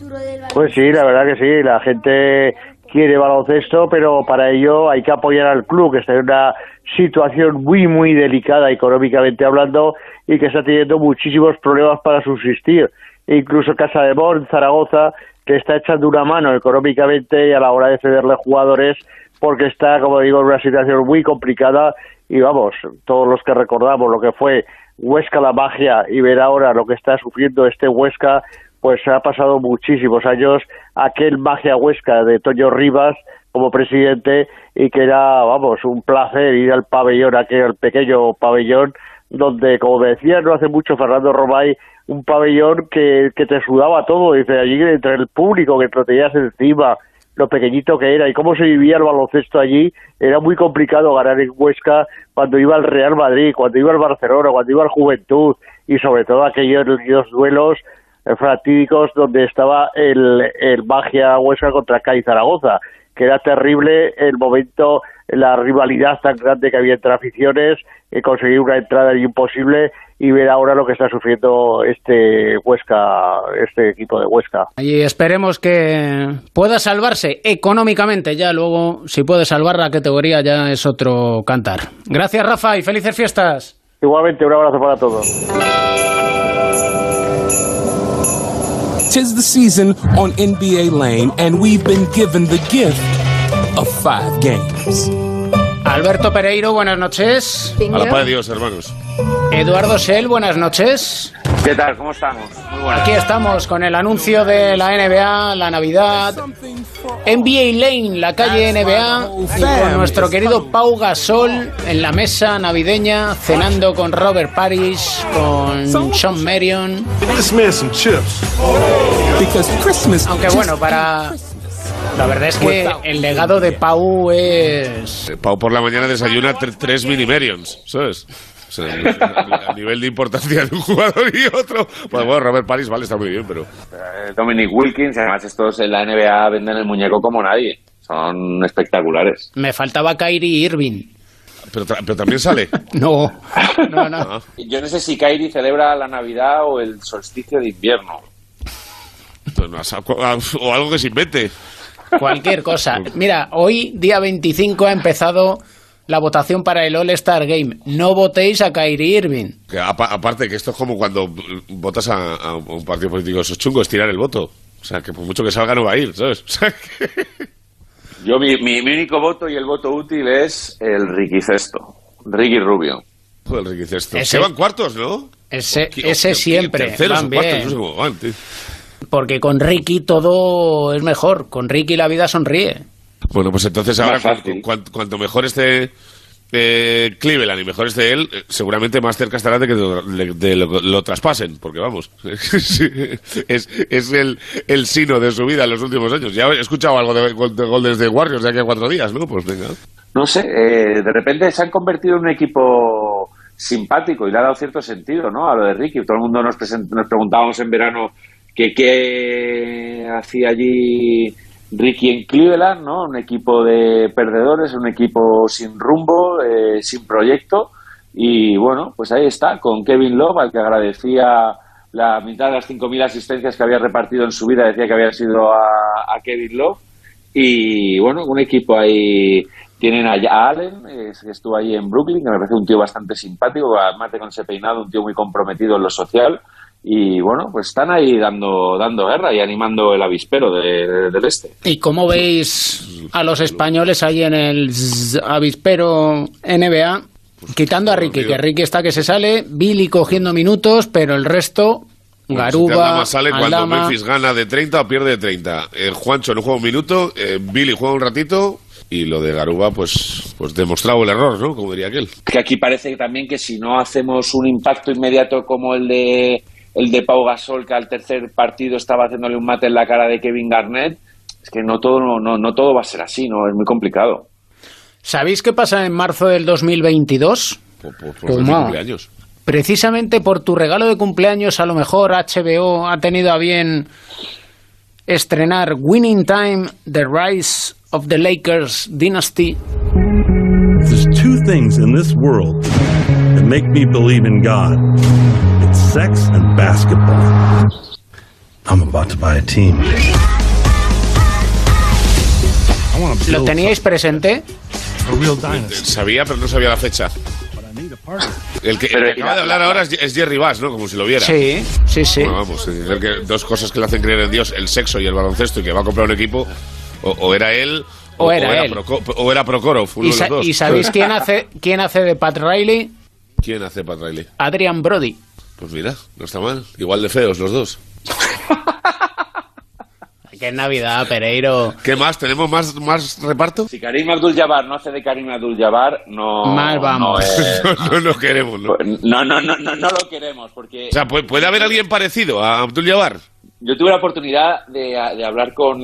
Pues sí, la verdad que sí. La gente quiere baloncesto, pero para ello hay que apoyar al club, que está en una situación muy, muy delicada económicamente hablando y que está teniendo muchísimos problemas para subsistir. E incluso Casa de Bon, Zaragoza, que está echando una mano económicamente y a la hora de cederle jugadores porque está, como digo, en una situación muy complicada. Y vamos, todos los que recordamos lo que fue Huesca la magia y ver ahora lo que está sufriendo este Huesca, pues ha pasado muchísimos años. Aquel magia Huesca de Toño Rivas como presidente y que era, vamos, un placer ir al pabellón, aquel pequeño pabellón donde, como decía no hace mucho Fernando Romay, un pabellón que, que te sudaba todo, dice, allí entre el público que te tenías encima, lo pequeñito que era y cómo se vivía el baloncesto allí, era muy complicado ganar en Huesca cuando iba al Real Madrid, cuando iba al Barcelona, cuando iba al Juventud y sobre todo aquellos duelos eh, fatídicos donde estaba el, el Magia Huesca contra Cádiz Zaragoza, que era terrible el momento, la rivalidad tan grande que había entre aficiones, eh, conseguir una entrada imposible y ver ahora lo que está sufriendo este Huesca, este equipo de Huesca. Y esperemos que pueda salvarse económicamente. Ya luego, si puede salvar la categoría, ya es otro cantar. Gracias, Rafa, y felices fiestas. Igualmente, un abrazo para todos. Tis the season on NBA Lane, and we've been given the gift of five games. Alberto Pereiro, buenas noches. A la paz de Dios, hermanos. Eduardo Sel, buenas noches. ¿Qué tal? ¿Cómo estamos? Muy buenas. Aquí estamos con el anuncio de la NBA, la Navidad, NBA Lane, la calle NBA, y con nuestro querido Pau Gasol en la mesa navideña, cenando con Robert Parrish, con Sean Marion. Aunque bueno, para... La verdad es que el legado de Pau es... Pau por la mañana desayuna tre- tres mini Merions, ¿sabes? O sea, a, nivel de importancia de un jugador y otro. Pues bueno, Robert Paris, vale, está muy bien, pero. Eh, Dominic Wilkins, además estos en la NBA venden el muñeco como nadie. Son espectaculares. Me faltaba Kyrie Irving. Pero, tra- pero también sale. No, no, no. Yo no sé si Kyrie celebra la Navidad o el solsticio de invierno. Pues no, o algo que se invente. Cualquier cosa. Mira, hoy, día 25, ha empezado la votación para el All-Star Game. No votéis a Kyrie Irving. Que apa- aparte, que esto es como cuando votas a, a un partido político, eso es chungo, es tirar el voto. O sea, que por mucho que salga no va a ir, ¿sabes? O sea, que- Yo, mi, mi- mi único voto y el voto útil es el Ricky Cesto. Ricky Rubio. Joder, Ricky Cesto. Ese- Que van cuartos, ¿no? Ese, Hostia, ese hostia, siempre. Terceros van o cuartos, bien. no sé cómo van, tío. Porque con Ricky todo es mejor. Con Ricky la vida sonríe. Bueno, pues entonces ahora, cu- cuan- cuanto mejor esté eh, Cleveland y mejor esté él, eh, seguramente más cerca estará de que lo, de- de lo, lo traspasen, porque vamos, es, es el, el sino de su vida en los últimos años. Ya he escuchado algo de, de Golden de Warriors de aquí a cuatro días, ¿no? Pues venga. No sé, eh, de repente se han convertido en un equipo simpático y le ha dado cierto sentido, ¿no? A lo de Ricky. Todo el mundo nos, nos preguntábamos en verano que hacía allí Ricky en Cleveland, ¿no? Un equipo de perdedores, un equipo sin rumbo, eh, sin proyecto. Y bueno, pues ahí está, con Kevin Love, al que agradecía la mitad de las 5.000 asistencias que había repartido en su vida, decía que había sido a, Kevin Love. Y bueno, un equipo ahí Tienen a, Allen, que estuvo ahí en Brooklyn, que me parece un tío bastante simpático, además de con ese peinado, un tío muy comprometido en lo social. Y bueno, pues están ahí dando, dando guerra y animando el avispero de- del este. ¿Y cómo veis a los españoles ahí en el avispero NBA? Quitando a Ricky, que Ricky está que se sale, Billy cogiendo minutos, pero el resto, Bueno, si Garuba, Aldama sale cuando Aldama, Memphis gana de 30 o pierde de 30. Eh, Juancho no juega un minuto, eh, Billy juega un ratito y lo de Garuba, pues, pues demostrado el error, ¿no? Como diría aquel. Que aquí parece también que si no hacemos un impacto inmediato como el de el de Pau Gasol, que al tercer partido estaba haciéndole un mate en la cara de Kevin Garnett, es que no todo, no, no, no todo va a ser así, ¿no? Es muy complicado. ¿Sabéis qué pasa en marzo del 2022? Por, por, por Toma. mi cumpleaños. Precisamente por tu regalo de cumpleaños, a lo mejor HBO ha tenido a bien estrenar Winning Time, The Rise of the Lakers Dynasty. There's two things in this world that make me believe in God. Sex and basketball. I'm about to buy a team. I want to ¿Lo teníais presente? Sabía, pero no sabía la fecha. El que, el que acaba de hablar ahora es, Jerry Bass, ¿no? Como si lo viera. Sí, sí, sí. Bueno, vamos, es decir, que dos cosas que le hacen creer en Dios, el sexo y el baloncesto, y que va a comprar un equipo, o, o era él, O era él. Proco- o era Prokhorov, uno ¿Y, de los dos. y sabéis quién hace, quién hace de Pat Riley? ¿Quién hace Pat Riley? Adrian Brody. Pues mira, no está mal. Igual de feos los dos. Que es Navidad, Pereiro. ¿Qué más? ¿Tenemos más, más reparto? Si Karim Abdul-Jabbar no hace de Karim Abdul-Jabbar, no... Mal vamos. No, es- no, no queremos, ¿no? no, no, no, no, no lo queremos, porque... O sea, ¿puede, puede haber alguien parecido a Abdul Jabbar? Yo tuve la oportunidad de, de hablar con,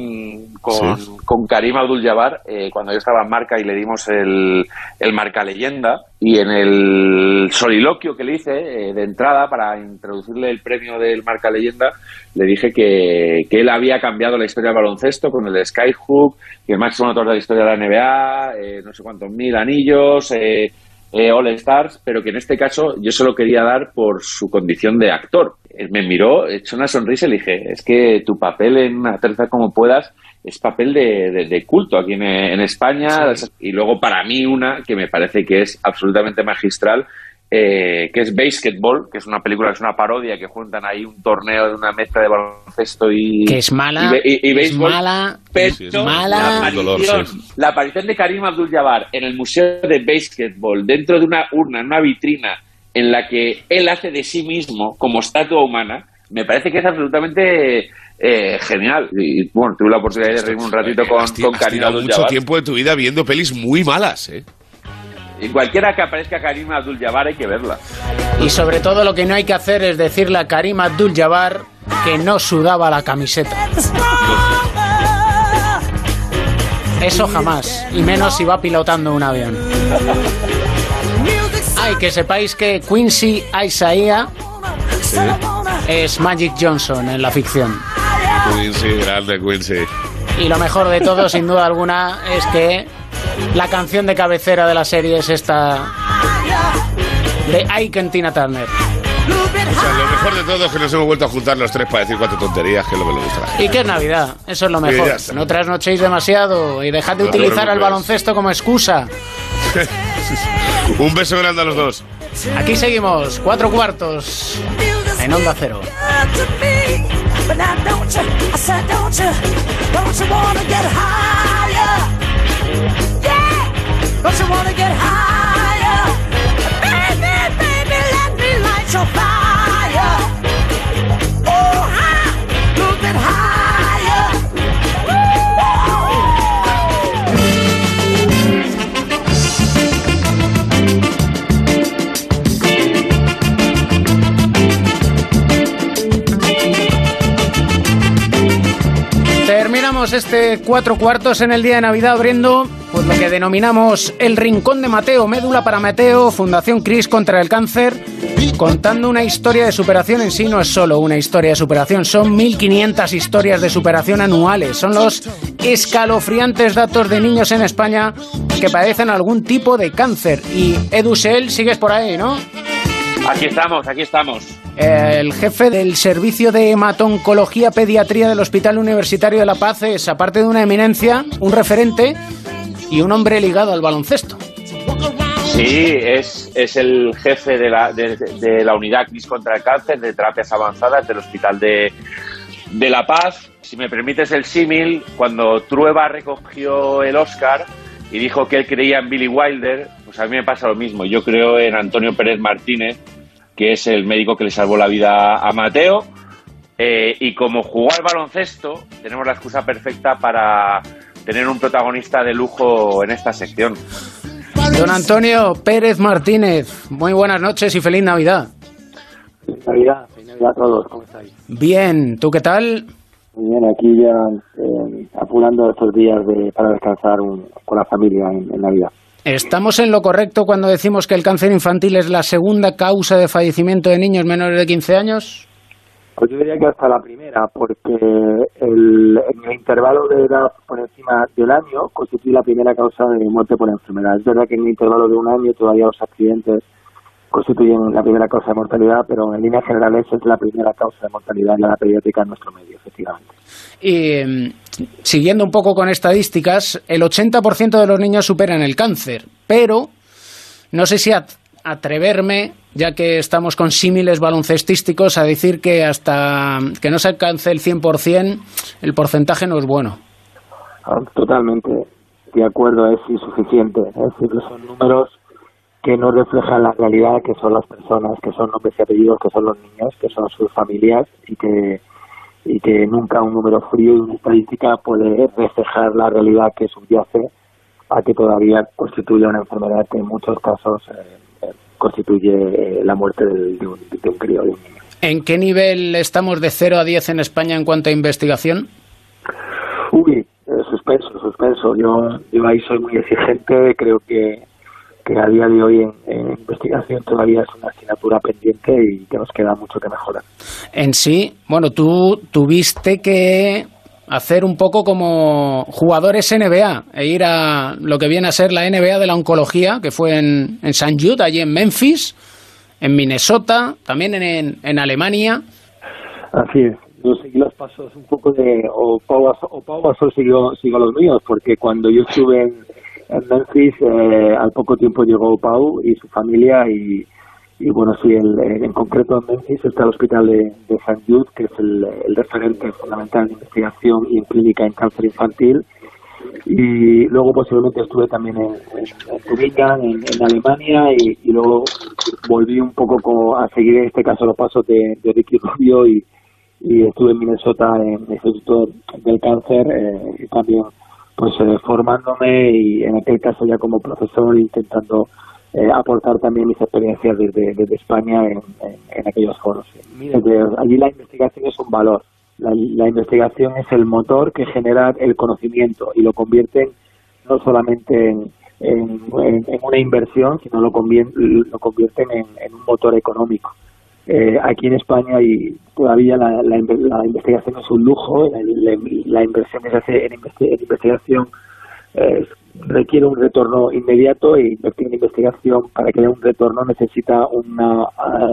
con, Sí. con Karim Abdul-Jabbar eh, cuando yo estaba en Marca y le dimos el, el Marca Leyenda y en el soliloquio que le hice eh, de entrada para introducirle el premio del Marca Leyenda le dije que, que él había cambiado la historia del baloncesto con el de Skyhook, que el máximo anotador de la historia de la NBA, eh, no sé cuántos mil anillos, eh, eh, All Stars, pero que en este caso yo se lo quería dar por su condición de actor. Él me miró, echó una sonrisa y le dije, es que tu papel en Aterriza como puedas es papel de, de- de culto aquí en, en España. Y luego para mí una que me parece que es absolutamente magistral, eh, que es Basketball, que es una película, que es una parodia que juntan ahí un torneo de una mezcla de baloncesto y... Que es mala, y y- es mala, Pero es mala. La aparición, la aparición de Karim Abdul-Jabbar en el Museo de Basketball, dentro de una urna, en una vitrina, en la que él hace de sí mismo como estatua humana, me parece que es absolutamente eh, genial. Y bueno, tuve la oportunidad de reírme un ratito con, Has con has tirado mucho tiempo de tu vida viendo pelis muy malas, ¿eh? Y cualquiera que aparezca Karim Abdul-Jabbar hay que verla. Y sobre todo lo que no hay que hacer es decirle a Karim Abdul-Jabbar que no sudaba la camiseta. Eso jamás, y menos si va pilotando un avión. Ay, que sepáis que Quincy Isaiah es Magic Johnson en la ficción. Quincy, grande Quincy. Y lo mejor de todo, sin duda alguna, es que la canción de cabecera de la serie es esta de Ike and Tina Turner. O sea, lo mejor de todo es que nos hemos vuelto a juntar los tres para decir cuatro tonterías, que es lo que le gusta. Y que es Navidad, eso es lo Sí, mejor. No trasnochéis demasiado y dejad de No utilizar el preocupes. baloncesto como excusa. Un beso grande a los dos. Aquí seguimos, cuatro cuartos, en Onda Cero. But now don't you, I said don't you, don't you wanna get higher? Este cuatro cuartos en el día de Navidad abriendo pues, lo que denominamos el Rincón de Mateo, Médula para Mateo, Fundación Cris contra el Cáncer, contando una historia de superación en sí no es solo una historia de superación, son 1.500 historias de superación anuales, son los escalofriantes datos de niños en España que padecen algún tipo de cáncer. Y Edusel, sigues por ahí, ¿no? Aquí estamos, aquí estamos. El jefe del servicio de hematoncología pediatría del Hospital Universitario de La Paz es, aparte de una eminencia, un referente y un hombre ligado al baloncesto. Sí, es, es el jefe de la, de, de la unidad CRIS contra el cáncer de terapias avanzadas del Hospital de, de La Paz. Si me permites el símil, cuando Trueba recogió el Oscar y dijo que él creía en Billy Wilder, pues a mí me pasa lo mismo. Yo creo en Antonio Pérez Martínez, que es el médico que le salvó la vida a Mateo. Eh, y como jugó al baloncesto, tenemos la excusa perfecta para tener un protagonista de lujo en esta sección. Don Antonio Pérez Martínez, muy buenas noches y feliz Navidad. Feliz Navidad, feliz Navidad a todos, ¿cómo estáis? Bien, ¿tú qué tal? Muy bien, aquí ya eh, apurando estos días de, para descansar un- con la familia en, en Navidad. ¿Estamos en lo correcto cuando decimos que el cáncer infantil es la segunda causa de fallecimiento de niños menores de 15 años? Pues yo diría que hasta la primera, porque el, en el intervalo de edad por encima del año constituye la primera causa de muerte por enfermedad. Es verdad que en el intervalo de un año todavía los accidentes constituyen la primera causa de mortalidad, pero en líneas generales es la primera causa de mortalidad en la edad pediátrica en nuestro medio, efectivamente. Y mm, siguiendo un poco con estadísticas, el 80% de los niños superan el cáncer, pero no sé si at- atreverme, ya que estamos con símiles baloncestísticos, a decir que hasta que no se alcance el 100%, el porcentaje no es bueno. Ah, Totalmente de acuerdo, es insuficiente. Es decir, que son números que no reflejan la realidad que son las personas, que son nombres y apellidos, que son los niños, que son sus familias y que y que nunca un número frío y una estadística puede reflejar la realidad que subyace a que todavía constituye una enfermedad que en muchos casos eh, constituye eh, la muerte del- de un, de un crío, de un niño. ¿En qué nivel estamos de 0 a 10 en España en cuanto a investigación? Uy, eh, suspenso, suspenso. Yo, yo ahí soy muy exigente. Creo que, que a día de hoy en, en investigación todavía es una asignatura pendiente y que nos queda mucho que mejorar. En sí, bueno, tú tuviste que hacer un poco como jugadores NBA e ir a lo que viene a ser la NBA de la oncología, que fue en, en St. Jude, allí en Memphis, en Minnesota, también en, en Alemania. Así es. Yo seguí los pasos un poco de o Pau o Pau Gasol siguió, siguió los míos, porque cuando yo estuve en, en Memphis, eh, al poco tiempo llegó Pau y su familia y, y bueno, sí, el- en concreto en Memphis está el hospital de, de St. Jude, que es el, referente fundamental en investigación y en clínica en cáncer infantil. Y luego posiblemente estuve también en, en, en en, Alemania, y, luego volví un poco co- a seguir en este caso los pasos de, de Ricky Rubio y, y estuve en Minnesota en el Instituto del Cáncer eh, y también pues eh, formándome y en aquel caso ya como profesor intentando eh, aportar también mis experiencias desde, desde España en, en- en aquellos foros. Que allí la investigación es un valor. La, la investigación es el motor que genera el conocimiento y lo convierte no solamente en, una inversión, sino lo, convien- lo convierten en, en un motor económico. Eh, aquí en España y todavía la, la la investigación es un lujo, la, la- inversión hacer en, investi- en investigación eh, requiere un retorno inmediato e invertir en investigación para que dé un retorno necesita una ah,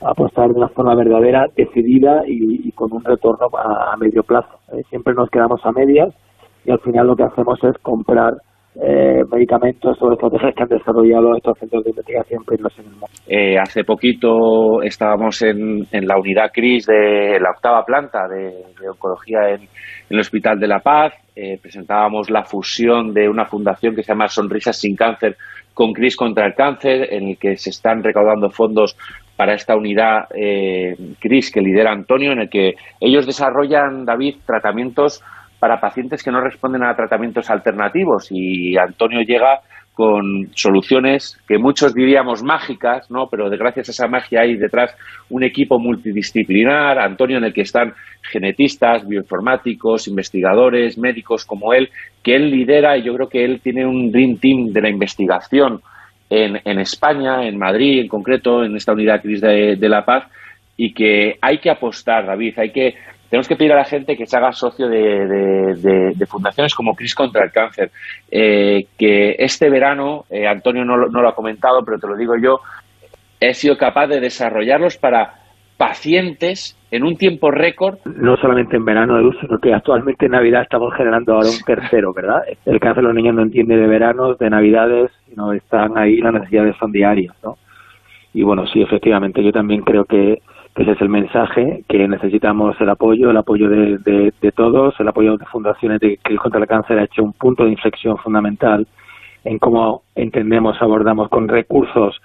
apostar de una forma verdadera, decidida y, con un retorno a, a medio plazo. Eh, siempre nos quedamos a medias y al final lo que hacemos es comprar eh, medicamentos o estrategias que han desarrollado estos centros de investigación. Eh, hace poquito estábamos en, en la unidad CRIS de la octava planta de, oncología en, en el Hospital de la Paz. Eh, presentábamos la fusión de una fundación que se llama Sonrisas sin Cáncer con CRIS contra el Cáncer, en el que se están recaudando fondos para esta unidad eh, CRIS que lidera Antonio, en el que ellos desarrollan, David, tratamientos para pacientes que no responden a tratamientos alternativos y Antonio llega con soluciones que muchos diríamos mágicas, ¿no? Pero gracias a esa magia hay detrás un equipo multidisciplinar, Antonio, en el que están genetistas, bioinformáticos, investigadores, médicos como él, que él lidera y yo creo que él tiene un dream team de la investigación en, en España, en Madrid en concreto, en esta unidad CRIS de La Paz, y que hay que apostar, David, hay que tenemos que pedir a la gente que se haga socio de, de- de- de fundaciones como CRIS contra el cáncer. Eh, que este verano, eh, Antonio no, lo- no lo ha comentado, pero te lo digo yo, he sido capaz de desarrollarlos para pacientes en un tiempo récord. No solamente en verano, Edu, sino que actualmente en Navidad estamos generando ahora un tercero, ¿verdad? El cáncer los niños no entiende de veranos, de Navidades, sino están ahí, las necesidades son diarias, ¿no? Y bueno, sí, efectivamente, yo también creo que, ese es el mensaje, que necesitamos el apoyo, el apoyo de, de, de todos, el apoyo de fundaciones de que contra el cáncer ha hecho un punto de inflexión fundamental en cómo entendemos, abordamos con recursos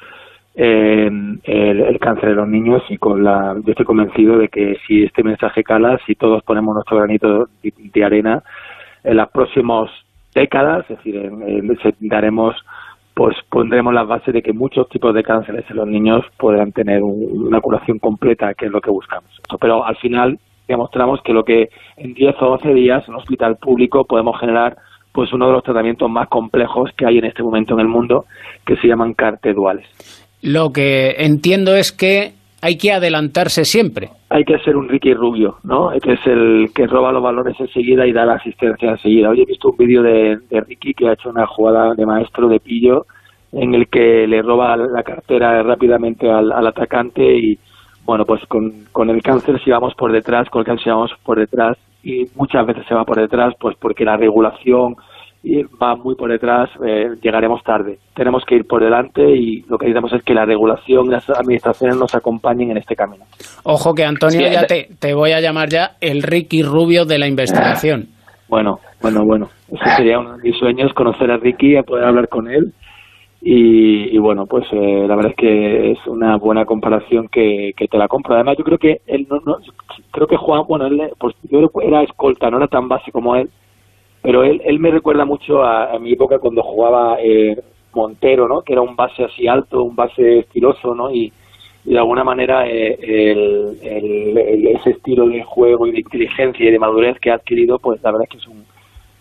eh, el, cáncer de los niños y con la, yo estoy convencido de que si este mensaje cala, si todos ponemos nuestro granito de, de arena, en las próximas décadas, es decir, en, en- daremos, pues pondremos las bases de que muchos tipos de cánceres en los niños podrán tener un- una curación completa, que es lo que buscamos. Pero al final demostramos que lo que en 10 o 12 días en un hospital público podemos generar pues uno de los tratamientos más complejos que hay en este momento en el mundo, que se llaman CAR-T duales. Lo que entiendo es que hay que adelantarse siempre. hay que ser un Ricky Rubio, ¿no? Que es el que roba los balones enseguida y da la asistencia enseguida. Hoy he visto un vídeo de, Ricky que ha hecho una jugada de maestro de pillo en el que le roba la cartera rápidamente al, al atacante y, bueno, pues con, con el cáncer si vamos por detrás, con el cáncer si vamos por detrás y muchas veces se va por detrás pues porque la regulación y va muy por detrás, eh, llegaremos tarde. Tenemos que ir por delante y lo que necesitamos es que la regulación y las administraciones nos acompañen en este camino. Ojo que Antonio, Sí, ya te, te voy a llamar ya el Ricky Rubio de la investigación. Bueno, bueno, bueno. Ese sería uno de mis sueños, conocer a Ricky, a poder hablar con él. Y, y bueno, pues eh, la verdad es que es una buena comparación que, que te la compro. Además, yo creo que él no, no creo que Juan, bueno, él pues yo era escolta, no era tan base como él, pero él, él me recuerda mucho a, a mi época cuando jugaba eh, Montero, ¿no? Que era un base así alto, un base estiloso, ¿no? Y, y de alguna manera eh, el, el- el- ese estilo de juego y de inteligencia y de madurez que ha adquirido, pues la verdad es que es un,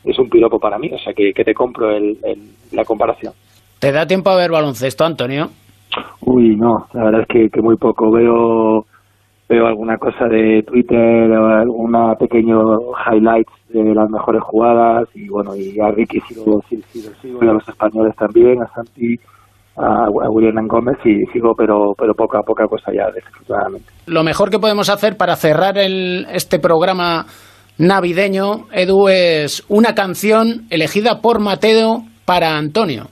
es un piropo para mí, o sea que, que te compro el, el- la comparación. ¿Te da tiempo a ver baloncesto, Antonio? Uy, no, la verdad es que, que muy poco. Veo veo alguna cosa de Twitter, o alguna pequeño highlights de las mejores jugadas y bueno, y a Ricky sigo, sí, sigo, sigo y a los españoles también, a Santi, a, a William Gómez y sigo, pero pero poca poca cosa ya, desafortunadamente. Lo mejor que podemos hacer para cerrar el, este programa navideño, Edu, es una canción elegida por Mateo para Antonio.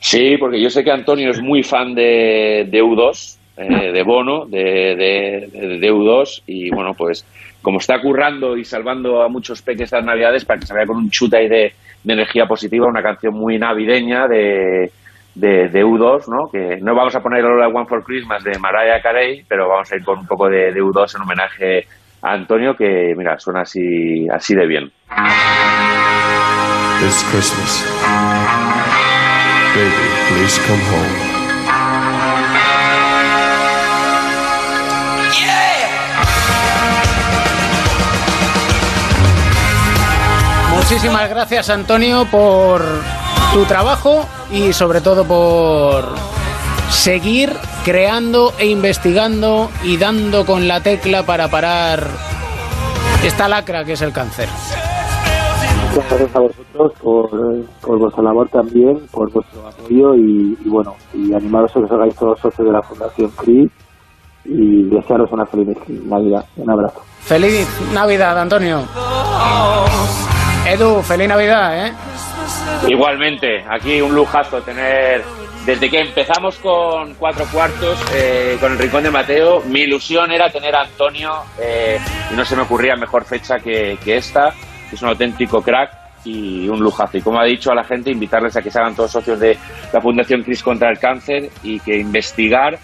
Sí, porque yo sé que Antonio es muy fan de, de U2, eh, de Bono, de, de, de- de U2, y bueno, pues como está currando y salvando a muchos peques estas navidades, para que se vaya con un chute ahí de, energía positiva, una canción muy navideña de, de, de U2, ¿no? Que no vamos a poner All I Want for Christmas de Mariah Carey, pero vamos a ir con un poco de, de U2 en homenaje a Antonio, que mira, suena así, así de bien. It's Christmas. Baby, please come home. Muchísimas gracias, Antonio, por tu trabajo y sobre todo por seguir creando e investigando y dando con la tecla para parar esta lacra que es el cáncer. Muchas gracias a vosotros por, por vuestra labor también, por vuestro apoyo y, y bueno, y animaros a que os hagáis todos socios de la Fundación CRI y desearos una feliz Navidad. Un abrazo. Feliz Navidad, Antonio. Edu, feliz Navidad, ¿eh? Igualmente, aquí un lujazo tener, desde que empezamos con cuatro cuartos, eh, con el Rincón de Mateo, mi ilusión era tener a Antonio eh, y no se me ocurría mejor fecha que, que esta, es un auténtico crack y un lujazo. Y como ha dicho a la gente, invitarles a que se hagan todos socios de la Fundación Cris contra el Cáncer y que investigar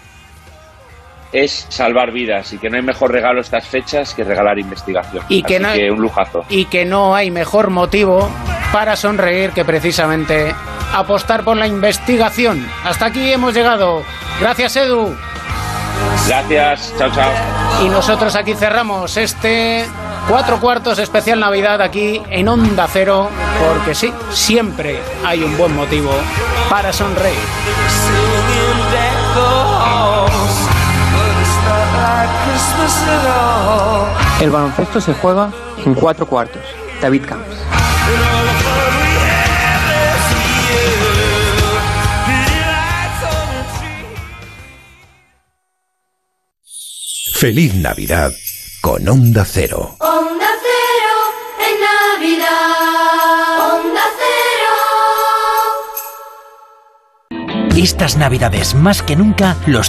es salvar vidas y que no hay mejor regalo estas fechas que regalar investigación. Y que Así no- que un lujazo. Y que no hay mejor motivo para sonreír que precisamente apostar por la investigación. Hasta aquí hemos llegado. Gracias, Edu. Gracias, chao, chao. Y nosotros aquí cerramos este cuatro cuartos especial Navidad aquí en Onda Cero, porque sí, siempre hay un buen motivo para sonreír. El baloncesto se juega en cuatro cuartos. David Camps. Feliz Navidad con Onda Cero. Onda Cero en Navidad. Onda Cero. Estas navidades, más que nunca, los